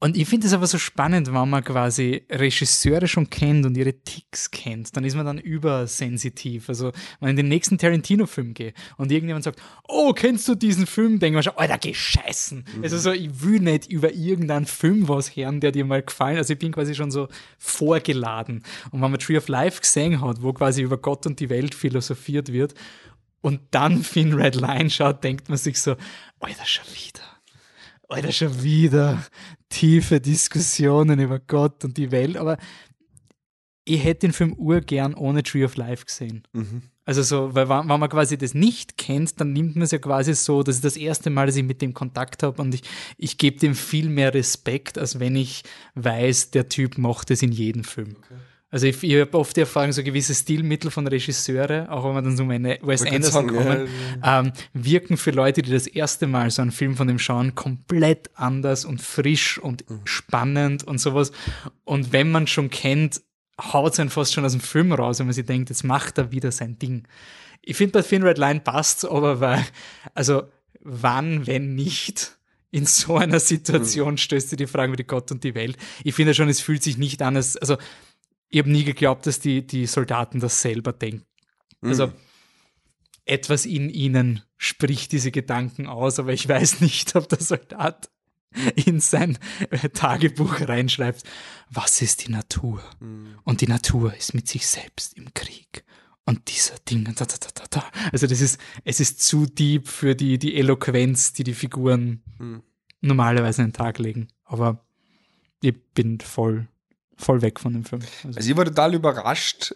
Und ich finde es aber so spannend, wenn man quasi Regisseure schon kennt und ihre Ticks kennt, dann ist man dann übersensitiv. Also, wenn ich in den nächsten Tarantino-Film gehe und irgendjemand sagt, oh, kennst du diesen Film? Denke ich mir schon, Alter, geh scheißen. Mhm. Also so, ich will nicht über irgendeinen Film was hören, der dir mal gefallen. Also ich bin quasi schon so vorgeladen. Und wenn man Tree of Life gesehen hat, wo quasi über Gott und die Welt philosophiert wird und dann Finn Red Line schaut, denkt man sich so, Alter, schon wieder. Alter, schon wieder tiefe Diskussionen über Gott und die Welt, aber ich hätte den Film urgern ohne Tree of Life gesehen. Mhm. Also so, weil wenn, man quasi das nicht kennt, dann nimmt man es ja quasi so, das ist das erste Mal, dass ich mit dem Kontakt habe und ich, ich gebe dem viel mehr Respekt, als wenn ich weiß, der Typ macht es in jedem Film. Okay. Also ich, ich habe oft die Erfahrung, so gewisse Stilmittel von Regisseure, auch wenn wir dann so meine Wes Anderson sagen, kommen, ja, ähm, wirken für Leute, die das erste Mal so einen Film von dem schauen, komplett anders und frisch und mhm. spannend und sowas. Und wenn man schon kennt, haut es einen fast schon aus dem Film raus, wenn man sich denkt, jetzt macht er wieder sein Ding. Ich finde bei Finn Red Line passt aber weil, also wann, wenn nicht, in so einer Situation mhm. stößt du die Frage über die Gott und die Welt. Ich finde schon, es fühlt sich nicht an, als, also ich habe nie geglaubt, dass die, die Soldaten das selber denken. Mhm. Also etwas in ihnen spricht diese Gedanken aus, aber ich weiß nicht, ob der Soldat in sein Tagebuch reinschreibt, was ist die Natur? Mhm. Und die Natur ist mit sich selbst im Krieg. Und dieser Ding, da, da, da, da. also das ist, es ist zu deep für die, die Eloquenz, die die Figuren mhm. normalerweise an den Tag legen. Aber ich bin voll voll weg von dem Film. Also, also ich war total überrascht.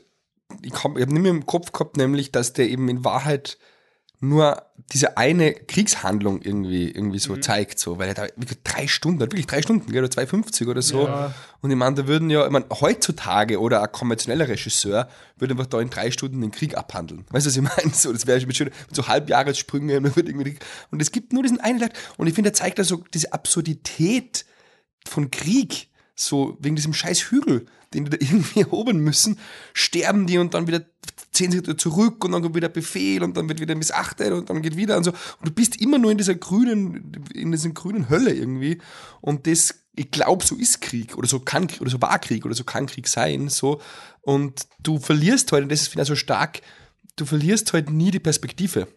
Ich, ich habe nicht mehr im Kopf gehabt, nämlich, dass der eben in Wahrheit nur diese eine Kriegshandlung irgendwie, irgendwie so mhm. zeigt, so, weil er da wirklich drei Stunden, wirklich drei Stunden, oder 2,50 oder so. Ja. Und ich meine, da würden ja, ich meine, heutzutage oder ein konventioneller Regisseur würde einfach da in drei Stunden den Krieg abhandeln. Weißt du, was ich meine? So, das wäre mit, mit so Halbjahressprüngen und es gibt nur diesen einen Tag. Und ich finde, er zeigt da so diese Absurdität von Krieg so wegen diesem scheiß Hügel, den die da irgendwie erobern müssen, sterben die und dann wieder zehn Sekunden zurück und dann kommt wieder Befehl und dann wird wieder missachtet und dann geht wieder und so. Und du bist immer nur in dieser grünen, in dieser grünen Hölle irgendwie. Und das, ich glaube, so ist Krieg oder so kann oder so war Krieg oder so kann Krieg sein, so. Und du verlierst heute, halt, und das ist ich so stark, du verlierst halt nie die Perspektive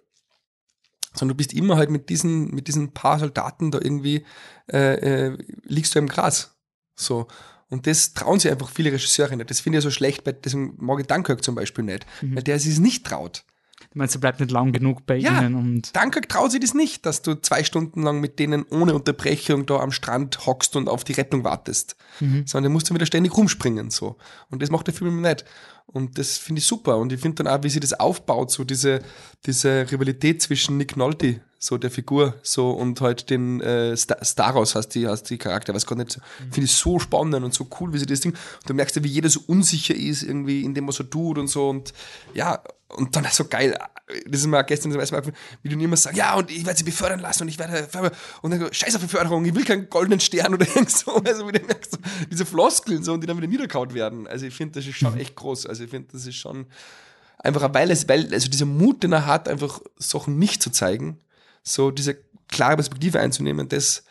sondern du bist immer halt mit diesen, mit diesen paar Soldaten da irgendwie, äh, äh, liegst du im Gras. So. Und das trauen sich einfach viele Regisseure nicht. Das finde ich ja so schlecht, bei deswegen mag ich Dunkirk zum Beispiel nicht, mhm. weil der sich es nicht traut. Du meinst, er bleibt nicht lang genug bei ja, ihnen? Und Dunkirk traut sich das nicht, dass du zwei Stunden lang mit denen ohne Unterbrechung da am Strand hockst und auf die Rettung wartest. Mhm. Sondern der musst du wieder ständig rumspringen. so. Und das macht der Film nicht. Und das finde ich super. Und ich finde dann auch, wie sie das aufbaut, so diese, diese Rivalität zwischen Nick Nolte, so der Figur, so und halt den äh, Star Staros heißt die, heißt die Charakter, weiß gar nicht, mhm. finde ich so spannend und so cool, wie sie das Ding. Und du merkst ja, wie jeder so unsicher ist, irgendwie in dem, was er tut und so. Und ja, und dann so geil, das ist mir gestern zum ersten Mal, wie du immer sagst, ja, und ich werde sie befördern lassen und ich werde, und dann scheiß auf Beförderung, ich will keinen goldenen Stern oder irgend so, also wie du merkst, so, diese Floskeln so, und die dann wieder niederkaut werden. Also ich finde, das ist schon echt groß. Also ich finde, das ist schon einfach, weil es, weil, also dieser Mut, den er hat, einfach Sachen nicht zu zeigen, so diese klare Perspektive einzunehmen, das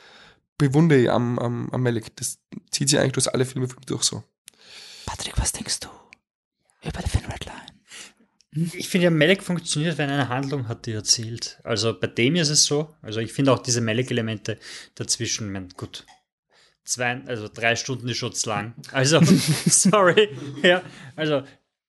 bewundere ich am, am, am Malik. Das zieht sich eigentlich durch alle Filme durch so. Patrick, was denkst du über den Film Red Line? Ich finde ja, Melek funktioniert, wenn er eine Handlung hat, die er erzählt. Also bei dem ist es so. Also ich finde auch diese Melek-Elemente dazwischen, mein, gut, zwei, also drei Stunden ist schon zu lang. Also, sorry. Ja, also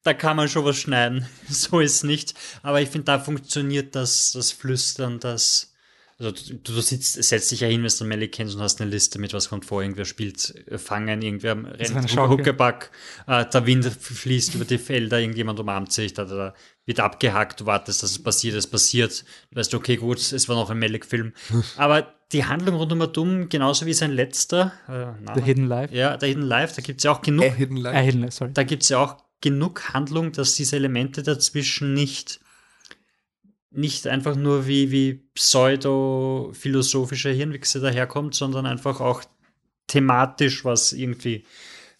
da kann man schon was schneiden. So ist es nicht. Aber ich finde, da funktioniert das, das Flüstern, das also du, du sitzt, setzt dich ja hin, wenn du Melly kennst und hast eine Liste mit, was kommt vor, irgendwer spielt äh, Fangen, irgendwer rennt Huckepack, äh, der Wind fließt über die Felder, irgendjemand umarmt sich, da, da wird abgehackt, du wartest, dass es passiert, es passiert, du weißt, okay, gut, es war noch ein Mellick-Film. Aber die Handlung rund um Dumm, genauso wie sein letzter, äh, The Hidden Life. Ja, The Hidden Life, da gibt es ja auch genug. A Hidden Life. A Hidden Life sorry. Da gibt es ja auch genug Handlung, dass diese Elemente dazwischen nicht nicht einfach nur wie, wie pseudo-philosophische Hirnwichse daherkommt, sondern einfach auch thematisch was irgendwie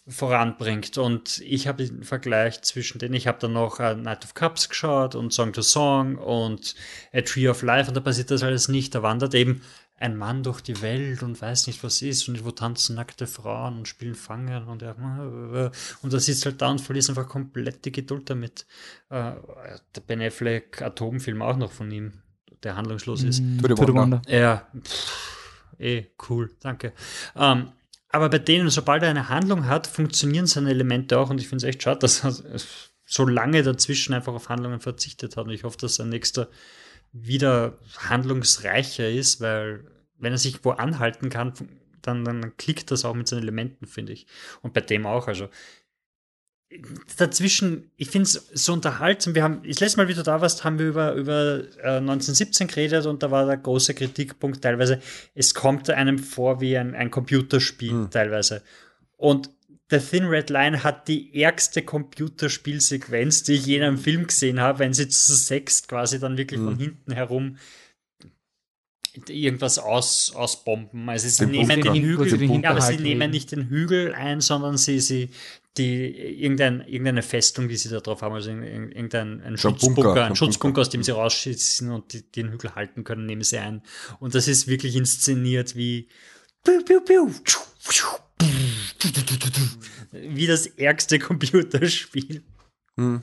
voranbringt. Und ich habe den Vergleich zwischen denen, ich habe dann noch uh, Night of Cups geschaut und Song to Song und A Tree of Life und da passiert das alles nicht. Da wandert eben ein Mann durch die Welt und weiß nicht, was ist und wo tanzen nackte Frauen und spielen Fangen und er, und da sitzt halt da und verliert einfach komplett die Geduld damit. Äh, der Ben Affleck Atomfilm auch noch von ihm, der handlungslos ist. Mm, to the Wonder. Ja, pff, eh, cool, danke. Ähm, aber bei denen, sobald er eine Handlung hat, funktionieren seine Elemente auch und ich finde es echt schade, dass er so lange dazwischen einfach auf Handlungen verzichtet hat und ich hoffe, dass sein nächster wieder handlungsreicher ist, weil wenn er sich wo anhalten kann, dann, dann klickt das auch mit seinen Elementen, finde ich. Und bei dem auch. Also dazwischen, ich finde es so unterhaltsam. Wir haben, das letzte Mal, wie du da warst, haben wir über, über äh, 1917 geredet und da war der große Kritikpunkt teilweise, es kommt einem vor wie ein, ein Computerspiel hm. teilweise. Und The Thin Red Line hat die ärgste Computerspielsequenz, die ich je in einem Film gesehen habe, wenn sie zu sechst quasi dann wirklich mhm. von hinten herum irgendwas aus, ausbomben. Also sie den nehmen den Hügel, den ja, aber sie nehmen nicht den Hügel ein, sondern sie, sie die irgendein, irgendeine Festung, die sie da drauf haben, also irgendein ein Schutzbunker, ein Schutzbunker, aus dem sie rausschießen und die, den Hügel halten können, nehmen sie ein. Und das ist wirklich inszeniert wie piu, piu, piu, wie das ärgste Computerspiel. Hm.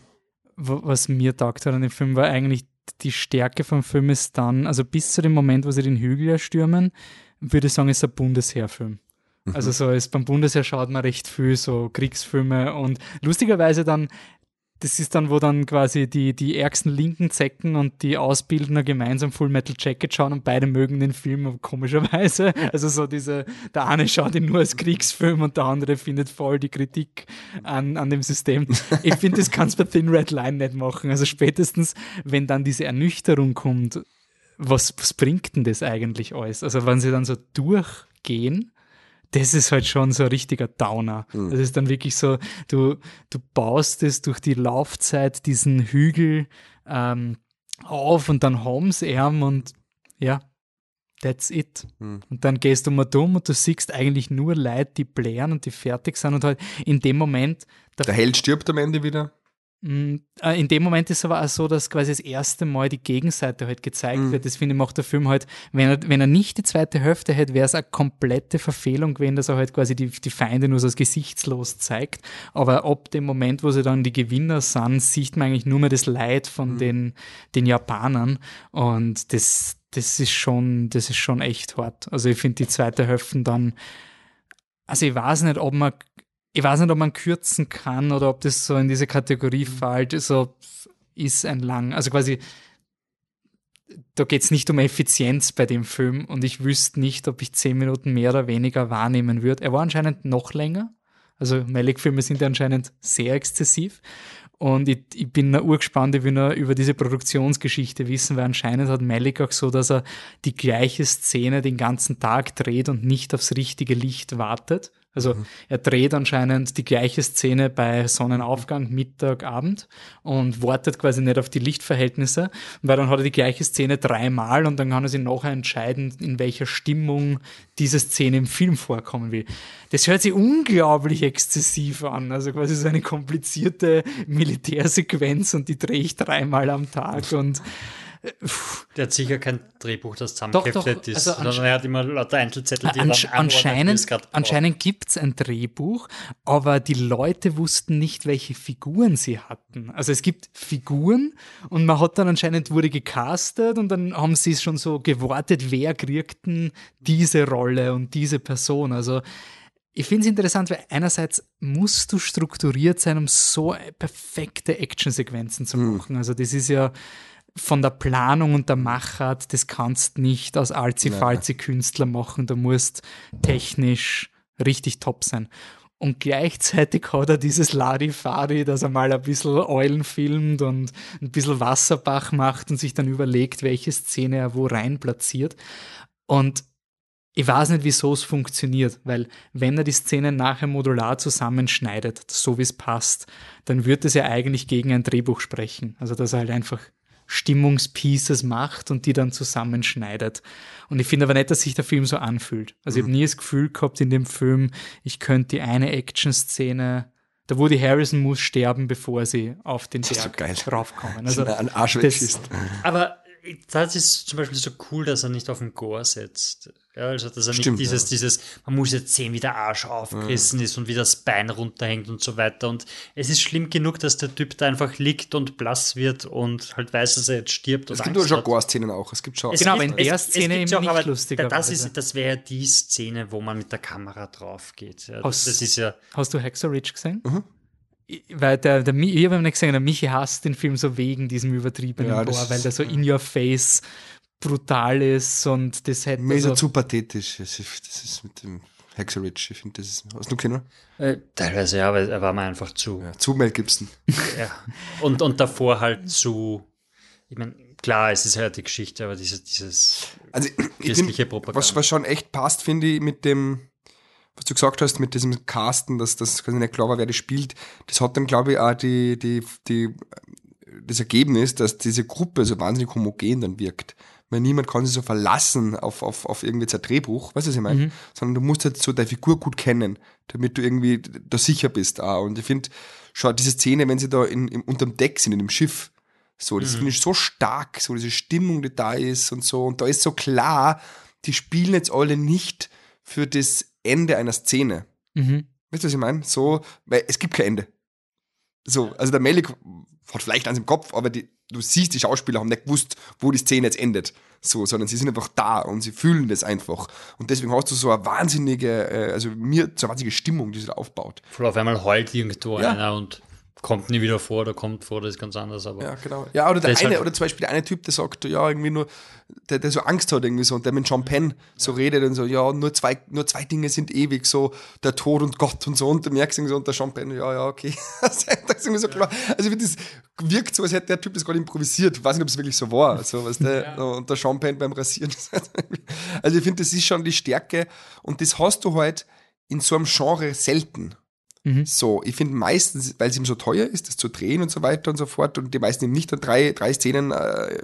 Was mir taugt hat an dem Film war eigentlich die Stärke vom Film ist dann, also bis zu dem Moment, wo sie den Hügel erstürmen, würde ich sagen, ist ein Bundesheerfilm. Mhm. Also so ist beim Bundesheer schaut man recht viel so Kriegsfilme und lustigerweise dann das ist dann, wo dann quasi die, die ärgsten linken Zecken und die Ausbildner gemeinsam Full Metal Jacket schauen und beide mögen den Film komischerweise. Also so diese, der eine schaut ihn nur als Kriegsfilm und der andere findet voll die Kritik an, an dem System. Ich finde, das kannst du bei Thin Red Line nicht machen. Also spätestens, wenn dann diese Ernüchterung kommt, was, was bringt denn das eigentlich alles? Also wenn sie dann so durchgehen, das ist halt schon so ein richtiger Downer. Mhm. Das ist dann wirklich so, du, du baust es durch die Laufzeit diesen Hügel ähm, auf und dann haben sie ihn und ja, that's it. Mhm. Und dann gehst du mal dumm und du siehst eigentlich nur Leute, die blären und die fertig sind und halt in dem Moment. Der, der Held stirbt am Ende wieder. Mm, äh, in dem Moment ist es aber auch so, dass quasi das erste Mal die Gegenseite halt gezeigt mhm. wird. Das finde ich macht der Film halt, wenn er, wenn er nicht die zweite Hälfte hätte, wäre es eine komplette Verfehlung gewesen, dass er halt quasi die, die Feinde nur so als gesichtslos zeigt. Aber ab dem Moment, wo sie dann die Gewinner sind, sieht man eigentlich nur mehr das Leid von mhm. den, den Japanern. Und das, das ist schon, das ist schon echt hart. Also ich finde die zweite Hälfte dann, also ich weiß nicht, ob man ich weiß nicht, ob man kürzen kann oder ob das so in diese Kategorie mhm. fällt, so ist ein lang, also quasi, da geht es nicht um Effizienz bei dem Film und ich wüsste nicht, ob ich zehn Minuten mehr oder weniger wahrnehmen würde. Er war anscheinend noch länger, also Malik-Filme sind anscheinend sehr exzessiv und ich, ich bin urgespannt, ich will noch über diese Produktionsgeschichte wissen, weil anscheinend hat Malik auch so, dass er die gleiche Szene den ganzen Tag dreht und nicht aufs richtige Licht wartet. Also mhm. er dreht anscheinend die gleiche Szene bei Sonnenaufgang, Mittag, Abend und wartet quasi nicht auf die Lichtverhältnisse, weil dann hat er die gleiche Szene dreimal und dann kann er sich nachher entscheiden, in welcher Stimmung diese Szene im Film vorkommen will. Das hört sich unglaublich exzessiv an, also quasi so eine komplizierte Militärsequenz und die drehe ich dreimal am Tag und der hat sicher kein Drehbuch, das zusammengeheftet ist, also sondern er hat immer lauter Einzelzettel, die ansch er Anscheinend, anscheinend gibt es ein Drehbuch, aber die Leute wussten nicht, welche Figuren sie hatten. Also es gibt Figuren und man hat dann anscheinend wurde gecastet und dann haben sie es schon so gewortet, wer kriegt denn diese Rolle und diese Person. Also ich finde es interessant, weil einerseits musst du strukturiert sein, um so perfekte Actionsequenzen zu hm. machen. Also das ist ja von der Planung und der Machart, das kannst nicht aus alzi-falzi Künstler machen. Du musst technisch richtig top sein. Und gleichzeitig hat er dieses Larifari, dass er mal ein bisschen Eulen filmt und ein bisschen Wasserbach macht und sich dann überlegt, welche Szene er wo rein platziert. Und ich weiß nicht, wieso es funktioniert, weil wenn er die Szenen nachher modular zusammenschneidet, so wie es passt, dann wird es ja eigentlich gegen ein Drehbuch sprechen. Also dass er halt einfach Stimmungspieces macht und die dann zusammenschneidet. Und ich finde aber nicht, dass sich der Film so anfühlt. Also ich habe nie das Gefühl gehabt in dem Film, ich könnte die eine Action-Szene der Woody Harrison muss sterben, bevor sie auf den Berg so raufkommen. Also, ein Arsch das, aber das ist zum Beispiel so cool, dass er nicht auf den Gore setzt. Ja, also, dass er Stimmt, nicht dieses, ja. dieses, man muss jetzt sehen, wie der Arsch aufgerissen ja. ist und wie das Bein runterhängt und so weiter. Und es ist schlimm genug, dass der Typ da einfach liegt und blass wird und halt weiß, dass er jetzt stirbt. Es gibt nur schon Gore-Szenen auch. Es gibt schon. Es genau, gibt, in der Szene es eben nicht lustiger. Das, ist, das wäre die Szene, wo man mit der Kamera drauf geht. Ja, hast, das ist ja. Hast du Hexer Rich gesehen? Mhm weil der, der, ich habe nicht gesehen, der Michi hasst den Film so wegen diesem übertriebenen ja, Boah, weil der so in your face brutal ist und das hätte. Mir ist er zu pathetisch. Das ist mit dem Hexerich, ich finde, das ist. Hast du kennen? Äh, teilweise ja, aber er war mir einfach zu. Ja, zu Mel Gibson. ja. Und, und davor halt zu. Ich meine, klar, es ist halt die Geschichte, aber dieses, dieses also, christliche Propaganda. Was, was schon echt passt, finde ich, mit dem was du gesagt hast mit diesem Casten, dass das quasi nicht klar war, wer das spielt, das hat dann, glaube ich, auch die, die, die, das Ergebnis, dass diese Gruppe so wahnsinnig homogen dann wirkt. Weil niemand kann sich so verlassen auf, auf, auf irgendwie ein Drehbuch, weißt du, was ich meine? Mhm. Sondern du musst halt so deine Figur gut kennen, damit du irgendwie da sicher bist. Auch. Und ich finde, schau, diese Szene, wenn sie da in, in, unterm Deck sind, in dem Schiff, so, das mhm. finde ich so stark, so diese Stimmung, die da ist und so. Und da ist so klar, die spielen jetzt alle nicht für das Ende einer Szene. Mhm. Weißt du, was ich meine? So, weil es gibt kein Ende. So, also der Melik hat vielleicht eins im Kopf, aber die, du siehst, die Schauspieler haben nicht gewusst, wo die Szene jetzt endet. So, sondern sie sind einfach da und sie fühlen das einfach. Und deswegen hast du so eine wahnsinnige, äh, also mir so eine wahnsinnige Stimmung, die sich da aufbaut. Voll auf einmal heult irgendwo ja. einer und kommt nie wieder vor oder kommt vor, das ist ganz anders. Aber ja, genau. Ja, oder der eine, halt oder zum Beispiel der eine Typ, der sagt, ja, irgendwie nur, der, der so Angst hat irgendwie so und der mit Jean Penn so ja. redet und so, ja, nur zwei, nur zwei Dinge sind ewig, so der Tod und Gott und so und du merkst irgendwie so und der Jean Penn, ja, ja, okay. das ist irgendwie so klar. Also wie das wirkt so, als hätte der Typ das gerade improvisiert. Ich weiß nicht, ob es wirklich so war. So, was der, ja. Und der Jean Penn beim Rasieren. also ich finde, das ist schon die Stärke und das hast du halt in so einem Genre selten. Mhm. So, ich finde meistens, weil es ihm so teuer ist, das zu drehen und so weiter und so fort und die meisten eben nicht an drei, drei Szenen äh,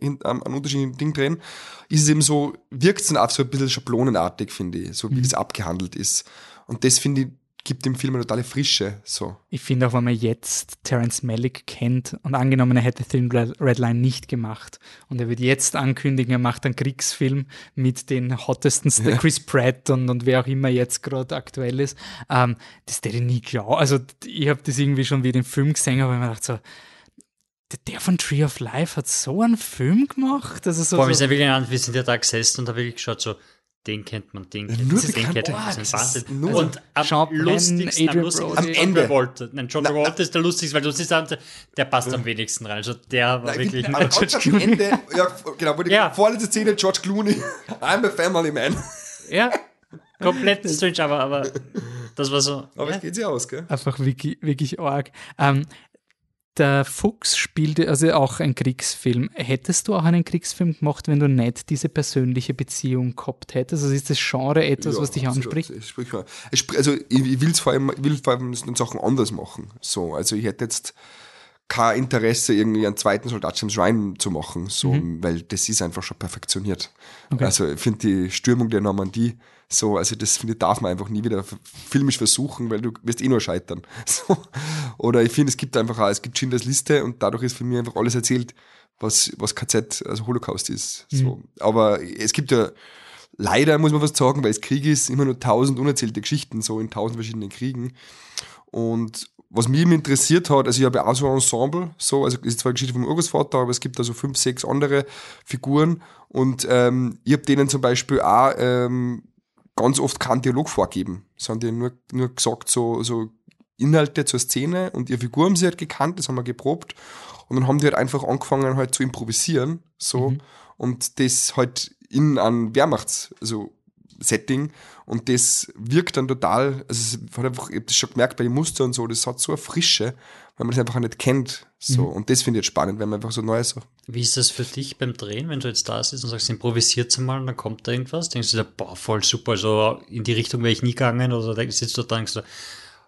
hin, an, an unterschiedlichen Dingen drehen, ist es eben so, wirkt es dann auch so ein bisschen schablonenartig, finde ich, so wie mhm. das abgehandelt ist. Und das finde ich gibt dem Film eine totale Frische. So. Ich finde auch, wenn man jetzt Terence Malick kennt und angenommen, er hätte Thin Red Line nicht gemacht und er wird jetzt ankündigen, er macht einen Kriegsfilm mit den hottesten ja. Chris Pratt und, und wer auch immer jetzt gerade aktuell ist, ähm, das hätte ich nie glauben. Also ich habe das irgendwie schon wie den Film gesehen, aber ich mir gedacht so, der von Tree of Life hat so einen Film gemacht. Also so, Boah, wir, sind wirklich, wir sind ja da gesessen und da wirklich geschaut, so, den kennt man, den kennt man, den kennt man. Das ist ein Wahnsinn. Und am Sean lustigsten, am, lustigsten am Ende. Travolta. Nein, John Travolta ist der lustigste, weil du siehst, der passt am wenigsten rein. Also der war Nein, wirklich... Aber George am Ende, ja, genau, wo die ja. vorletzte Szene, George Clooney, I'm a family man. Ja, komplett strange, aber, aber das war so... Aber ja. es geht sich aus, gell? Einfach wirklich, wirklich arg. Ähm, der Fuchs spielte also auch ein Kriegsfilm. Hättest du auch einen Kriegsfilm gemacht, wenn du nicht diese persönliche Beziehung gehabt hättest? Also ist das Genre etwas, ja, was dich anspricht? Also ich will vor allem, ich will vor allem Sachen anders machen. So, also ich hätte jetzt kein Interesse, irgendwie einen zweiten Soldat James Ryan zu machen, so, mhm. weil das ist einfach schon perfektioniert. Okay. Also ich finde die Stürmung der Normandie so, also das finde ich, darf man einfach nie wieder filmisch versuchen, weil du wirst eh nur scheitern. So. Oder ich finde, es gibt einfach auch, es gibt Schindlers Liste und dadurch ist für mich einfach alles erzählt, was, was KZ, also Holocaust ist. Mhm. So. Aber es gibt ja, leider muss man was sagen, weil es Krieg ist, immer nur tausend unerzählte Geschichten, so in tausend verschiedenen Kriegen. Und was mich interessiert hat, also ich habe auch so ein Ensemble, so, also es ist zwar eine Geschichte vom Urgroßvater, aber es gibt da so fünf, sechs andere Figuren und ähm, ich habe denen zum Beispiel auch ähm, ganz oft keinen Dialog vorgeben, sondern nur, nur gesagt, so, so Inhalte zur Szene und ihre Figur haben sie halt gekannt, das haben wir geprobt. Und dann haben die halt einfach angefangen halt zu improvisieren, so. Mhm. Und das halt in einem Wehrmachts, also Setting. Und das wirkt dann total, also es hat einfach, ich habe das schon gemerkt bei den Mustern und so, das hat so eine Frische, weil man das einfach nicht kennt. So. Mhm. Und das finde ich jetzt spannend, wenn man einfach so Neues so. Wie ist das für dich beim Drehen, wenn du jetzt da sitzt und sagst, improvisiert mal und dann kommt da irgendwas? Denkst du dir, boah, voll super, so in die Richtung wäre ich nie gegangen oder sitzt du da und denkst du,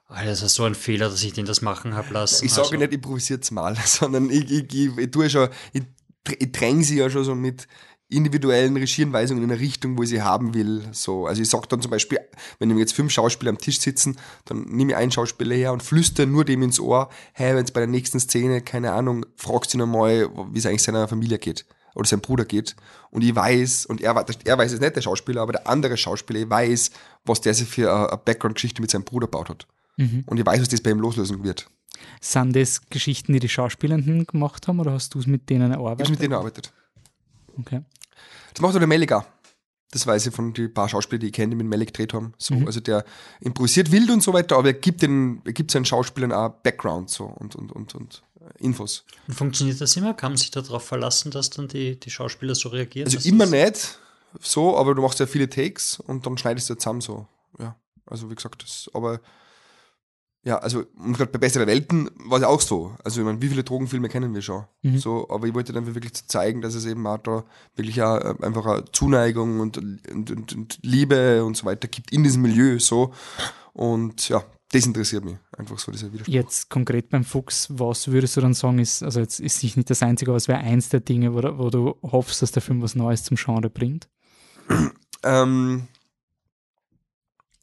Alter, das ist so ein Fehler, dass ich den das machen habe lassen. Ich sage also. nicht, improvisiert's mal, sondern ich, ich, ich, ich tue schon, ich, ich dränge sie ja schon so mit individuellen Regieanweisungen in eine Richtung, wo ich sie haben will. So, also ich sage dann zum Beispiel, wenn jetzt fünf Schauspieler am Tisch sitzen, dann nehme ich einen Schauspieler her und flüstere nur dem ins Ohr, hey, wenn es bei der nächsten Szene, keine Ahnung, fragst du ihn einmal, wie es eigentlich seiner Familie geht oder seinem Bruder geht. Und ich weiß, und er, er weiß es nicht, der Schauspieler, aber der andere Schauspieler weiß, was der sich für eine Background-Geschichte mit seinem Bruder baut hat. Mhm. Und ich weiß, was das bei ihm loslösen wird. Sind das Geschichten, die die Schauspielenden gemacht haben oder hast du es mit denen erarbeitet? Ich habe mit denen erarbeitet. Okay. Das macht auch der Melliger. Das weiß ich von den paar Schauspielern, die ich kenne, die mit Mellick gedreht haben. So, mhm. Also der improvisiert wild und so weiter, aber er gibt, den, er gibt seinen Schauspielern auch Background so und, und, und, und Infos. Und funktioniert das immer? Kann man sich darauf verlassen, dass dann die, die Schauspieler so reagieren? Also immer nicht so, aber du machst ja viele Takes und dann schneidest du zusammen so. Ja, also wie gesagt, das, aber ja, also und gerade bei Bessere Welten war es auch so. Also ich meine, wie viele Drogenfilme kennen wir schon? Mhm. So, aber ich wollte dann wirklich zeigen, dass es eben auch da wirklich auch äh, einfach eine Zuneigung und, und, und, und Liebe und so weiter gibt in diesem Milieu so. Und ja, das interessiert mich einfach so, dieser Widerspruch. Jetzt konkret beim Fuchs, was würdest du dann sagen, ist, also jetzt ist nicht das Einzige, aber es wäre eins der Dinge, wo, wo, du hoffst, dass der Film was Neues zum Genre bringt? ähm,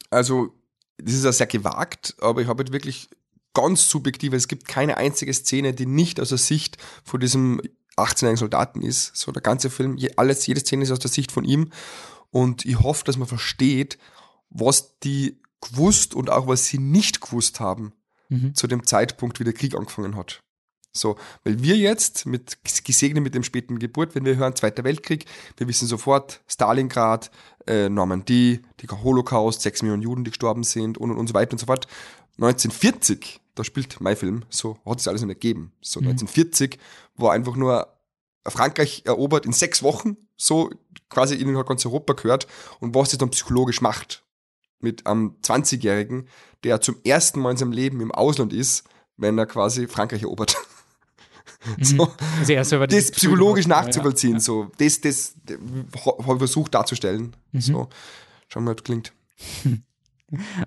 also das ist ja sehr gewagt, aber ich habe halt wirklich ganz subjektiv, es gibt keine einzige Szene, die nicht aus der Sicht von diesem 18-jährigen Soldaten ist. So der ganze Film, alles, jede Szene ist aus der Sicht von ihm. Und ich hoffe, dass man versteht, was die gewusst und auch was sie nicht gewusst haben mhm. zu dem Zeitpunkt, wie der Krieg angefangen hat. So, weil wir jetzt mit gesegnet mit dem späten Geburt, wenn wir hören Zweiter Weltkrieg, wir wissen sofort Stalingrad, äh, Normandie, der Holocaust, sechs Millionen Juden, die gestorben sind und, und, und so weiter und so fort. 1940, da spielt mein Film, so hat es alles nicht gegeben. So mhm. 1940 war einfach nur Frankreich erobert in sechs Wochen, so quasi hat ganz Europa gehört und was das dann psychologisch macht mit einem 20-Jährigen, der zum ersten Mal in seinem Leben im Ausland ist, wenn er quasi Frankreich erobert. Mhm. So, also das psychologisch nachzuvollziehen, ja. so, das, das, das habe ich versucht darzustellen. Mhm. So, schauen wir mal, ob das klingt.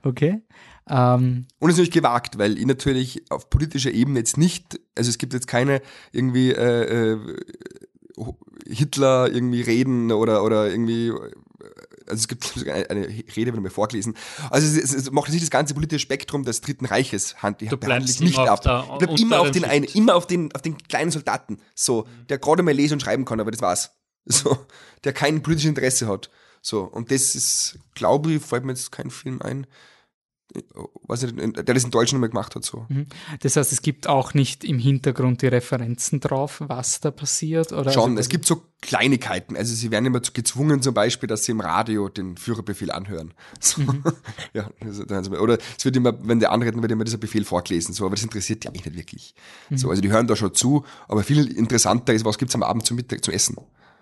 Okay. Um. Ähm, und es ist natürlich gewagt, weil ich natürlich auf politischer Ebene jetzt nicht, also es gibt jetzt keine irgendwie äh, äh, Hitler irgendwie reden oder, oder irgendwie also es gibt eine Rede, wenn wir vorgelesen. Also es, es macht sich das ganze politische Spektrum des Dritten Reiches Hand, du bleibst nicht ab. Ich bleib immer auf den einen, immer auf den, auf den kleinen Soldaten, so, der gerade mal lesen und schreiben kann, aber das war's. So, der kein politisches Interesse hat. So, und das ist, glaube ich, fällt mir jetzt kein Film ein, weiß nicht, der das in Deutschland mal gemacht hat. So. Mhm. Das heißt, es gibt auch nicht im Hintergrund die Referenzen drauf, was da passiert? Oder Schon, also, es gibt so Kleinigkeiten. Also sie werden immer gezwungen zum Beispiel, dass sie im Radio den Führerbefehl anhören. So. Mhm. ja, oder es wird immer, wenn der anreden, wird immer dieser Befehl vorgelesen. So, aber das interessiert die eigentlich nicht wirklich. Mhm. So, also die hören da schon zu, aber viel interessanter ist, was gibt es am Abend zum Mittag zum Essen?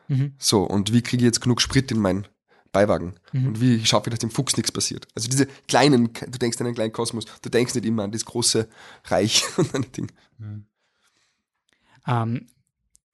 Mhm. So, und wie kriege ich jetzt genug Sprit in mein Beiwagen. Mhm. Und wie schaffe ich, dass dem Fuchs nichts passiert? Also diese kleinen, du denkst an einen kleinen Kosmos, du denkst nicht immer an das große Reich und an Ding. Mhm. Ähm,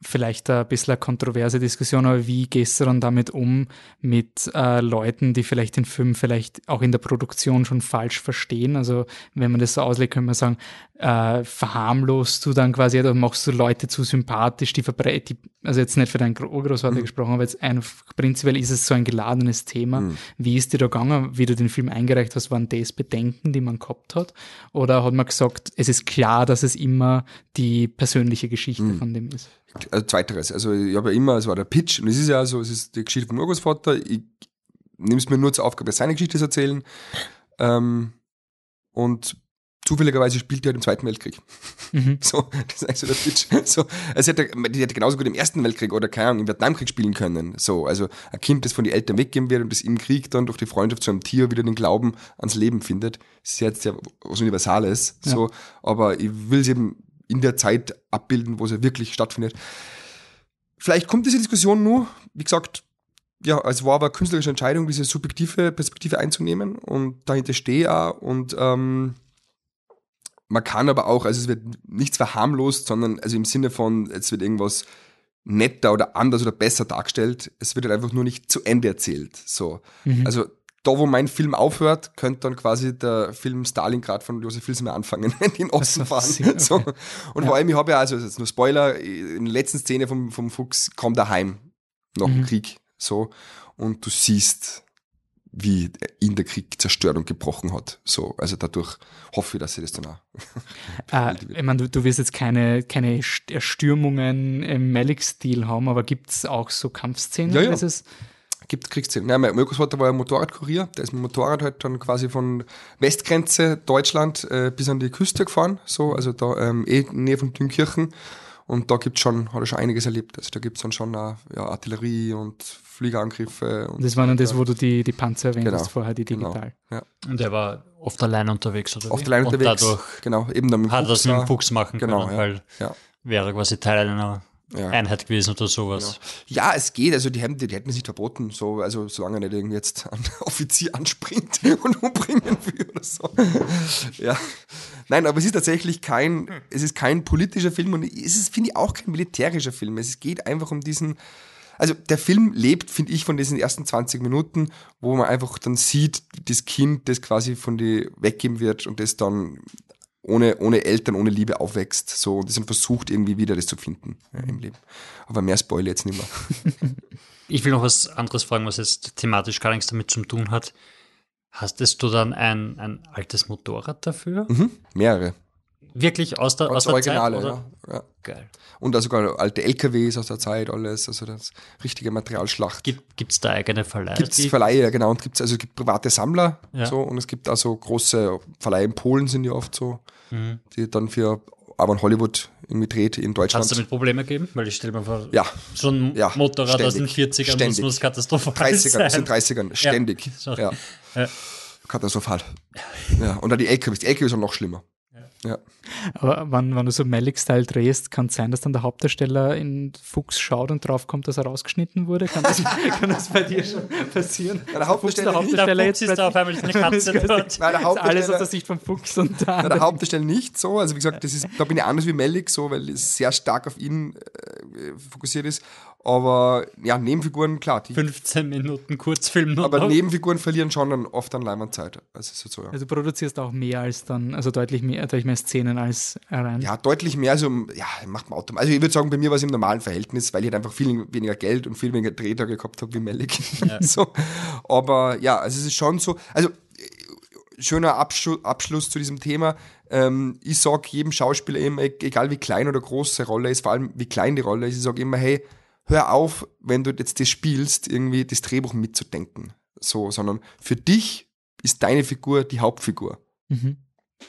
vielleicht ein bisschen eine kontroverse Diskussion, aber wie gehst du dann damit um mit äh, Leuten, die vielleicht den Film vielleicht auch in der Produktion schon falsch verstehen? Also wenn man das so auslegt, können wir sagen, äh, verharmlost du dann quasi oder machst du Leute zu sympathisch, die verbreiten, also jetzt nicht für deinen Urgroßvater mhm. gesprochen, aber jetzt einfach prinzipiell ist es so ein geladenes Thema. Mhm. Wie ist dir da gegangen, wie du den Film eingereicht hast? Waren das Bedenken, die man gehabt hat? Oder hat man gesagt, es ist klar, dass es immer die persönliche Geschichte mhm. von dem ist? Also zweiteres. Also ich habe ja immer, es war der Pitch und es ist ja so, es ist die Geschichte von Urgroßvater. Ich nehme es mir nur zur Aufgabe, seine Geschichte zu erzählen. Ähm, und zufälligerweise spielt er halt im Zweiten Weltkrieg. Mhm. So, das ist eigentlich so der Pitch. So, also hätte, die hätte genauso gut im Ersten Weltkrieg oder keine Ahnung, im Vietnamkrieg spielen können. So, also ein Kind, das von den Eltern weggehen wird und das im Krieg dann durch die Freundschaft zu einem Tier wieder den Glauben ans Leben findet, ist jetzt ja was Universales. Ja. So, aber ich will es eben in der Zeit abbilden, wo es ja wirklich stattfindet. Vielleicht kommt diese Diskussion nur, wie gesagt, ja, es war aber eine künstlerische Entscheidung, diese subjektive Perspektive einzunehmen und dahinter stehe ich auch und ähm, man kann aber auch, also es wird nichts verharmlost, sondern also im Sinne von, es wird irgendwas netter oder anders oder besser dargestellt, es wird halt einfach nur nicht zu Ende erzählt. So. Mhm. Also da, wo mein Film aufhört, könnte dann quasi der Film Stalingrad von Josef Filsmer anfangen, in den Osten fahren. Okay. So. Und ja. vor allem, ich habe ja, also jetzt nur Spoiler, in der letzten Szene vom, vom Fuchs kommt er heim nach dem mhm. Krieg. So. Und du siehst, wie ihn der Krieg zerstört und gebrochen hat. So, also dadurch hoffe ich, dass sie das dann auch. äh, ich meine, du, du wirst jetzt keine, keine Erstürmungen im Malik-Stil haben, aber gibt es auch so Kampfszenen? Ja, ja. Es gibt Kriegsszenen. Ja, mein Großvater war ein Motorradkurier, der ist mit dem Motorrad halt dann quasi von Westgrenze Deutschland äh, bis an die Küste gefahren, so, also da ähm, eh in Nähe von Dünkirchen. Und da gibt's schon, hat er schon einiges erlebt. Also da gibt's dann schon auch, ja, Artillerie und Fliegerangriffe. Und das war dann das, wo du die, die Panzer erwähnt genau, hast vorher, die genau, digital. Genau, ja. Und er war oft allein unterwegs, oder? Oft allein unterwegs. Und dadurch genau, eben dann mit hat er das mit dem Fuchs machen genau, können, ja, weil ja. wäre quasi Teil einer ja. Einheit gewesen oder sowas. Genau. Ja, es geht. Also die hätten, die hätten es nicht verboten, so, also solange er nicht irgendwie jetzt ein Offizier anspringt und umbringen will oder so. ja. Nein, aber es ist tatsächlich kein, es ist kein politischer Film und es ist, finde ich, auch kein militärischer Film. Es geht einfach um diesen, also der Film lebt, finde ich, von diesen ersten 20 Minuten, wo man einfach dann sieht, das Kind, das quasi von die weggeben wird und das dann ohne, ohne Eltern, ohne Liebe aufwächst, so, und das dann versucht irgendwie wieder das zu finden ja, im Leben. Aber mehr spoil jetzt nicht mehr. ich will noch was anderes fragen, was jetzt thematisch gar nichts damit zu tun hat. Hastest du dann ein, ein altes Motorrad dafür? Mhm, mehrere. Wirklich aus der, aus der Originale, Zeit? Ja, ja. Geil. Und da sogar alte LKWs aus der Zeit, alles, also das richtige Materialschlacht. Gibt es da eigene Verleihe? Gibt es Verleihe, ja genau. Und gibt's, also es gibt private Sammler ja. so und es gibt also große Verleihe in Polen sind ja oft so, mhm. die dann für aber in Hollywood irgendwie dreht in Deutschland. Hast du damit Probleme gegeben? Weil ich stelle mir vor, ja. so ein ja, Motorrad ständig, aus den 40ern ständig. muss, katastrophal 30ern, sein. Aus den 30ern, ständig. Ja. ja. Katastrophal. Ja. Und dann die LKWs. Die LKWs sind noch schlimmer. Ja. Aber wenn, wenn du so Malik-Style drehst, kann es sein, dass dann der Hauptdarsteller in Fuchs schaut und draufkommt, dass er rausgeschnitten wurde? Kann das, kann das bei dir schon passieren? Ja, der Hauptdarsteller, der Hauptdarsteller jetzt ist da auf einmal eine Katze dort. Nein, der Hauptdarsteller, alles aus der Sicht vom Fuchs und da. Nein, der Hauptdarsteller nicht so. Also wie gesagt, das ist, da bin ich anders wie Malik so, weil es sehr stark auf ihn äh, fokussiert ist. Aber ja, Nebenfiguren, klar. Die, 15 Minuten Kurzfilm noch. Aber Nebenfiguren verlieren schon dann oft an Leinwandzeit. Also, so, ja. also du produzierst auch mehr als dann, also deutlich mehr, deutlich mehr Szenen als rein. Ja, deutlich mehr, also ja, macht man automatisch. Also ich würde sagen, bei mir war es im normalen Verhältnis, weil ich halt einfach viel weniger Geld und viel weniger Drehtage gehabt habe wie Malik. Ja. so. Aber ja, also es ist schon so, also schöner Abschluss, Abschluss zu diesem Thema. Ähm, ich sage jedem Schauspieler immer, egal wie klein oder groß die Rolle ist, vor allem wie klein die Rolle ist, ich sage immer, hey, hör auf, wenn du jetzt das spielst, irgendwie das Drehbuch mitzudenken. So, sondern für dich ist deine Figur die Hauptfigur. Mhm.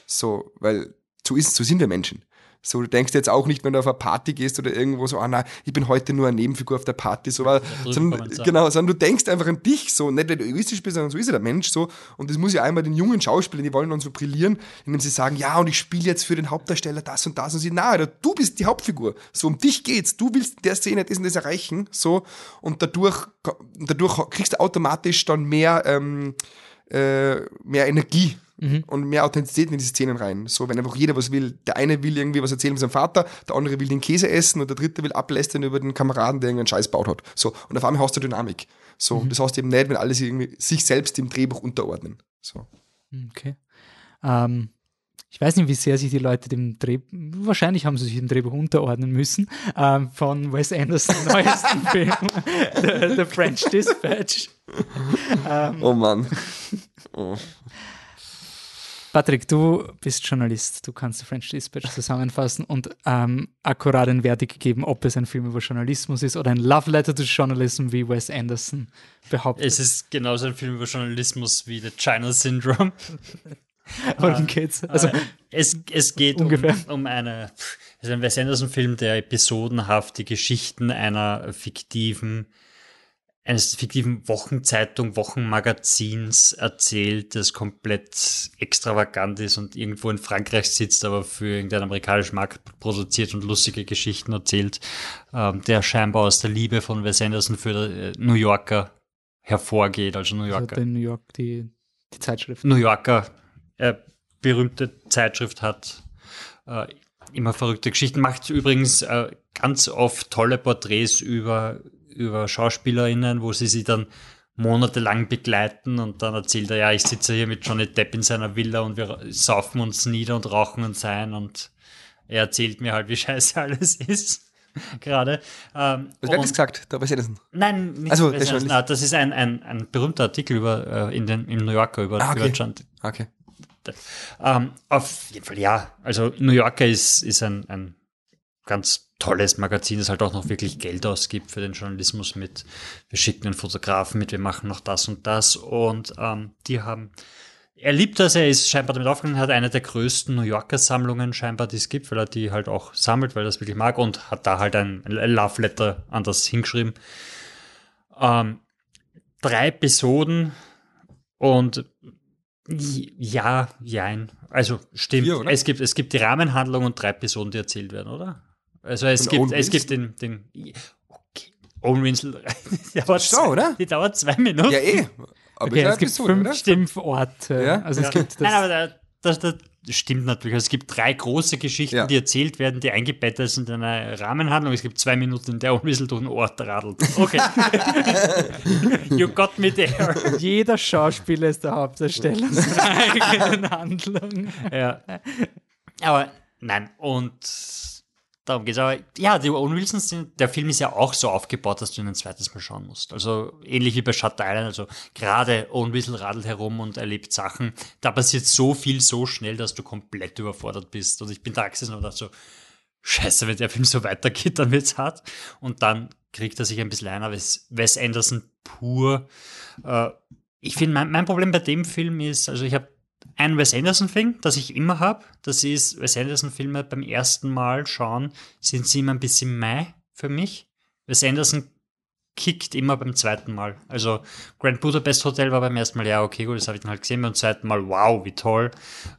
So, weil so ist, so sind wir Menschen. So, du denkst jetzt auch nicht, wenn du auf eine Party gehst oder irgendwo so, ah nein, ich bin heute nur eine Nebenfigur auf der Party, so, weil, sondern, genau, sondern du denkst einfach an dich so, nicht, weil du egoistisch bist, sondern so ist ja der Mensch so. Und das muss ja einmal den jungen Schauspielern, die wollen dann so brillieren, indem sie sagen, ja, und ich spiele jetzt für den Hauptdarsteller das und das und sie, na, du bist die Hauptfigur. So, um dich geht's. Du willst in der Szene das und das erreichen, so, und dadurch, dadurch kriegst du automatisch dann mehr, ähm, äh, mehr Energie mhm. und mehr Authentizität in diese Szenen rein. So, wenn einfach jeder was will. Der eine will irgendwie was erzählen mit seinem Vater, der andere will den Käse essen und der dritte will ablästern über den Kameraden, der irgendeinen Scheiß baut hat. So, und auf einmal hast du Dynamik. So, mhm. das heißt eben nicht, wenn alle sich, irgendwie sich selbst im Drehbuch unterordnen. So. Okay. Ähm, ich weiß nicht, wie sehr sich die Leute dem Drehbuch, wahrscheinlich haben sie sich dem Drehbuch unterordnen müssen, ähm, von Wes Anderson neuesten Film, The, The, French Dispatch. ähm, oh Mann. Oh. Patrick, du bist Journalist, du kannst French Dispatch zusammenfassen und ähm, akkurat ein Wertig geben, ob es ein Film über Journalismus ist oder ein Love Letter to Journalism, wie Wes Anderson behauptet. Es ist genauso ein Film über Journalismus wie The China Syndrome. Worum geht's? Also, es, es geht um, um, eine, also ein Wes Anderson-Film, der episodenhaft die Geschichten einer fiktiven eines fiktiven Wochenzeitung, Wochenmagazins erzählt, das komplett extravagant ist und irgendwo in Frankreich sitzt, aber für irgendeinen amerikanischen Markt produziert und lustige Geschichten erzählt, ähm, der scheinbar aus der Liebe von Wes Anderson für äh, New Yorker hervorgeht, also New also Yorker. Also New York, die, die Zeitschrift. New Yorker, äh, berühmte Zeitschrift hat, äh, immer verrückte Geschichten, macht übrigens äh, ganz oft tolle Porträts über über SchauspielerInnen, wo sie sie dann monatelang begleiten und dann erzählt er, ja, ich sitze hier mit Johnny Depp in seiner Villa und wir saufen uns nieder und rauchen uns ein und er erzählt mir halt, wie scheiße alles ist. Gerade. Ähm, Was wird das gesagt? Der Wes Anderson? Nein, nicht also, Wes Anderson. Ah, das ist ein, ein, ein berühmter Artikel über, äh, in den, im New Yorker über, ah, okay. über John. Okay. Ähm, auf jeden Fall, ja. Also New Yorker ist, ist ein, ein ganz tolles Magazin, das halt auch noch wirklich Geld ausgibt für den Journalismus mit, wir schicken den Fotografen mit, wir machen noch das und das und ähm, die haben, er liebt das, er ist scheinbar damit aufgegangen, hat eine der größten New Yorker Sammlungen scheinbar, die es gibt, weil er die halt auch sammelt, weil er das wirklich mag und hat da halt ein, ein Love Letter an das hingeschrieben. Ähm, drei Episoden und ja, jein. Also stimmt. Vier, es, gibt, es gibt die Rahmenhandlung und drei Episoden, die erzählt werden, oder? Also es gibt, es gibt den, den okay. Owen Winslow, die dauert, so, oder? die dauert zwei Minuten. Ja, eh. Aber okay, es gibt Episode, fünf oder? Stimmorte. Ja? Also ja. es gibt das Nein, aber da, das, das stimmt natürlich. Also es gibt drei große Geschichten, ja. die erzählt werden, die eingebettet sind in eine Rahmenhandlung. Es gibt zwei Minuten, in der Owen Winslow durch den Ort radelt. Okay. you got me there. Jeder Schauspieler ist der Hauptdarsteller seiner eigenen Handlung. Ja. Aber nein, und Darum geht's. Aber ja, die Owen Wilsons, der Film ist ja auch so aufgebaut, dass du ihn ein zweites Mal schauen musst. Also ähnlich wie bei Shutter Island. Also gerade Owen Wilson radelt herum und erlebt Sachen. Da passiert so viel so schnell, dass du komplett überfordert bist. Und ich bin da gesessen und dachte so, scheiße, wenn der Film so weitergeht, dann wird's hart. Und dann kriegt er sich ein bisschen ein, aber Wes Anderson pur. Äh, ich finde, mein, mein Problem bei dem Film ist, also ich habe ein Wes Anderson-Thing, das ich immer habe. Das ist, Wes Anderson-Filme beim ersten Mal schauen, sind sie immer ein bisschen Mai für mich. Wes Anderson kickt immer beim zweiten Mal. Also Grand Budapest Hotel war beim ersten Mal, ja, okay, gut, das habe ich dann halt gesehen. Beim zweiten Mal, wow, wie toll.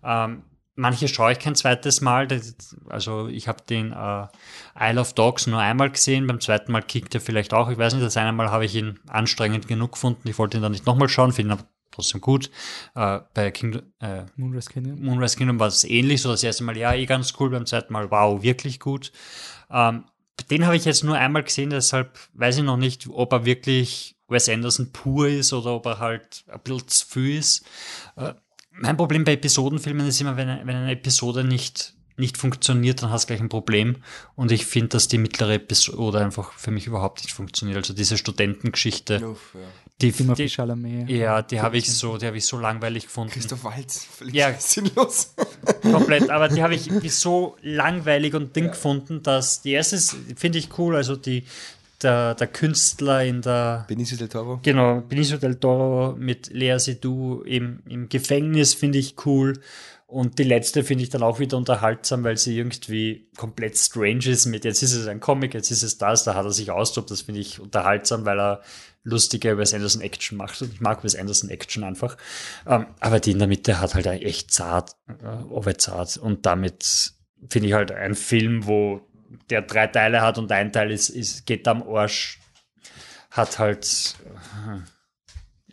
Ähm, manche schaue ich kein zweites Mal. Also ich habe den äh, Isle of Dogs nur einmal gesehen. Beim zweiten Mal kickt er vielleicht auch. Ich weiß nicht, das eine Mal habe ich ihn anstrengend genug gefunden. Ich wollte ihn dann nicht nochmal schauen, finde ihn trotzdem gut. Äh, bei Kingdom, äh, Moonrise Kingdom. Moonrise Kingdom war es ähnlich, so das erste Mal, ja, eh ganz cool, beim zweiten Mal, wow, wirklich gut. Ähm, den habe ich jetzt nur einmal gesehen, deshalb weiß ich noch nicht, ob er wirklich Wes Anderson pur ist oder ob er halt ein bisschen zu viel ist. Äh, mein Problem bei Episodenfilmen ist immer, wenn, wenn eine Episode nicht nicht funktioniert, dann hast du gleich ein Problem. Und ich finde, dass die mittlere Episode einfach für mich überhaupt nicht funktioniert. Also diese Studentengeschichte, Uff, ja. Die, die, die ja, die habe ich so, die habe ich so langweilig gefunden. Christoph Waltz, völlig ja, sinnlos. Komplett, aber die habe ich so langweilig und Ding ja. gefunden, dass die erste finde ich cool, also die, der, der Künstler in der. Benicio del Toro. Genau, Benicio del Toro mit Lea Seydoux im, im Gefängnis finde ich cool. Und die letzte finde ich dann auch wieder unterhaltsam, weil sie irgendwie komplett strange ist mit, jetzt ist es ein Comic, jetzt ist es das, da hat er sich austobt, das finde ich unterhaltsam, weil er lustige Wes Anderson Action macht. Und ich mag Wes Anderson Action einfach. Ähm, aber die in der Mitte hat halt echt zart, äh, zart. Und damit finde ich halt ein Film, wo der drei Teile hat und ein Teil ist, ist geht am Arsch, hat halt, äh,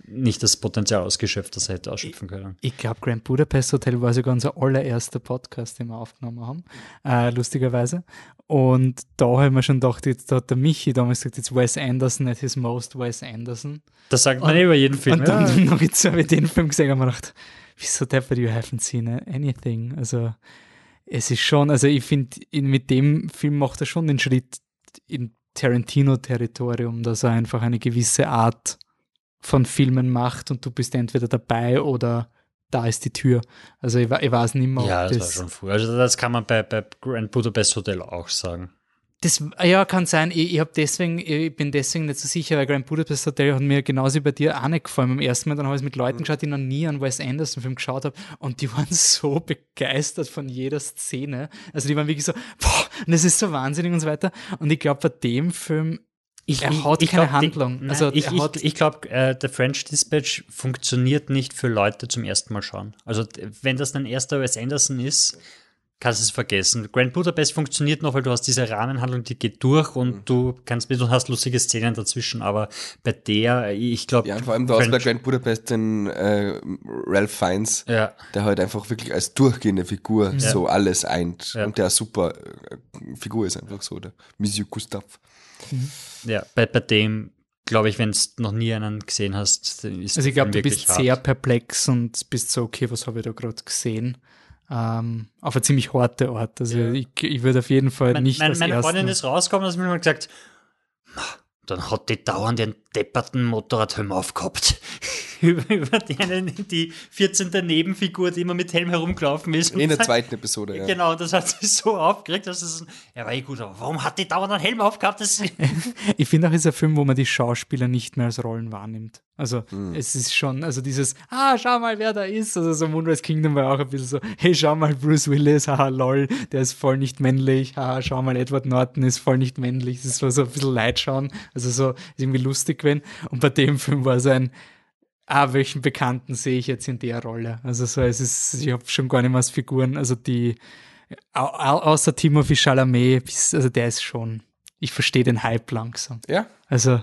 nicht das Potenzial ausgeschöpft, das er hätte ausschöpfen können. Ich, ich glaube, Grand Budapest Hotel war sogar unser allererster Podcast, den wir aufgenommen haben, äh, lustigerweise. Und da haben wir schon gedacht, jetzt hat der Michi damals gesagt, jetzt Wes Anderson at his most Wes Anderson. Das sagt man und, über jeden Film. Und dann ja. noch jetzt, habe ich den Film gesehen und mir gedacht, wieso deppert you haven't seen anything? Also es ist schon, also ich finde, mit dem Film macht er schon den Schritt in Tarantino-Territorium, dass er einfach eine gewisse Art von Filmen macht und du bist entweder dabei oder da ist die Tür. Also ich, ich weiß nicht mehr. Ja, das, das, war schon früh. Also das kann man bei, bei Grand Budapest Hotel auch sagen. Das, ja, kann sein. Ich, ich, deswegen, ich bin deswegen nicht so sicher, weil Grand Budapest Hotel hat mir genauso wie bei dir auch nicht gefallen beim ersten Mal. Dann habe ich es mit Leuten mhm. geschaut, die noch nie einen Wes Anderson-Film geschaut haben und die waren so begeistert von jeder Szene. Also die waren wirklich so, boah, und das ist so wahnsinnig und so weiter. Und ich glaube, bei dem Film ich, er hat ich, keine glaub, Handlung. Die, also ich, ich, ich glaube, äh, der French Dispatch funktioniert nicht für Leute zum ersten Mal schauen. Also wenn das dein erster Wes Anderson ist, kannst du es vergessen. Grand Budapest funktioniert noch, weil du hast diese Rahmenhandlung, die geht durch und mhm. du kannst mit und hast lustige Szenen dazwischen, aber bei der, ich glaube. Ja, vor allem du hast bei Grand Budapest den äh, Ralph Fiennes, ja. der halt einfach wirklich als durchgehende Figur ja. so alles eint ja. und der super äh, Figur ist einfach so, der Monsieur Gustave. Mhm. Ja, bei, bei dem glaube ich, wenn du noch nie einen gesehen hast, ist Also ich glaube, du bist hart. sehr perplex und bist so, okay, was habe ich da gerade gesehen? Ähm, auf eine ziemlich harte Art. Also ja. ich, ich würde auf jeden Fall mein, nicht. Mein, meine Freundin ist rausgekommen und hat mir gesagt, dann hat die dauernd den depperten Motorradhelm aufgehabt. über, über die, die 14. Nebenfigur, die immer mit Helm herumgelaufen ist. In der zweiten Episode, ja. Genau, das hat sich so aufgeregt, dass es, ja, war eh gut, aber warum hat die dauernd einen Helm aufgehabt? Das ich finde auch, es ist ein Film, wo man die Schauspieler nicht mehr als Rollen wahrnimmt. Also, mhm. es ist schon, also dieses, ah, schau mal, wer da ist. Also, so Moonrise Kingdom war auch ein bisschen so, hey, schau mal, Bruce Willis, haha, lol, der ist voll nicht männlich, haha, schau mal, Edward Norton ist voll nicht männlich. Das war so ein bisschen Leid schauen, also so, irgendwie lustig wenn. Und bei dem Film war es ein, ah, welchen Bekannten sehe ich jetzt in der Rolle? Also so, es ist, ich habe schon gar nicht mehr Figuren, also die, au, außer Timothy Chalamet, also der ist schon, ich verstehe den Hype langsam. Ja. Also,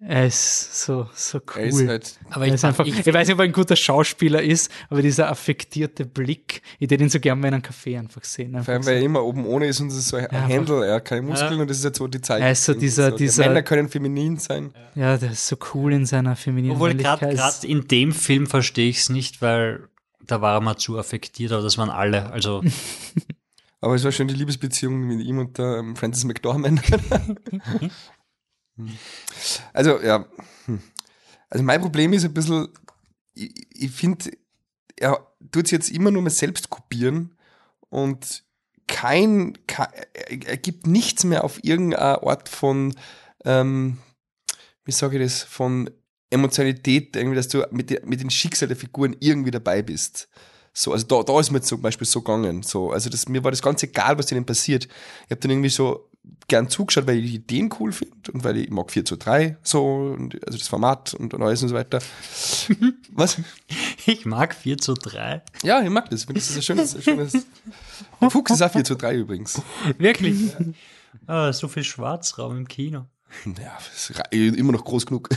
er ist so, so cool. Halt aber ich, ist einfach, ich, ich, weiß nicht, ob er ein guter Schauspieler ist, aber dieser affektierte Blick, ich würde ihn so gerne mal in einem Café einfach sehen. Einfach Vor allem, so. weil er immer oben ohne ist und es ist so ein ja, Händel, er hat keine Muskeln ja. und das ist jetzt so die Zeit. Er ist so dieser, so. dieser, Männer können feminin sein. Ja, der ist so cool in seiner femininen Obwohl gerade in dem Film verstehe ich es nicht, weil da war er mal zu affektiert, aber das waren alle, also... aber es war schon die Liebesbeziehung mit ihm und der ähm, Francis McDormand. Also, ja. Hm. Also mein Problem ist ein bisschen, ich, ich finde, er tut es jetzt immer nur mal selbst kopieren und kein, kein, er gibt nichts mehr auf irgendeine Art von, ähm, wie sage ich das, von Emotionalität, irgendwie, dass du mit, mit den Schicksal der Figuren irgendwie dabei bist. So, also da, da ist mir zum Beispiel so gegangen. So, also das, mir war das ganz egal, was denen passiert. Ich habe dann irgendwie so gern zugeschaut, weil ich die Ideen cool finde und weil ich mag 4 zu 3 so, und, also das Format und, und alles und so weiter. Was? Ich mag 4 zu 3. Ja, ich mag das. Ich finde, das ist ein schönes, ein schönes. Fuchs ist auch 4 zu 3 übrigens. Wirklich? Ja. Oh, so viel Schwarzraum im Kino. Ja, ist immer noch groß genug.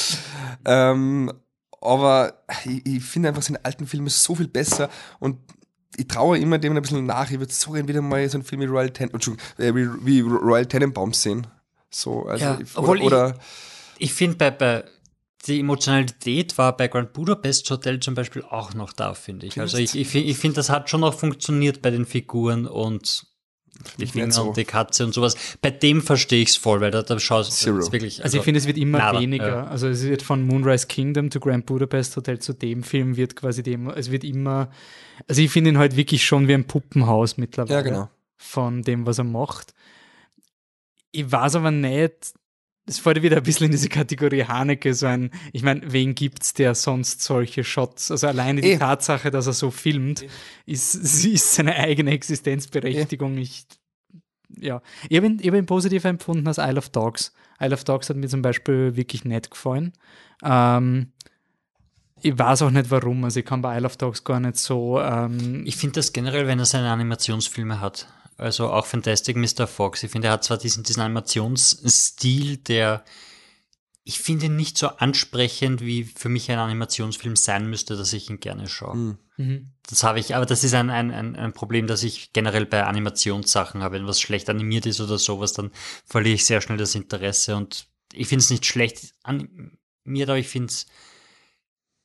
ähm, aber ich, ich finde einfach seine alten Filme so viel besser und ich traue immer dem ein bisschen nach. Ich würde so gerne wieder mal so einen Film wie Royal, Ten äh, wie, Royal Tenenbaums sehen. So, also, ja, obwohl oder, ich, ich finde bei, bei die Emotionalität war bei Grand Budapest Hotel zum Beispiel auch noch da, finde ich. Also ich, ich, ich finde, das hat schon noch funktioniert bei den Figuren und die Finger so. und die Katze und sowas. Bei dem verstehe ich es voll, weil da, da schaust du wirklich. Also, also, ich finde, es wird immer nada, weniger. Ja. Also es wird von Moonrise Kingdom zu Grand Budapest Hotel zu dem Film wird quasi dem, es wird immer, also ich finde ihn halt wirklich schon wie ein Puppenhaus mittlerweile. Ja, genau. Von dem, was er macht. Ich weiß aber nicht, es fällt wieder ein bisschen in diese Kategorie Haneke, so ein, ich meine, wen gibt's, der sonst solche Shots? Also alleine die e. Tatsache, dass er so filmt, e. ist, ist seine eigene Existenzberechtigung. E. Ich, ja, ich habe ihn, hab ihn positiv empfunden als Isle of Dogs. Isle of Dogs hat mir zum Beispiel wirklich nett gefallen. Ähm, ich weiß auch nicht warum, also ich kann bei Isle of Dogs gar nicht so. Ähm, ich finde das generell, wenn er seine Animationsfilme hat. Also auch Fantastic Mr. Fox. Ich finde, er hat zwar diesen, diesen Animationsstil, der ich finde nicht so ansprechend, wie für mich ein Animationsfilm sein müsste, dass ich ihn gerne schaue. Hm. Mhm. Das habe ich, aber das ist ein, ein, ein Problem, das ich generell bei Animationssachen habe. Wenn was schlecht animiert ist oder sowas, dann verliere ich sehr schnell das Interesse und ich finde es nicht schlecht animiert, aber ich finde es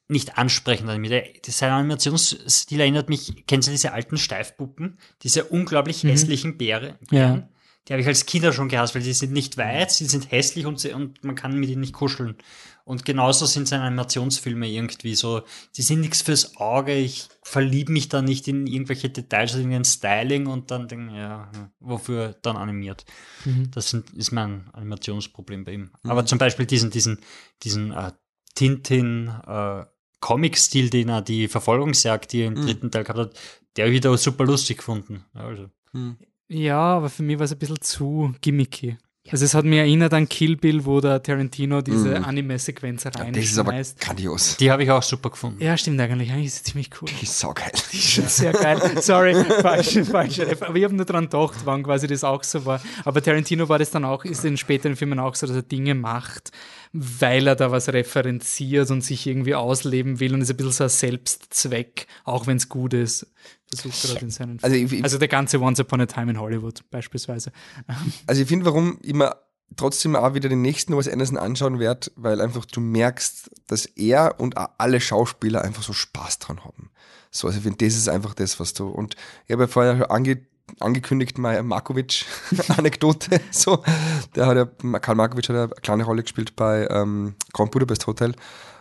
nicht ansprechend animiert. Sein Animationsstil erinnert mich, kennst du diese alten Steifpuppen? Diese unglaublich mhm. hässlichen Bäre, Bären? Ja. Die habe ich als Kinder schon gehasst, weil die sind nicht weit, sie sind hässlich und, sie, und man kann mit ihnen nicht kuscheln. Und genauso sind seine Animationsfilme irgendwie so, die sind nichts fürs Auge, ich verliebe mich da nicht in irgendwelche Details oder in ein Styling und dann denke ja, wofür dann animiert. Mhm. Das sind, ist mein Animationsproblem bei ihm. Mhm. Aber zum Beispiel diesen, diesen, diesen äh, Tintin, äh, Comic-Stil, den er die Verfolgungsjagd, die er im mhm. dritten Teil gehabt hat, der wieder super lustig gefunden. Also. Mhm. Ja, aber für mich war es ein bisschen zu gimmicky. Also es hat mich erinnert an Kill Bill, wo der Tarantino diese mm. Anime-Sequenz reinschmeißt. Ja, das ist aber grandios. Die habe ich auch super gefunden. Ja, stimmt eigentlich. Eigentlich ist sie ziemlich cool. Die ist saugeil. Die ist schon sehr geil. Sorry, falsche, falsche Aber ich habe nur daran gedacht, wann quasi das auch so war. Aber Tarantino war das dann auch, ist in späteren Filmen auch so, dass er Dinge macht, weil er da was referenziert und sich irgendwie ausleben will und ist ein bisschen so ein Selbstzweck, auch wenn es gut ist. Versucht er das in seinen also, ich, also der ganze Once Upon a Time in Hollywood beispielsweise. Also ich finde, warum immer trotzdem auch wieder den nächsten Wes Anderson anschauen werde, weil einfach du merkst, dass er und alle Schauspieler einfach so Spaß dran haben. So, also ich finde, das ist einfach das, was du, und ich habe ja vorher schon ange, angekündigt, meine Markovic-Anekdote, so, der hat ja, Karl Markovic hat ja eine kleine Rolle gespielt bei ähm, Grand Budapest Hotel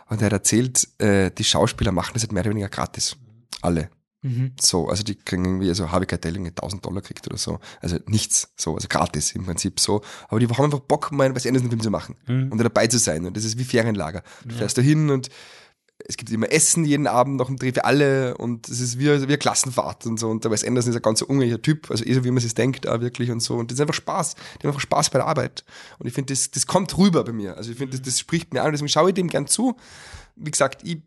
und er hat erzählt, äh, die Schauspieler machen das halt mehr oder weniger gratis. Alle. Mhm. So, also die kriegen irgendwie, also Harvey Keitel irgendwie 1000 Dollar kriegt oder so. Also nichts, so, also gratis im Prinzip so. Aber die haben einfach Bock, mal was anderes mit dem zu machen mhm. und dabei zu sein. Und das ist wie Ferienlager. Du ja. fährst da hin und es gibt immer Essen jeden Abend noch ein Dreh für alle und es ist wie, wie eine Klassenfahrt und so. Und der Wes Anderson ist ein ganz ungleicher Typ, also eh so wie man es denkt, auch wirklich und so. Und das ist einfach Spaß. Die haben einfach Spaß bei der Arbeit. Und ich finde, das, das kommt rüber bei mir. Also ich finde, das, das spricht mir an, deswegen schaue ich dem gern zu. Wie gesagt, ich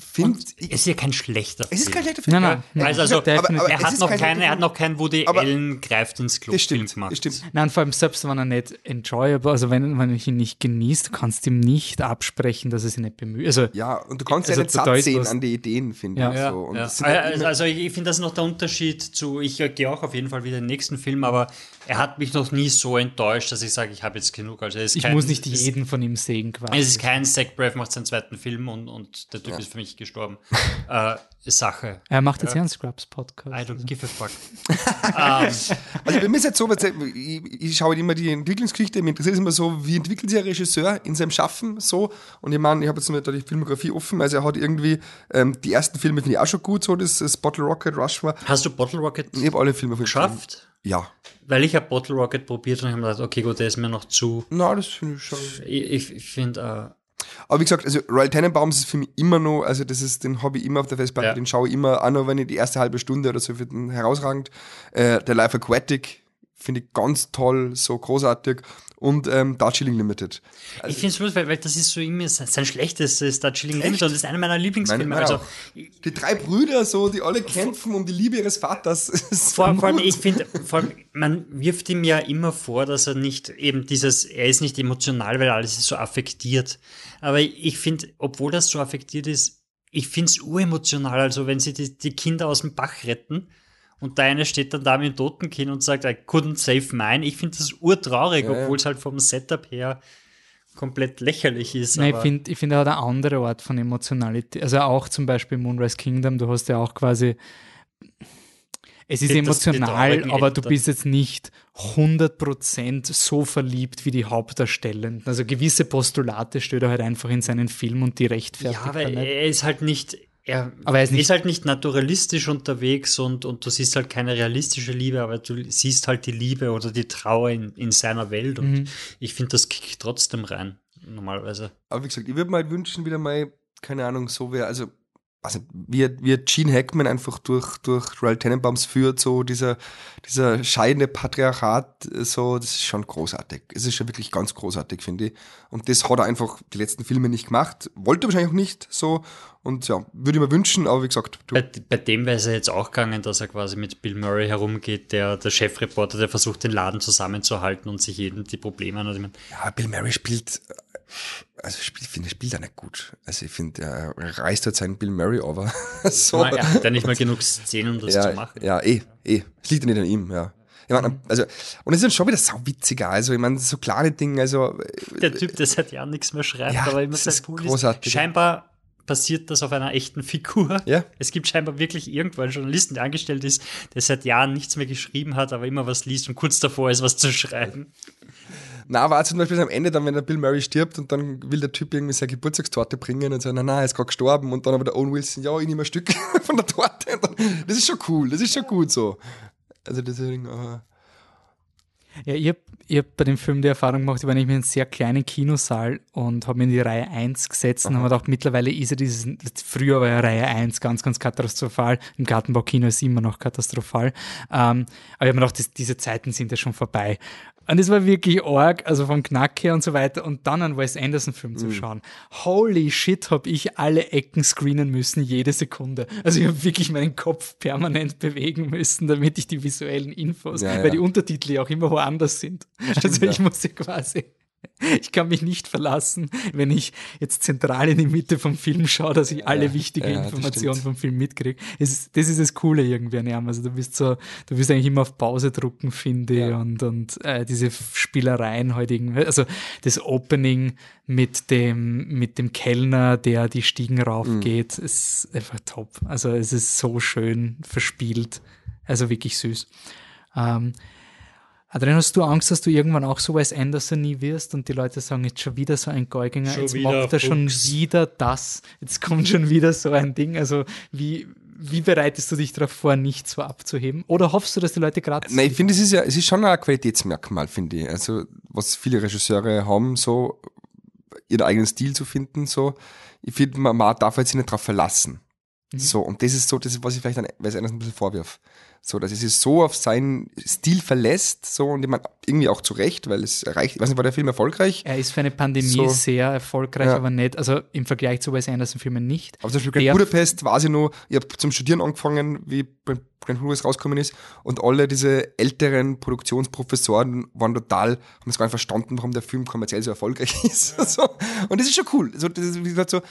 finde. Es ist ja kein schlechter Film. Es ist kein schlechter Film. Nein, nein. Also, also aber, aber er, hat noch kein, er hat noch kein Woody aber Allen greift ins Klo Film gemacht. Das stimmt. Nein, vor allem selbst wenn er nicht enjoyable, also wenn, wenn ich ihn nicht genießt, du kannst ihm nicht absprechen, dass er sich nicht bemüht. Also, ja, und du kannst also ja nicht satt sehen an die Ideen, finde ja. ich. Ja, so. ja. Also, halt also, ich finde das noch der Unterschied zu, ich gehe auch auf jeden Fall wieder in den nächsten Film, aber er hat mich noch nie so enttäuscht, dass ich sage, ich habe jetzt genug. Also ich kein, muss nicht jeden von ihm sehen quasi. Es ist kein Zach Braff macht seinen zweiten Film und, und der Typ ist für mich gestorben äh, Sache. Er macht jetzt ja einen Scrubs-Podcast. I don't also. give a fuck. um. Also bei mir ist jetzt so, ich, ich schaue immer die Entwicklungsgeschichte, mir interessiert es immer so, wie entwickelt sich ein Regisseur in seinem Schaffen so und ich meine, ich habe jetzt mal da die Filmografie offen, also er hat irgendwie, ähm, die ersten Filme finde ich auch schon gut, so das, das Bottle Rocket, Rush war. Hast du Bottle Rocket Ich habe alle Filme geschafft? Ja. Weil ich habe Bottle Rocket probiert und habe gedacht, okay, gut, der ist mir noch zu. Na, das finde ich schon. Ich, ich finde, äh, aber wie gesagt, also Royal Tenenbaums ist für mich immer noch, also das ist, den habe ich immer auf der Festplatte, ja. den schaue ich immer an, wenn ich die erste halbe Stunde oder so für den herausragend. Äh, der Life Aquatic finde ich ganz toll, so großartig. Und ähm, Darjeeling Limited. Also, ich finde es lustig, weil, weil, das ist so irgendwie sein schlechtestes Darjeeling Limited und das ist einer meiner Lieblingsfilme. Meine, also, die drei Brüder, so, die alle kämpfen um die Liebe ihres Vaters. Vor, vor allem, ich finde, man wirft ihm ja immer vor, dass er nicht eben dieses, er ist nicht emotional, weil alles ist so affektiert. Aber ich finde, obwohl das so affektiert ist, ich finde es uremotional. Also wenn sie die, die Kinder aus dem Bach retten, und der eine steht dann da mit dem Totenkind und sagt, I couldn't save mine. Ich finde das urtraurig, ja, obwohl es halt vom Setup her komplett lächerlich ist. Nein, ich finde, ich find, er hat eine andere Art von Emotionalität. Also auch zum Beispiel Moonrise Kingdom, du hast ja auch quasi es ist emotional, aber du bist jetzt nicht 100% so verliebt wie die Hauptdarstellenden. Also gewisse Postulate stellt er halt einfach in seinen Film und die rechtfertigt Ja, weil er ist halt nicht er, aber er ist, ist, halt nicht naturalistisch unterwegs und, und du siehst halt keine realistische Liebe, aber du siehst halt die Liebe oder die Trauer in, in seiner Welt und mhm. ich finde, das kickt trotzdem rein, normalerweise. Aber wie gesagt, ich würde mal wünschen, wieder mal, keine Ahnung, so wäre, also also wie, wie Gene Hackman einfach durch, durch Royal Tenenbaums führt, so dieser, dieser scheidende Patriarchat, so, das ist schon großartig. Es ist schon wirklich ganz großartig, finde ich. Und das hat er einfach die letzten Filme nicht gemacht. Wollte wahrscheinlich auch nicht so. Und ja, würde ich mir wünschen, aber wie gesagt. Bei, bei, dem wäre es ja jetzt auch gegangen, dass er quasi mit Bill Murray herumgeht, der, der Chefreporter, der versucht, den Laden zusammenzuhalten und sich jeden die Probleme an. Ja, Bill Murray spielt also ich finde, er spielt er nicht gut. Also ich finde, er reißt halt seinen Bill Murray over. so. Er hat ja nicht mal genug Szenen, um das ja, zu machen. Ja, eh, eh. Es liegt ja nicht an ihm, ja. Ich meine, also, und es ist dann schon wieder sau witziger. Also, ich meine, so kleine Dinge, also. Der Typ, der seit Jahren nichts mehr schreibt, ja, aber immer cool großartig. ist. Scheinbar passiert das auf einer echten Figur. Ja. Es gibt scheinbar wirklich irgendwo einen Journalisten, der angestellt ist, der seit Jahren nichts mehr geschrieben hat, aber immer was liest und kurz davor ist, was zu schreiben. Na, war zum Beispiel am Ende dann, wenn der Bill Murray stirbt und dann will der Typ irgendwie seine Geburtstagstorte bringen und sagt, na, na, er ist gerade gestorben und dann aber der Owen Wilson, ja, ich nehme ein Stück von der Torte. Dann, das ist schon cool, das ist schon gut so. Also deswegen, uh ja, ich habe hab bei dem Film die Erfahrung gemacht, ich war nämlich in einem sehr kleinen Kinosaal und habe mich in die Reihe 1 gesetzt und habe gedacht, mittlerweile ist ja dieses, früher war ja Reihe 1 ganz, ganz katastrophal, im Gartenbaukino ist immer noch katastrophal, ähm, aber ich habe mir gedacht, das, diese Zeiten sind ja schon vorbei. Und es war wirklich arg, also vom Knack her und so weiter. Und dann einen Wes Anderson-Film mhm. zu schauen. Holy shit, habe ich alle Ecken screenen müssen, jede Sekunde. Also ich habe wirklich meinen Kopf permanent bewegen müssen, damit ich die visuellen Infos, ja, weil ja. die Untertitel ja auch immer woanders sind. Stimmt, also ich ja. musste quasi ich kann mich nicht verlassen, wenn ich jetzt zentral in die Mitte vom Film schaue, dass ich alle ja, wichtigen ja, Informationen vom Film mitkriege. Das ist das Coole irgendwie an ihm. Also du bist so, du bist eigentlich immer auf Pause drucken, finde ich, ja. und, und äh, diese Spielereien halt irgendwie, also das Opening mit dem, mit dem Kellner, der die Stiegen raufgeht, mhm. ist einfach top. Also es ist so schön verspielt. Also wirklich süß. Ähm, Adrian, hast du Angst, dass du irgendwann auch so Wes Anderson nie wirst und die Leute sagen, jetzt schon wieder so ein Geuginger, jetzt macht er schon wieder das, jetzt kommt schon wieder so ein Ding. Also wie, wie bereitest du dich darauf vor, nicht so abzuheben? Oder hoffst du, dass die Leute gerade. Nein, ich finde, es ist ja, es ist schon ein Qualitätsmerkmal, finde ich. Also, was viele Regisseure haben, so ihren eigenen Stil zu finden, so. Ich finde, man, man darf jetzt nicht darauf verlassen. Mhm. So, und das ist so, das ist, was ich vielleicht an Wes Anderson ein bisschen vorwirf. So, dass es sich so auf seinen Stil verlässt, so, und ich meine, irgendwie auch zu Recht, weil es erreicht, ich weiß nicht, war der Film erfolgreich? Er ist für eine Pandemie so, sehr erfolgreich, ja. aber nicht, also im Vergleich zu Wes Anderson-Filmen nicht. Aber zum Beispiel Budapest war sie nur, ich habe zum Studieren angefangen, wie Grand Lewis rausgekommen ist, und alle diese älteren Produktionsprofessoren waren total, haben es gar nicht verstanden, warum der Film kommerziell so erfolgreich ist. Ja. so. Und das ist schon cool. So, das ist, wie gesagt, so,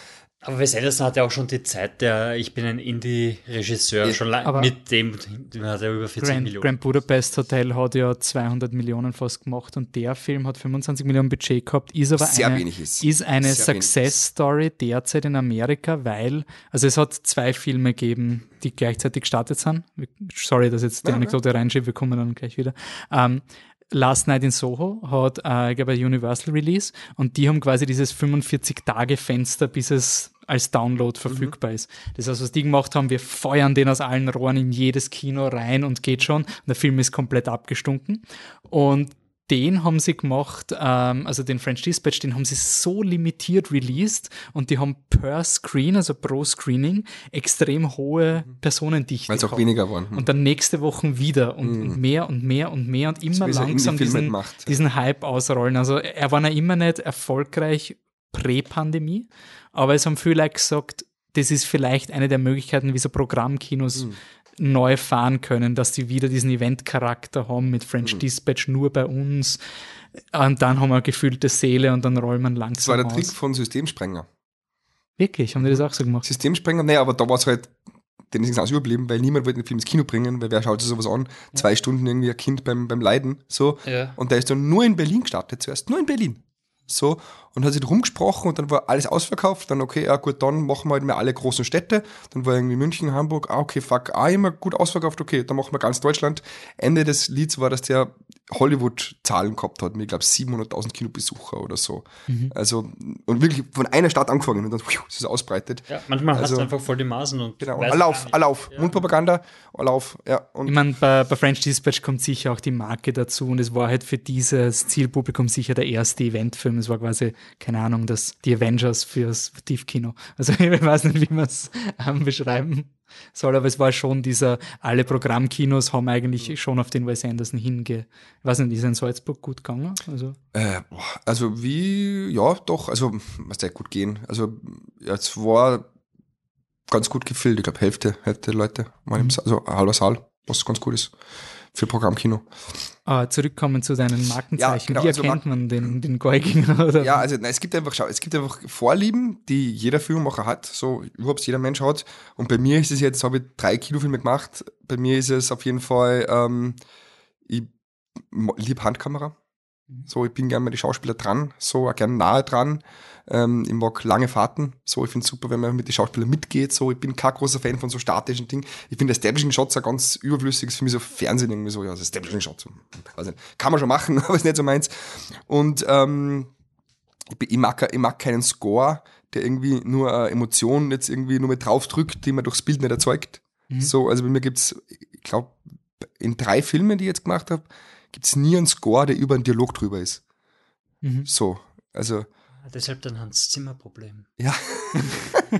aber Wes Anderson hat ja auch schon die Zeit, der ich bin ein Indie-Regisseur, ja, schon lange mit dem, dem hat er über 40 Grand, Millionen. Grand Budapest Hotel hat ja 200 Millionen fast gemacht und der Film hat 25 Millionen Budget gehabt, ist aber Sehr eine, ist. ist eine Success-Story derzeit in Amerika, weil, also es hat zwei Filme gegeben, die gleichzeitig gestartet sind. Sorry, dass jetzt die Anekdote reinschiebe, wir kommen dann gleich wieder. Ähm, Last Night in Soho hat, äh, ich glaube, ein Universal Release und die haben quasi dieses 45-Tage-Fenster, bis es als Download mhm. verfügbar mhm. ist. Das heißt, was die gemacht haben, wir feuern den aus allen Rohren in jedes Kino rein und geht schon. Und der Film ist komplett abgestunken. Und den haben sie gemacht, ähm, also den French Dispatch, den haben sie so limitiert released und die haben per Screen, also pro Screening, extrem hohe mhm. Personendichte. Weil es auch weniger waren. Hm. Und dann nächste Woche wieder und, mhm. und, mehr und mehr und mehr und immer langsam diesen, macht, ja. diesen Hype ausrollen. Also er war noch immer nicht erfolgreich Prä-Pandemie, aber es haben viele gesagt, das ist vielleicht eine der Möglichkeiten, wie so Programmkinos mhm neu fahren können, dass die wieder diesen Event-Charakter haben mit French mhm. Dispatch nur bei uns. Und dann haben wir eine gefüllte Seele und dann rollen wir langsam. Das war der aus. Trick von Systemsprenger. Wirklich? Haben die das auch so gemacht? Systemsprenger, naja, aber da war es halt, denen ist nichts überblieben, weil niemand wollte den Film ins Kino bringen, weil wer schaut sich sowas an? Ja. Zwei Stunden irgendwie ein Kind beim, beim Leiden, so. Ja. Und der ist dann nur in Berlin gestartet zuerst, nur in Berlin. So, und hat sich rumgesprochen und dann war alles ausverkauft. Dann, okay, ja gut, dann machen wir halt mehr alle großen Städte. Dann war irgendwie München, Hamburg, ah, okay, fuck, ah, immer gut ausverkauft, okay, dann machen wir ganz Deutschland. Ende des Lieds war, dass der Hollywood-Zahlen gehabt hat, mit, ich glaube, 700.000 Kinobesucher oder so. Mhm. Also, und wirklich von einer Stadt angefangen und dann pfiuh, ist es ausbreitet. Ja, manchmal also, hast du einfach voll die Maßen und. Genau, und Allauf, Allauf, ja. Mundpropaganda, Allauf, ja. Und ich meine, bei, bei French Dispatch kommt sicher auch die Marke dazu und es war halt für dieses Zielpublikum sicher der erste Eventfilm. Es war quasi, keine Ahnung, das, die Avengers fürs Tiefkino. Also, ich weiß nicht, wie man es ähm, beschreiben soll, aber es war schon dieser, alle Programmkinos haben eigentlich mhm. schon auf den Wes Anderson hinge. Ich weiß nicht, ist in Salzburg gut gegangen? Also, äh, also wie, ja, doch, also was der gut gehen. Also es war ganz gut gefüllt, ich glaube Hälfte, Hälfte der Leute mhm. also halber Saal, was ganz gut ist für Programmkino. Ah, zurückkommen zu deinen Markenzeichen. Ja, genau, Wie also erkennt man den, den Geuginger? Oder? Ja, also nein, es gibt einfach, schau, es gibt einfach Vorlieben, die jeder Filmemacher hat, so überhaupt jeder Mensch hat. Und bei mir ist es jetzt, habe ich drei Kinofilme gemacht. Bei mir ist es auf jeden Fall, ähm, ich liebe Handkamera. Mhm. So, ich bin gerne mit den Schauspieler dran, so gerne nahe dran. Ähm, ich mag lange Fahrten. So, ich finde es super, wenn man mit den Schauspielern mitgeht. So, ich bin kein großer Fan von so statischen Dingen. Ich finde Establishing Shots ja ganz überflüssig. Ist für mich so Fernsehen irgendwie so, ja, das Establishing Shots. Also, kann man schon machen, aber ist nicht so meins. Und ähm, ich, ich, mag, ich mag keinen Score, der irgendwie nur äh, Emotionen jetzt irgendwie nur mit draufdrückt, die man durchs Bild nicht erzeugt. Mhm. So, also bei mir gibt's, ich glaube, in drei Filmen, die ich jetzt gemacht habe, gibt's nie einen Score, der über einen Dialog drüber ist. Mhm. So, also Deshalb dann Hans Zimmer Problem. Ja.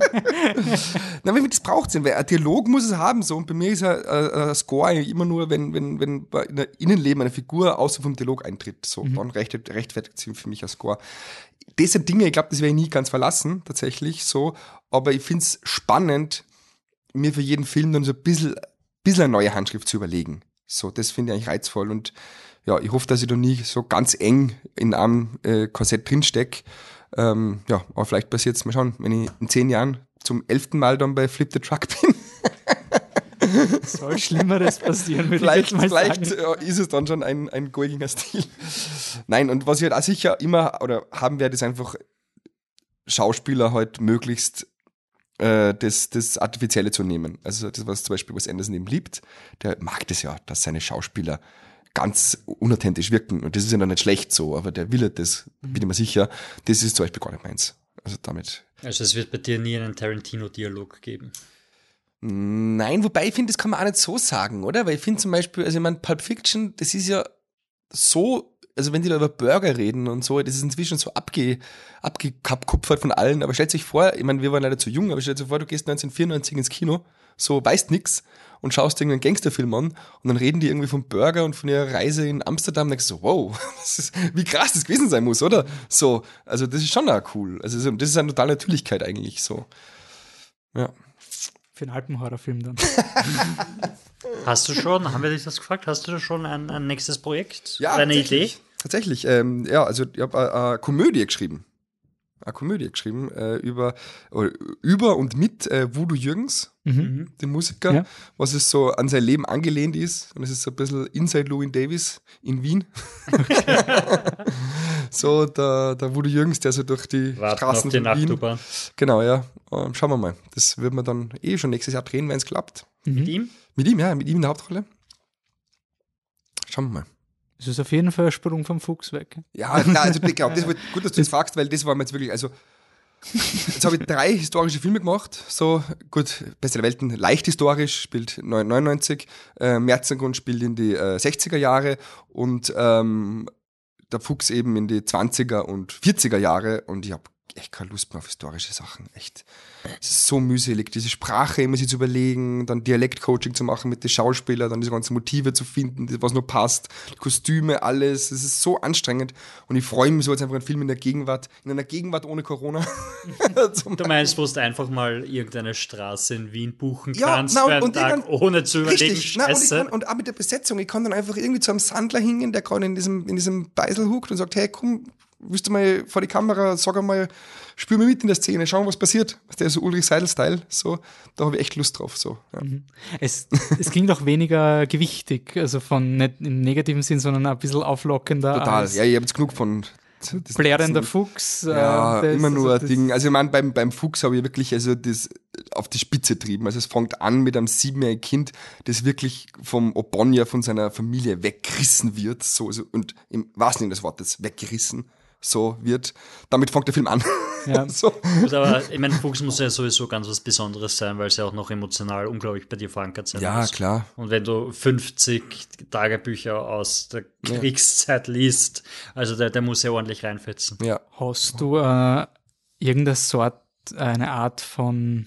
Na, wenn wir das braucht sind, weil ein Dialog muss es haben so und bei mir ist ein, ein, Score immer nur, wenn wenn wenn in der Innenleben eine Figur außer vom Dialog eintritt, so mhm. dann recht, rechtfertigt sich für mich ein Score. Das sind Dinge, ich glaube, das werde ich nie ganz verlassen tatsächlich so, aber ich finde es spannend, mir für jeden Film dann so ein bisschen, bisschen eine neue Handschrift zu überlegen. So, das finde ich eigentlich reizvoll und ja, ich hoffe, dass ich da nie so ganz eng in einem äh, Korsett drinstecke. Ähm, ja, aber vielleicht passiert es mal schauen, wenn ich in zehn Jahren zum elften Mal dann bei Flip the Truck bin. Soll Schlimmeres passieren, würde vielleicht, ich mal vielleicht sagen. ist es dann schon ein, ein goldiger Stil. Nein, und was ich halt auch sicher immer oder haben werde, ist einfach Schauspieler halt möglichst äh, das, das Artifizielle zu nehmen. Also das, was zum Beispiel was Anderson eben liebt, der mag das ja, dass seine Schauspieler ganz unauthentisch wirken. Und das ist ja dann nicht schlecht so, aber der will halt das, bin ich mir sicher, das ist zum Beispiel gar nicht meins. Also damit. Also es wird bei dir nie einen Tarantino-Dialog geben. Nein, wobei ich finde, das kann man auch nicht so sagen, oder? Weil ich finde zum Beispiel, also ich meine, Pulp Fiction, das ist ja so, also wenn die da über Burger reden und so, das ist inzwischen so abge, abgekupfert von allen, aber stellt sich vor, ich meine, wir waren leider zu jung, aber stellt sich vor, du gehst 1994 ins Kino, so weißt nix und schaust irgendeinen Gangsterfilm an und dann reden die irgendwie vom Burger und von ihrer Reise in Amsterdam und denkst so, wow, das ist, wie krass das gewesen sein muss, oder? So, also das ist schon auch cool. Also das ist eine totale Natürlichkeit eigentlich so. Ja. Für einen Alpenhorrorfilm dann. Hast du schon, haben wir dich das gefragt, hast du schon ein, ein nächstes Projekt? Ja, Oder eine Idee? tatsächlich. Tatsächlich, ähm, ja, also ich habe eine, eine Komödie geschrieben. Eine Komödie geschrieben äh, über, über und mit äh, Voodoo Jürgens, Mhm. dem Musiker, Ja. was es so an sein Leben angelehnt ist. Und es ist so ein bisschen Inside Louis Davis in Wien. so der, der Voodoo Jürgens, der so durch die Warten Straßen die von Wien. Nachtubahn. Genau, ja. Ähm, schauen wir mal. Das wird man dann eh schon nächstes Jahr drehen, wenn es klappt. Mit ihm? Mit ihm, ja, mit ihm in der Hauptrolle. Schauen wir mal. Es ist auf jeden Fall ein Sprung vom Fuchs weg. Ja, na, also ich glaube, das war gut, dass du das fragst, weil das war mir jetzt wirklich, also jetzt habe ich drei historische Filme gemacht, so gut, Beste der Welten, leicht historisch, spielt 99, äh, Märzengrund spielt in die äh, 60er Jahre und ähm, der Fuchs eben in die 20er und 40er Jahre und ich habe echt keine Lust mehr auf historische Sachen, echt. Es ist so mühselig, diese Sprache immer sich zu überlegen, dann Dialektcoaching zu machen mit den Schauspielern, dann diese ganzen Motive zu finden, was nur passt, Kostüme, alles. Es ist so anstrengend und ich freue mich so jetzt einfach einen Film in der Gegenwart, in einer Gegenwart ohne Corona. Du meinst, wo du einfach mal irgendeine Straße in Wien buchen Ja, kannst na, und- für und Tag, ohne zu überlegen, Richtig, na, und, kann, und auch mit der Besetzung, ich kann dann einfach irgendwie zu einem Sandler hingehen, der gerade in diesem, in diesem Beisel huckt und sagt, hey, komm, willst du mal vor die Kamera, sag einmal, spür mir mit in der Szene, schauen, was passiert. Der ist so Ulrich Seidel-Style, so, da habe ich echt Lust drauf, so. Ja. Es, es klingt auch weniger gewichtig, also von nicht im negativen Sinn, sondern ein bisschen auflockender. Total, ja, ich habe jetzt genug von Blärender Fuchs. äh, Ja, das- immer nur also ein Ding. Also ich meine, beim, beim Fuchs habe ich wirklich also das auf die Spitze getrieben. Also es fängt an mit einem siebenjährigen Kind, das wirklich vom Obonia, von seiner Familie weggerissen wird. So, so, und im wahrsten Sinne des Wortes weggerissen so wird. Damit fängt der Film an. Ja. so. Gut, aber ich meine, Fuchs muss ja sowieso ganz was Besonderes sein, weil es ja auch noch emotional unglaublich bei dir verankert sein Ja, muss. klar. Und wenn du 50 Tagebücher aus der Kriegszeit liest, also der, der muss ja ordentlich reinfetzen. Ja. Hast du äh, irgendeine Sort, eine Art von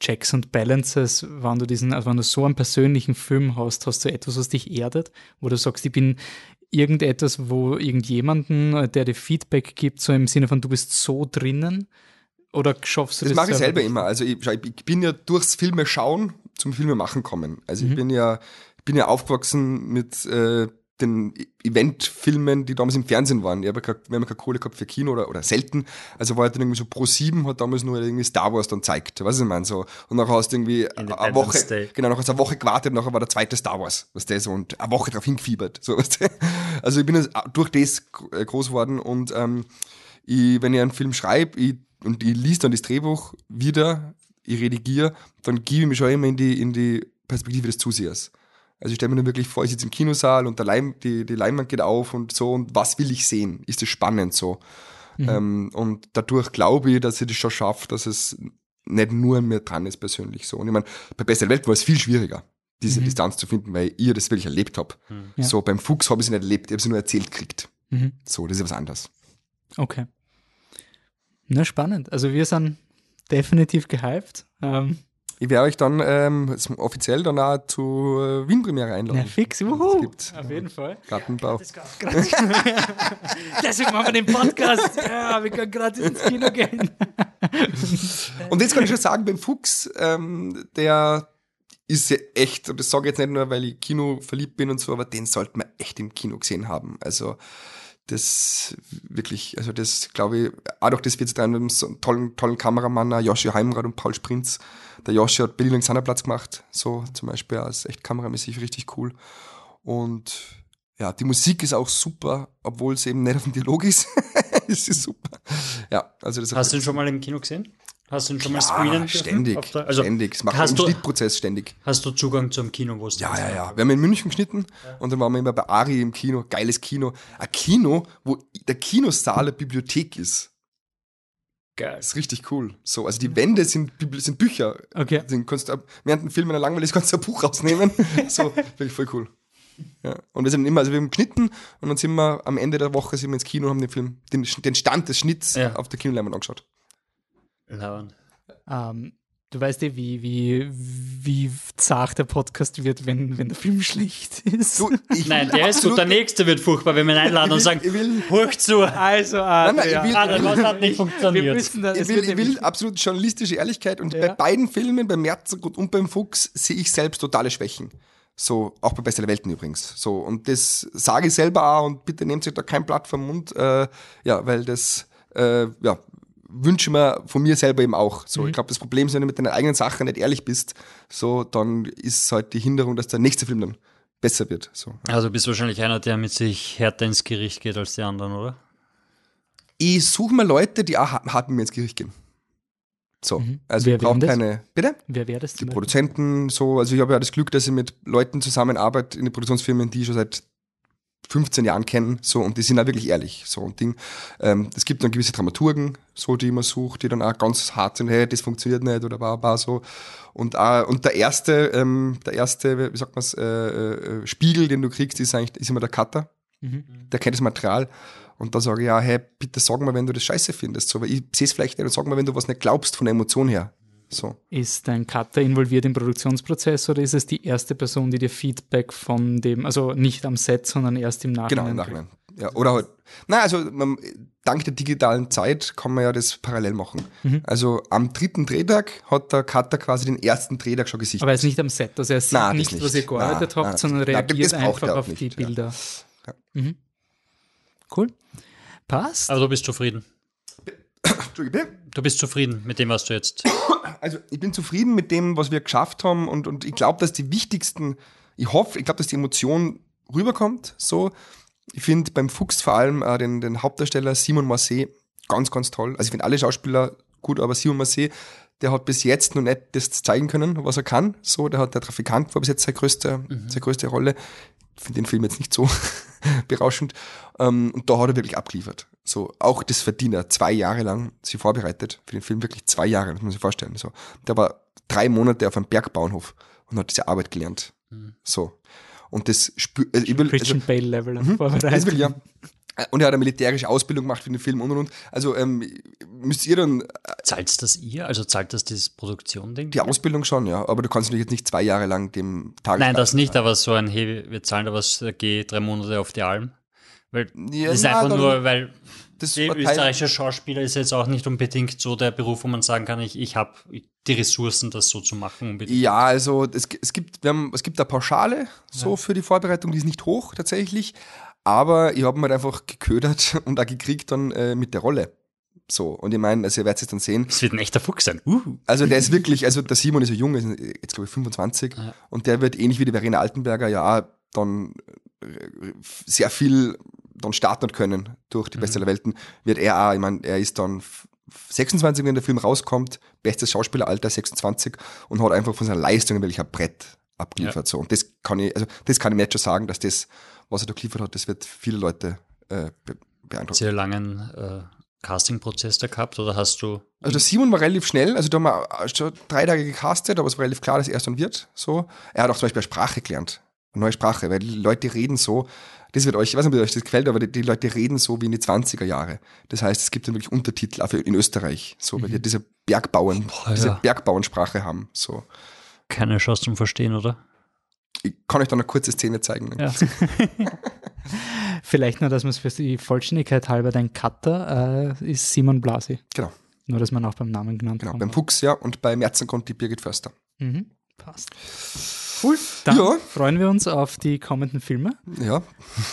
Checks und Balances, wenn du diesen, also wenn du so einen persönlichen Film hast, hast du etwas, was dich erdet, wo du sagst, ich bin irgendetwas, wo irgendjemanden, äh, der dir Feedback gibt, so im Sinne von, du bist so drinnen? Oder schaffst du Das das? mache ich selber nicht? immer. Also ich, ich bin ja durchs Filme schauen zum Filme machen kommen. Also Mhm. ich bin ja, ich bin ja aufgewachsen mit äh, den Eventfilmen, die damals im Fernsehen waren. Ich habe ja wir haben keine Kohle gehabt für Kino oder, oder selten. Also war halt dann irgendwie so Pro 7 hat damals nur irgendwie Star Wars dann gezeigt. Weißt du, was ich meine? So. Und nachher hast du irgendwie eine Woche, Day. genau, nachher hast du eine Woche gewartet, nachher war der zweite Star Wars, was der so und eine Woche drauf hingefiebert. So, weißt du? Also ich bin jetzt durch das äh, groß geworden und ähm, ich, wenn ich einen Film schreibe ich, und ich liest dann das Drehbuch wieder, ich redigiere, dann gebe ich mich schon immer in die, in die Perspektive des Zusehers. Also ich stelle mir nur wirklich vor, ich sitze im Kinosaal und der Leim, die, die Leinwand geht auf und so und was will ich sehen? Ist es spannend so? Ähm, und dadurch glaube ich, dass ich das schon schaffe, dass es nicht nur an mir dran ist persönlich so. Und ich meine, bei Beste Welt war es viel schwieriger, diese Distanz zu finden, weil ich das wirklich erlebt habe. Ja. So beim Fuchs habe ich sie nicht erlebt, ich habe sie nur erzählt gekriegt. Mhm. So, das ist ja was anderes. Okay. Na, spannend. Also wir sind definitiv gehypt. Ähm, Ich werde euch dann ähm, offiziell dann auch zur äh, Wien-Premiere einladen. ja, fix. Wuhu. gibt Auf jeden Fall. Gartenbau. Deswegen machen wir den Podcast. Ja, wir können gratis ins Kino gehen. Und jetzt kann ich schon sagen, beim Fuchs, ähm, der, ist ja echt, und das sage ich jetzt nicht nur, weil ich Kino verliebt bin und so, aber den sollte man echt im Kino gesehen haben. Also das wirklich, also das glaube ich, auch durch das wird es dann so einen tollen, tollen Kameramann, Joshi Heimrad und Paul Sprinz. Der Joshi hat Berlin Alexanderplatz gemacht, so zum Beispiel, als echt kameramäßig richtig cool. Und ja, die Musik ist auch super, obwohl es eben nicht auf dem Dialog ist. es ist super. Ja, also das Hast du ihn schon mal im Kino gesehen? Hast du ihn schon mal screenen Ständig, der, also ständig. Es macht einen Schnittprozess ständig. Hast du Zugang zum Kino, wo es Ja, ja, ja. Wir haben in München geschnitten ja. und dann waren wir immer bei Ari im Kino. Geiles Kino. Ein Kino, wo der Kinosaal eine Bibliothek ist. Geil. Das ist richtig cool. So, also die Wände sind, sind Bücher. Okay. Den kannst du, während dem Film, wenn er langweilig ist, kannst du ein Buch rausnehmen. so, finde ich voll cool. Ja. Und wir sind immer, also wir haben geschnitten und dann sind wir am Ende der Woche sind wir ins Kino und haben den Film, den, den Stand des Schnitts ja. auf der Kinoleinwand angeschaut. Lauern. Ähm, du weißt ja, wie, wie, wie zart der Podcast wird, wenn, wenn der Film schlecht ist. Du, nein, der ist gut. Der nächste wird furchtbar, wenn wir ihn einladen und sagen, hoch zu. Also, Adrian. Nein, nein, will, Adrian, was hat nicht funktioniert? Da, ich, will, ich will absolut journalistische Ehrlichkeit und ja. bei beiden Filmen, beim Merzergut und beim Fuchs, sehe ich selbst totale Schwächen. So, auch bei Beste der Welten übrigens. So, und das sage ich selber auch und bitte nehmt euch da kein Blatt vom Mund, äh, ja, weil das, äh, ja, wünsche mir von mir selber eben auch. So, mhm. ich glaube, das Problem ist, wenn du mit deiner eigenen Sache nicht ehrlich bist, so, dann ist halt die Hinderung, dass der nächste Film dann besser wird. So. Also bist du wahrscheinlich einer, der mit sich härter ins Gericht geht als die anderen, oder? Ich suche mir Leute, die auch hart mit mir ins Gericht gehen. So, mhm. also Wer ich brauche keine. Bitte? Wer wäre das? Die Produzenten, so, also ich habe ja das Glück, dass ich mit Leuten zusammenarbeite in den Produktionsfirmen, die ich schon seit 15 Jahren kennen, so, und die sind auch wirklich ehrlich, so, und Ding. Ähm, es gibt dann gewisse Dramaturgen, so, die man sucht, die dann auch ganz hart sind, hey, das funktioniert nicht, oder war, war so. Und, auch, und der erste, ähm, der erste, wie sagt man's, äh, äh, Spiegel, den du kriegst, ist eigentlich, ist immer der Cutter. Mhm. Der kennt das Material. Und da sage ich ja, hey, bitte sag mal, wenn du das scheiße findest, so, weil ich sehe es vielleicht nicht und sag mal, wenn du was nicht glaubst von der Emotion her. So. Ist dein Cutter involviert im Produktionsprozess oder ist es die erste Person, die dir Feedback von dem, also nicht am Set, sondern erst im Nachhinein? Genau, im Nachhinein. Ja, oder halt, na, also man, dank der digitalen Zeit kann man ja das parallel machen. Mhm. Also am dritten Drehtag hat der Cutter quasi den ersten Drehtag schon gesichtet. Aber er ist nicht am Set, also er sieht nein, nicht, nicht, was ihr gearbeitet nein, habt, nein, sondern reagiert einfach auf nicht, die Bilder. Ja. Mhm. Cool. Passt. Also du bist zufrieden. Du bist zufrieden mit dem, was du jetzt. Also ich bin zufrieden mit dem, was wir geschafft haben und, und ich glaube, dass die wichtigsten, ich hoffe, ich glaube, dass die Emotion rüberkommt. So, ich finde beim Fuchs vor allem äh, den, den Hauptdarsteller Simon Marseille ganz, ganz toll. Also ich finde alle Schauspieler gut, aber Simon Marseille, der hat bis jetzt noch nicht das zeigen können, was er kann. So, der hat der Trafikant war bis jetzt seine größte, mhm. seine größte Rolle. Ich finde den Film jetzt nicht so berauschend. Ähm, und da hat er wirklich abgeliefert. So, auch das Verdiener, zwei Jahre lang sie vorbereitet für den Film, wirklich zwei Jahre, das muss man sich vorstellen. So, der war drei Monate auf einem Bergbauernhof und hat diese Arbeit gelernt. Mhm. So. Und das spürt, will, Christian also, Bale Level mhm, vorbereitet. Will, ja. Und er hat eine militärische Ausbildung gemacht für den Film und und und. Also ähm, müsst ihr dann. Äh, zahlt das ihr? Also zahlt das das Produktion-Ding? Die Ausbildung schon, ja. Aber du kannst natürlich jetzt nicht zwei Jahre lang dem Tag. Nein, das nicht, aber so ein, hey, wir zahlen da was, geh drei Monate auf die Alm. Weil ja, das ist na, einfach nur, weil der österreichische Schauspieler ist jetzt auch nicht unbedingt so der Beruf, wo man sagen kann, ich, ich habe die Ressourcen, das so zu machen. Unbedingt. Ja, also es, es gibt, wir haben, es gibt eine Pauschale so ja. für die Vorbereitung, die ist nicht hoch tatsächlich, aber ich habe mir halt einfach geködert und auch gekriegt dann äh, mit der Rolle. So, und ich meine, also ihr werdet es dann sehen. Es wird ein echter Fuchs sein. Uh. Also der ist wirklich, also der Simon ist so jung, ist jetzt glaube ich 25 ja. und der wird ähnlich wie die Verena Altenberger ja dann äh, sehr viel dann starten können durch die Beste mhm. der Welten, wird er auch, ich meine, er ist dann 26, wenn der Film rauskommt, bestes Schauspieleralter 26 und hat einfach von seiner Leistung ein Brett abgeliefert. Ja. So. Und das kann ich, also das kann ich mir jetzt schon sagen, dass das, was er da geliefert hat, das wird viele Leute äh, be beeindrucken. Sehr langen äh, Casting-Prozess da gehabt oder hast du? Also der Simon war relativ schnell, also da haben wir schon drei Tage gecastet, aber es war relativ klar, dass er es dann wird. So. Er hat auch zum Beispiel eine Sprache gelernt, eine neue Sprache, weil die Leute reden so, das wird euch, ich weiß nicht, ob euch das gefällt, aber die, die, Leute reden so wie in die 20er Jahre. Das heißt, es gibt dann wirklich Untertitel, auch in Österreich, so, weil mhm. die diese Bergbauern, Boah, diese ja. Bergbauernsprache haben, so. Keine Chance zum Verstehen, oder? Ich kann euch dann eine kurze Szene zeigen. Ja. Vielleicht nur, dass man es für die Vollständigkeit halber, dein Cutter äh, ist Simon Blasi. Genau. Nur, dass man auch beim Namen genannt Genau, beim Fuchs, ja, und bei Merzengrund die Birgit Förster. Mhm. Passt. Cool. Dann ja. freuen wir uns auf die kommenden Filme. Ja.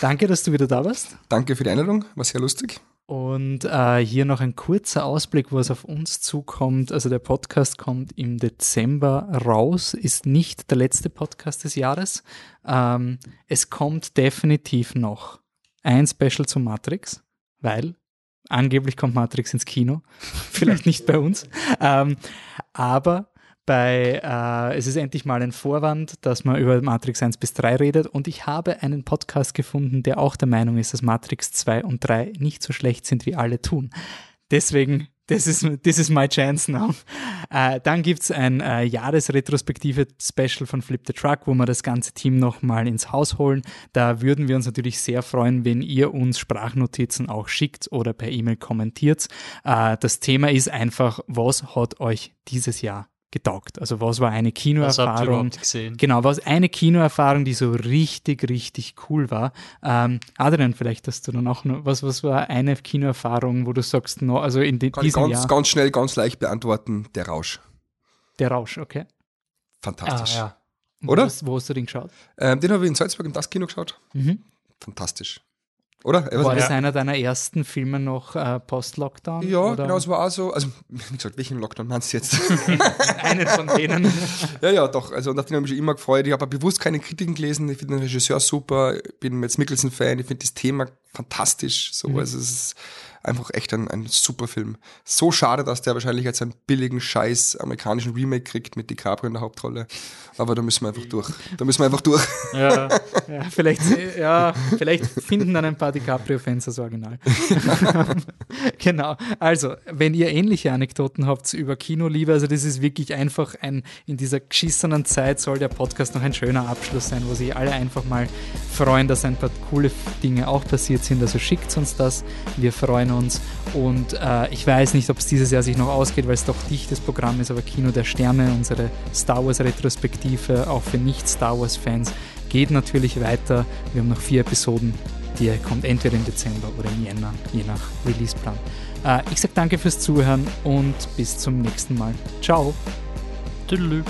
Danke, dass du wieder da warst. Danke für die Einladung, war sehr lustig. Und äh, hier noch ein kurzer Ausblick, was auf uns zukommt. Also der Podcast kommt im Dezember raus, ist nicht der letzte Podcast des Jahres. Ähm, es kommt definitiv noch ein Special zu Matrix, weil angeblich kommt Matrix ins Kino. Vielleicht nicht bei uns. Ähm, aber bei äh, Es ist endlich mal ein Vorwand, dass man über Matrix 1 bis 3 redet. Und ich habe einen Podcast gefunden, der auch der Meinung ist, dass Matrix 2 und 3 nicht so schlecht sind, wie alle tun. Deswegen, das ist this is my chance now. Äh, dann gibt es ein äh, Jahresretrospektive-Special von Flip the Truck, wo wir das ganze Team nochmal ins Haus holen. Da würden wir uns natürlich sehr freuen, wenn ihr uns Sprachnotizen auch schickt oder per E-Mail kommentiert. Äh, das Thema ist einfach, was hat euch dieses Jahr getaugt? Also was war eine Kinoerfahrung? Genau, was eine Kinoerfahrung, die so richtig, richtig cool war. Ähm, Adrian, vielleicht hast du dann auch noch, was, was war eine Kinoerfahrung, wo du sagst, no, also in Kann diesem ganz, Jahr? ganz schnell, ganz leicht beantworten, der Rausch. Der Rausch, okay. Fantastisch. Ah, ja. Oder? Wo hast, wo hast, du den geschaut? Ähm, den habe ich in Salzburg im Das Kino geschaut. Mhm. Fantastisch. Oder? War das ja. einer deiner ersten Filme noch äh, Post-Lockdown? Ja, oder? genau, es war auch so. Also, wie gesagt, welchen Lockdown meinst du jetzt? Einen von denen. ja, ja, doch. Also, nach dem habe ich mich immer gefreut. Ich habe bewusst keine Kritiken gelesen. Ich finde den Regisseur super. Ich bin jetzt Mickelson-Fan. Ich finde das Thema fantastisch. So, mhm. also, es ist einfach echt ein, ein super Film. So schade, dass der wahrscheinlich jetzt einen billigen Scheiß amerikanischen Remake kriegt mit DiCaprio in der Hauptrolle. Aber da müssen wir einfach durch. Da müssen wir einfach durch. Ja, ja vielleicht, ja, vielleicht finden dann ein paar DiCaprio-Fans das Original. genau. Also, wenn ihr ähnliche Anekdoten habt über Kinoliebe, also das ist wirklich einfach ein, in dieser geschissenen Zeit soll der Podcast noch ein schöner Abschluss sein, wo sich alle einfach mal freuen, dass ein paar coole Dinge auch passiert sind. Also schickt uns das. Wir freuen uns. Und äh, ich weiß nicht, ob es dieses Jahr sich noch ausgeht, weil es doch dichtes Programm ist, aber Kino der Sterne, unsere Star Wars Retrospektive, auch für Nicht-Star Wars-Fans, geht natürlich weiter. Wir haben noch vier Episoden. Die kommt entweder im Dezember oder im Jänner, je nach Releaseplan. Äh, ich sage danke fürs Zuhören und bis zum nächsten Mal. Ciao. Tüdelü.